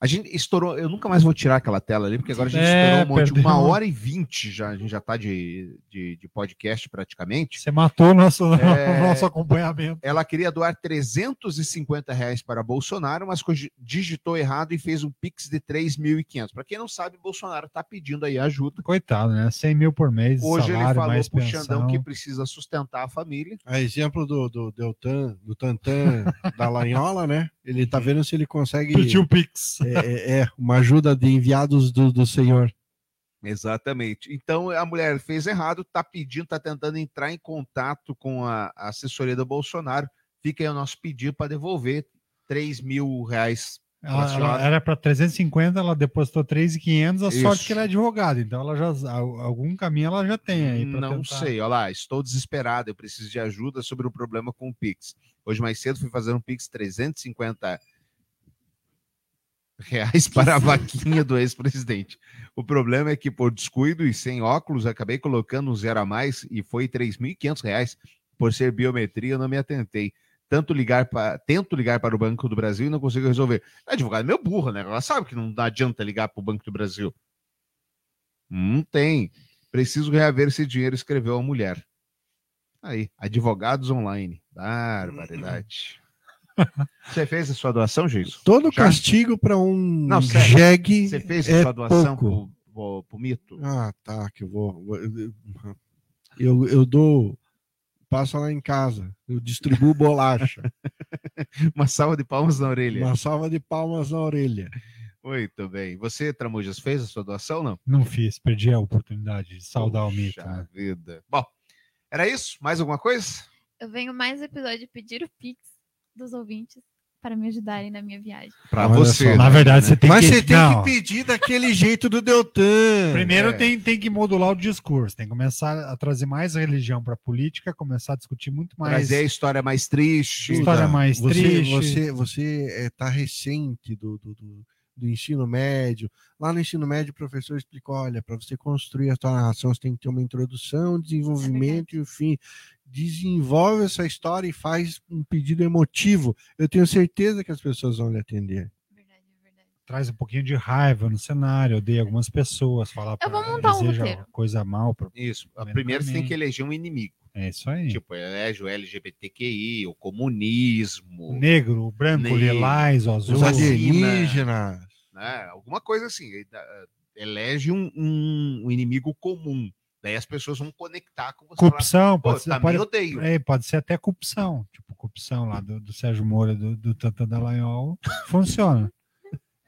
[SPEAKER 2] A gente estourou. Eu nunca mais vou tirar aquela tela ali, porque agora a gente
[SPEAKER 1] É,
[SPEAKER 2] estourou um monte.
[SPEAKER 1] perdeu.
[SPEAKER 2] Uma hora e vinte já. A gente já tá de, de, de podcast praticamente.
[SPEAKER 1] Você matou o nosso,
[SPEAKER 2] É,
[SPEAKER 1] o nosso acompanhamento.
[SPEAKER 2] Ela queria doar 350 reais para Bolsonaro, mas digitou errado e fez um pix de 3.500. Para quem não sabe, Bolsonaro está pedindo aí ajuda.
[SPEAKER 1] Coitado, né? 100 mil por mês.
[SPEAKER 2] Hoje
[SPEAKER 1] salário,
[SPEAKER 2] ele falou pro
[SPEAKER 1] pensão.
[SPEAKER 2] Xandão que precisa sustentar a família.
[SPEAKER 3] A exemplo do, do Deltan, do Tantan da Lanhola, né? Ele tá vendo se ele consegue.
[SPEAKER 1] Pediu Pix.
[SPEAKER 3] É, é, é, uma ajuda de enviados do, do Senhor.
[SPEAKER 2] Exatamente. Então a mulher fez errado, tá pedindo, tá tentando entrar em contato com a, a assessoria do Bolsonaro. Fica aí o nosso pedido para devolver 3 mil reais.
[SPEAKER 1] Ela, ela era para 350, ela depositou 3,500. A sorte
[SPEAKER 2] Isso.
[SPEAKER 1] que ela é advogada, então ela já al- algum caminho ela já tem aí.
[SPEAKER 2] Não
[SPEAKER 1] tentar.
[SPEAKER 2] sei, olha lá, estou desesperado, eu preciso de ajuda sobre o problema com o Pix. Hoje mais cedo fui fazer um Pix 350 reais para a vaquinha do ex-presidente. O problema é que por descuido e sem óculos acabei colocando um zero a mais e foi 3.500 reais. Por ser biometria, eu não me atentei. Tanto ligar para, tento ligar para o Banco do Brasil e não consigo resolver. A advogada é meio burra, né? Ela sabe que não adianta ligar para o Banco do Brasil. Não tem. Preciso reaver esse dinheiro, escreveu a mulher. Aí, advogados online. Barbaridade. Você fez a sua doação, Gilson?
[SPEAKER 3] Todo
[SPEAKER 2] Já?
[SPEAKER 3] castigo para um
[SPEAKER 2] Não,
[SPEAKER 3] jegue.
[SPEAKER 2] Você fez a
[SPEAKER 3] é
[SPEAKER 2] sua doação
[SPEAKER 3] pouco.
[SPEAKER 2] pro, pro, pro mito?
[SPEAKER 3] Ah, tá, que eu vou. Eu, eu dou. Passa lá em casa. Eu distribuo bolacha.
[SPEAKER 2] Uma salva de palmas na orelha.
[SPEAKER 3] Uma salva de palmas na orelha.
[SPEAKER 2] Muito bem. Você, Tramujas, fez a sua doação, não?
[SPEAKER 1] Não fiz, perdi a oportunidade de saudar o mito. Né?
[SPEAKER 2] vida. Bom, era isso? Mais alguma coisa?
[SPEAKER 4] Eu venho mais episódio pedir o Pix dos ouvintes para me ajudarem na minha viagem.
[SPEAKER 2] Pra
[SPEAKER 3] Olha
[SPEAKER 2] você.
[SPEAKER 3] só.
[SPEAKER 2] né?
[SPEAKER 1] Na verdade, você tem
[SPEAKER 3] Mas
[SPEAKER 1] que.
[SPEAKER 3] você tem
[SPEAKER 1] não.
[SPEAKER 3] que pedir daquele jeito do Deltan.
[SPEAKER 1] Primeiro
[SPEAKER 3] É.
[SPEAKER 1] tem, tem que modular o discurso, tem que começar a trazer mais religião para a política, começar a discutir muito mais.
[SPEAKER 2] Trazer a história mais triste.
[SPEAKER 1] História mais
[SPEAKER 3] você,
[SPEAKER 1] triste.
[SPEAKER 3] Você, você é, tá recente do, do, do, do ensino médio. Lá no ensino médio, o professor explicou: olha, para você construir a sua narração, você tem que ter uma introdução, desenvolvimento e o fim. Desenvolve essa história e faz um pedido emotivo. Eu tenho certeza que as pessoas vão lhe atender.
[SPEAKER 1] Traz um pouquinho de raiva no cenário, odeia algumas pessoas, falar
[SPEAKER 4] Eu vou
[SPEAKER 1] pra-
[SPEAKER 4] montar um
[SPEAKER 1] deseja
[SPEAKER 4] roteiro.
[SPEAKER 1] coisa mal. Pra...
[SPEAKER 2] Isso. Primeiro você tem que eleger um inimigo.
[SPEAKER 1] É isso aí.
[SPEAKER 2] Tipo, elege o LGBTQI, o comunismo.
[SPEAKER 1] O negro, o branco, o
[SPEAKER 2] Negro,
[SPEAKER 1] lilás, o azul.
[SPEAKER 3] Os
[SPEAKER 2] Vacina. Né? Alguma coisa assim. Dá- Elege um, um- um inimigo comum. Daí as pessoas vão conectar com você.
[SPEAKER 1] Corrupção, pode ser, pode,
[SPEAKER 2] odeio.
[SPEAKER 1] é, pode ser até corrupção. Tipo, corrupção lá do, do Sérgio Moura, do, do Tata Dallagnol, funciona.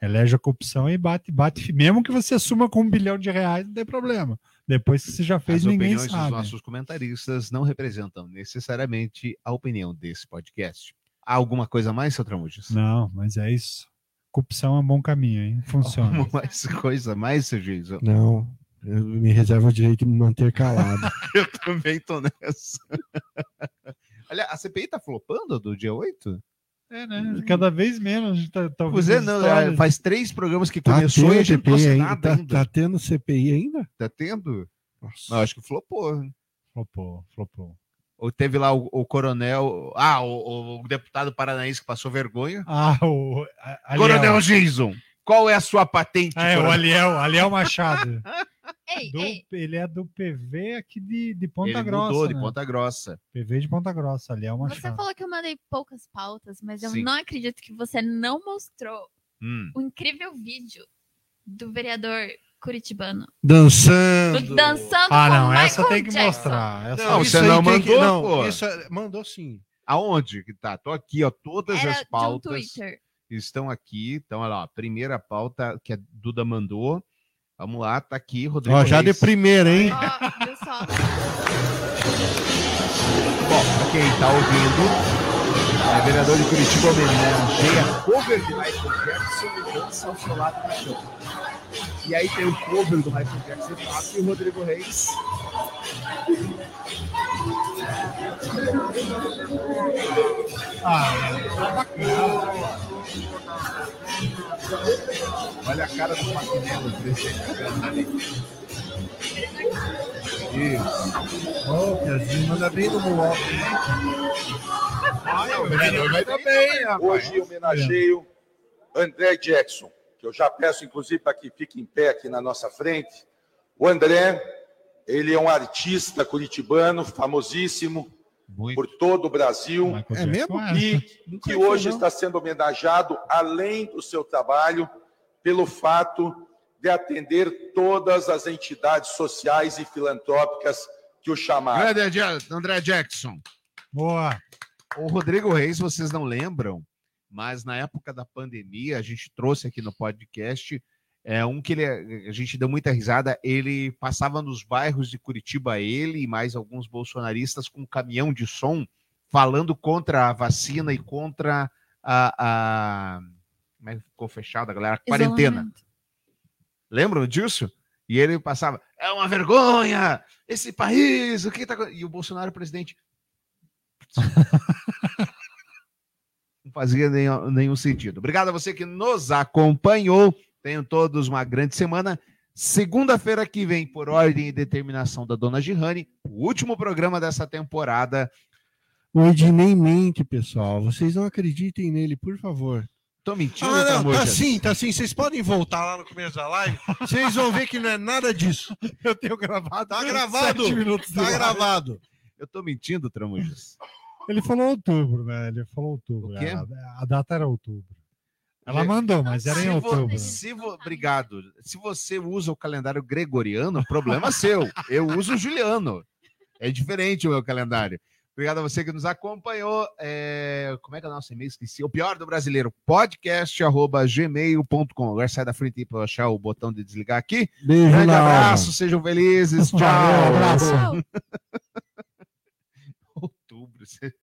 [SPEAKER 1] Elege a corrupção e bate, bate. Mesmo que você assuma com um bilhão de reais, não tem problema. Depois que você já fez,
[SPEAKER 2] As
[SPEAKER 1] ninguém
[SPEAKER 2] opiniões
[SPEAKER 1] sabe.
[SPEAKER 2] dos nossos comentaristas não representam necessariamente a opinião desse podcast. Há alguma coisa mais, seu Tramujas?
[SPEAKER 1] Não, mas é isso. Corrupção é um bom caminho, hein? Funciona.
[SPEAKER 2] Mais coisa a mais, seu Jason?
[SPEAKER 3] Não, eu me reservo o direito de me manter calado.
[SPEAKER 2] Eu também tô nessa. Olha, a CPI tá flopando do dia 8?
[SPEAKER 1] É, né? Cada vez menos a gente tá, tá
[SPEAKER 2] Pois é, não,
[SPEAKER 1] histórias.
[SPEAKER 2] faz três programas que
[SPEAKER 3] Tá
[SPEAKER 2] começou e a gente
[SPEAKER 3] CPI ainda?
[SPEAKER 2] nada
[SPEAKER 3] Tá,
[SPEAKER 2] ainda.
[SPEAKER 3] tá tendo CPI ainda?
[SPEAKER 2] Tá tendo?
[SPEAKER 3] Nossa.
[SPEAKER 2] Não, acho que flopou.
[SPEAKER 1] Flopou, flopou.
[SPEAKER 2] Ou teve lá o, o coronel. Ah, o, o deputado paranaense que passou vergonha.
[SPEAKER 1] Ah, o a-.
[SPEAKER 2] Coronel Jason, qual é a sua patente?
[SPEAKER 1] Ah, é, o? Aliel, Aliel Machado.
[SPEAKER 4] Ei,
[SPEAKER 1] Do-
[SPEAKER 4] ei,
[SPEAKER 1] ele é do PV aqui de, de Ponta
[SPEAKER 2] Ele
[SPEAKER 1] Grossa.
[SPEAKER 2] mudou de
[SPEAKER 1] né?
[SPEAKER 2] Ponta Grossa.
[SPEAKER 1] PV de Ponta Grossa, Aliel
[SPEAKER 4] você
[SPEAKER 1] Machado.
[SPEAKER 4] falou que eu mandei poucas pautas, mas eu
[SPEAKER 2] Sim.
[SPEAKER 4] não acredito que você não mostrou
[SPEAKER 2] Hum.
[SPEAKER 4] o incrível vídeo do vereador curitibano
[SPEAKER 3] Dançando.
[SPEAKER 4] dançando
[SPEAKER 1] Ah,
[SPEAKER 4] com
[SPEAKER 1] não,
[SPEAKER 4] Michael
[SPEAKER 1] essa tem que
[SPEAKER 4] Jackson.
[SPEAKER 1] mostrar. Essa
[SPEAKER 2] Não,
[SPEAKER 3] isso
[SPEAKER 2] você não
[SPEAKER 3] tem que-
[SPEAKER 2] mandou,
[SPEAKER 3] não,
[SPEAKER 2] pô.
[SPEAKER 3] isso é- mandou sim.
[SPEAKER 2] Aonde que tá? Tô aqui, ó. Todas
[SPEAKER 4] Era
[SPEAKER 2] as
[SPEAKER 4] de
[SPEAKER 2] pautas estão aqui. Então, olha lá, primeira pauta que a Duda mandou. Vamos lá, tá aqui, Rodrigo.
[SPEAKER 3] Ó, já de
[SPEAKER 2] Reis.
[SPEAKER 3] primeira, hein?
[SPEAKER 4] Ó, viu só?
[SPEAKER 2] Bom, pra quem tá ouvindo, a vereador de Curitiba homenageia a cover de Michael Jackson e dança ao seu lado no chão. E aí tem o cover do Michael Jackson e Papo e o Rodrigo Reis.
[SPEAKER 1] Ah, bacana.
[SPEAKER 2] Olha a cara do Paquinelo, Câmara ali.
[SPEAKER 3] Ô, Piazinho, manda bem no Moop.
[SPEAKER 10] o vereador vai rapaz.
[SPEAKER 25] Hoje homenageio André Jackson, que eu já peço, inclusive, para que fique em pé aqui na nossa frente. O André, ele é um artista curitibano, famosíssimo por todo o Brasil.
[SPEAKER 3] É mesmo?
[SPEAKER 25] E que hoje está sendo homenageado, além do seu trabalho, pelo fato de atender todas as entidades sociais e filantrópicas que o chamaram.
[SPEAKER 2] Grande André Jackson.
[SPEAKER 1] Boa.
[SPEAKER 2] O Rodrigo Reis, vocês não lembram, mas na época da pandemia, a gente trouxe aqui no podcast é um que ele, a gente deu muita risada. Ele passava nos bairros de Curitiba, ele e mais alguns bolsonaristas com um caminhão de som falando contra a vacina e contra a. a como é que ficou fechada, galera? A quarentena. Lembram disso? E ele passava, é uma vergonha, esse país, o que tá... acon-" E o Bolsonaro presidente. Não fazia nenhum, nenhum sentido. Obrigado a você que nos acompanhou. Tenham todos uma grande semana. Segunda-feira que vem, por ordem e determinação da dona Gihane, o último programa dessa temporada.
[SPEAKER 3] O Ednei mente, pessoal. Vocês não acreditem nele, por favor.
[SPEAKER 2] Tô mentindo,
[SPEAKER 3] Ah, não, tá sim, tá sim. Vocês podem voltar lá no começo da live. Vocês vão ver que não é nada disso.
[SPEAKER 1] Eu tenho gravado.
[SPEAKER 3] Tá gravado.
[SPEAKER 1] sete minutos de
[SPEAKER 3] Tá gravado.
[SPEAKER 2] Eu tô mentindo, Tramujas.
[SPEAKER 1] Ele falou outubro, velho. Ele falou outubro.
[SPEAKER 2] O quê?
[SPEAKER 1] A, a data era outubro. Ela mandou, mas era em
[SPEAKER 2] se vo-
[SPEAKER 1] outubro.
[SPEAKER 2] se vo- obrigado. Se você usa o calendário gregoriano, problema seu. Eu uso o juliano. É diferente o meu calendário. Obrigado a você que nos acompanhou. É, Como é que é o nosso e-mail? Esqueci. O pior do brasileiro, podcast.gmail.com. Agora sai da frente para eu achar o botão de desligar aqui.
[SPEAKER 3] Beijo
[SPEAKER 2] Grande
[SPEAKER 3] na
[SPEAKER 2] abraço, sejam felizes. Tchau.
[SPEAKER 3] Valeu, abraço.
[SPEAKER 2] Outubro.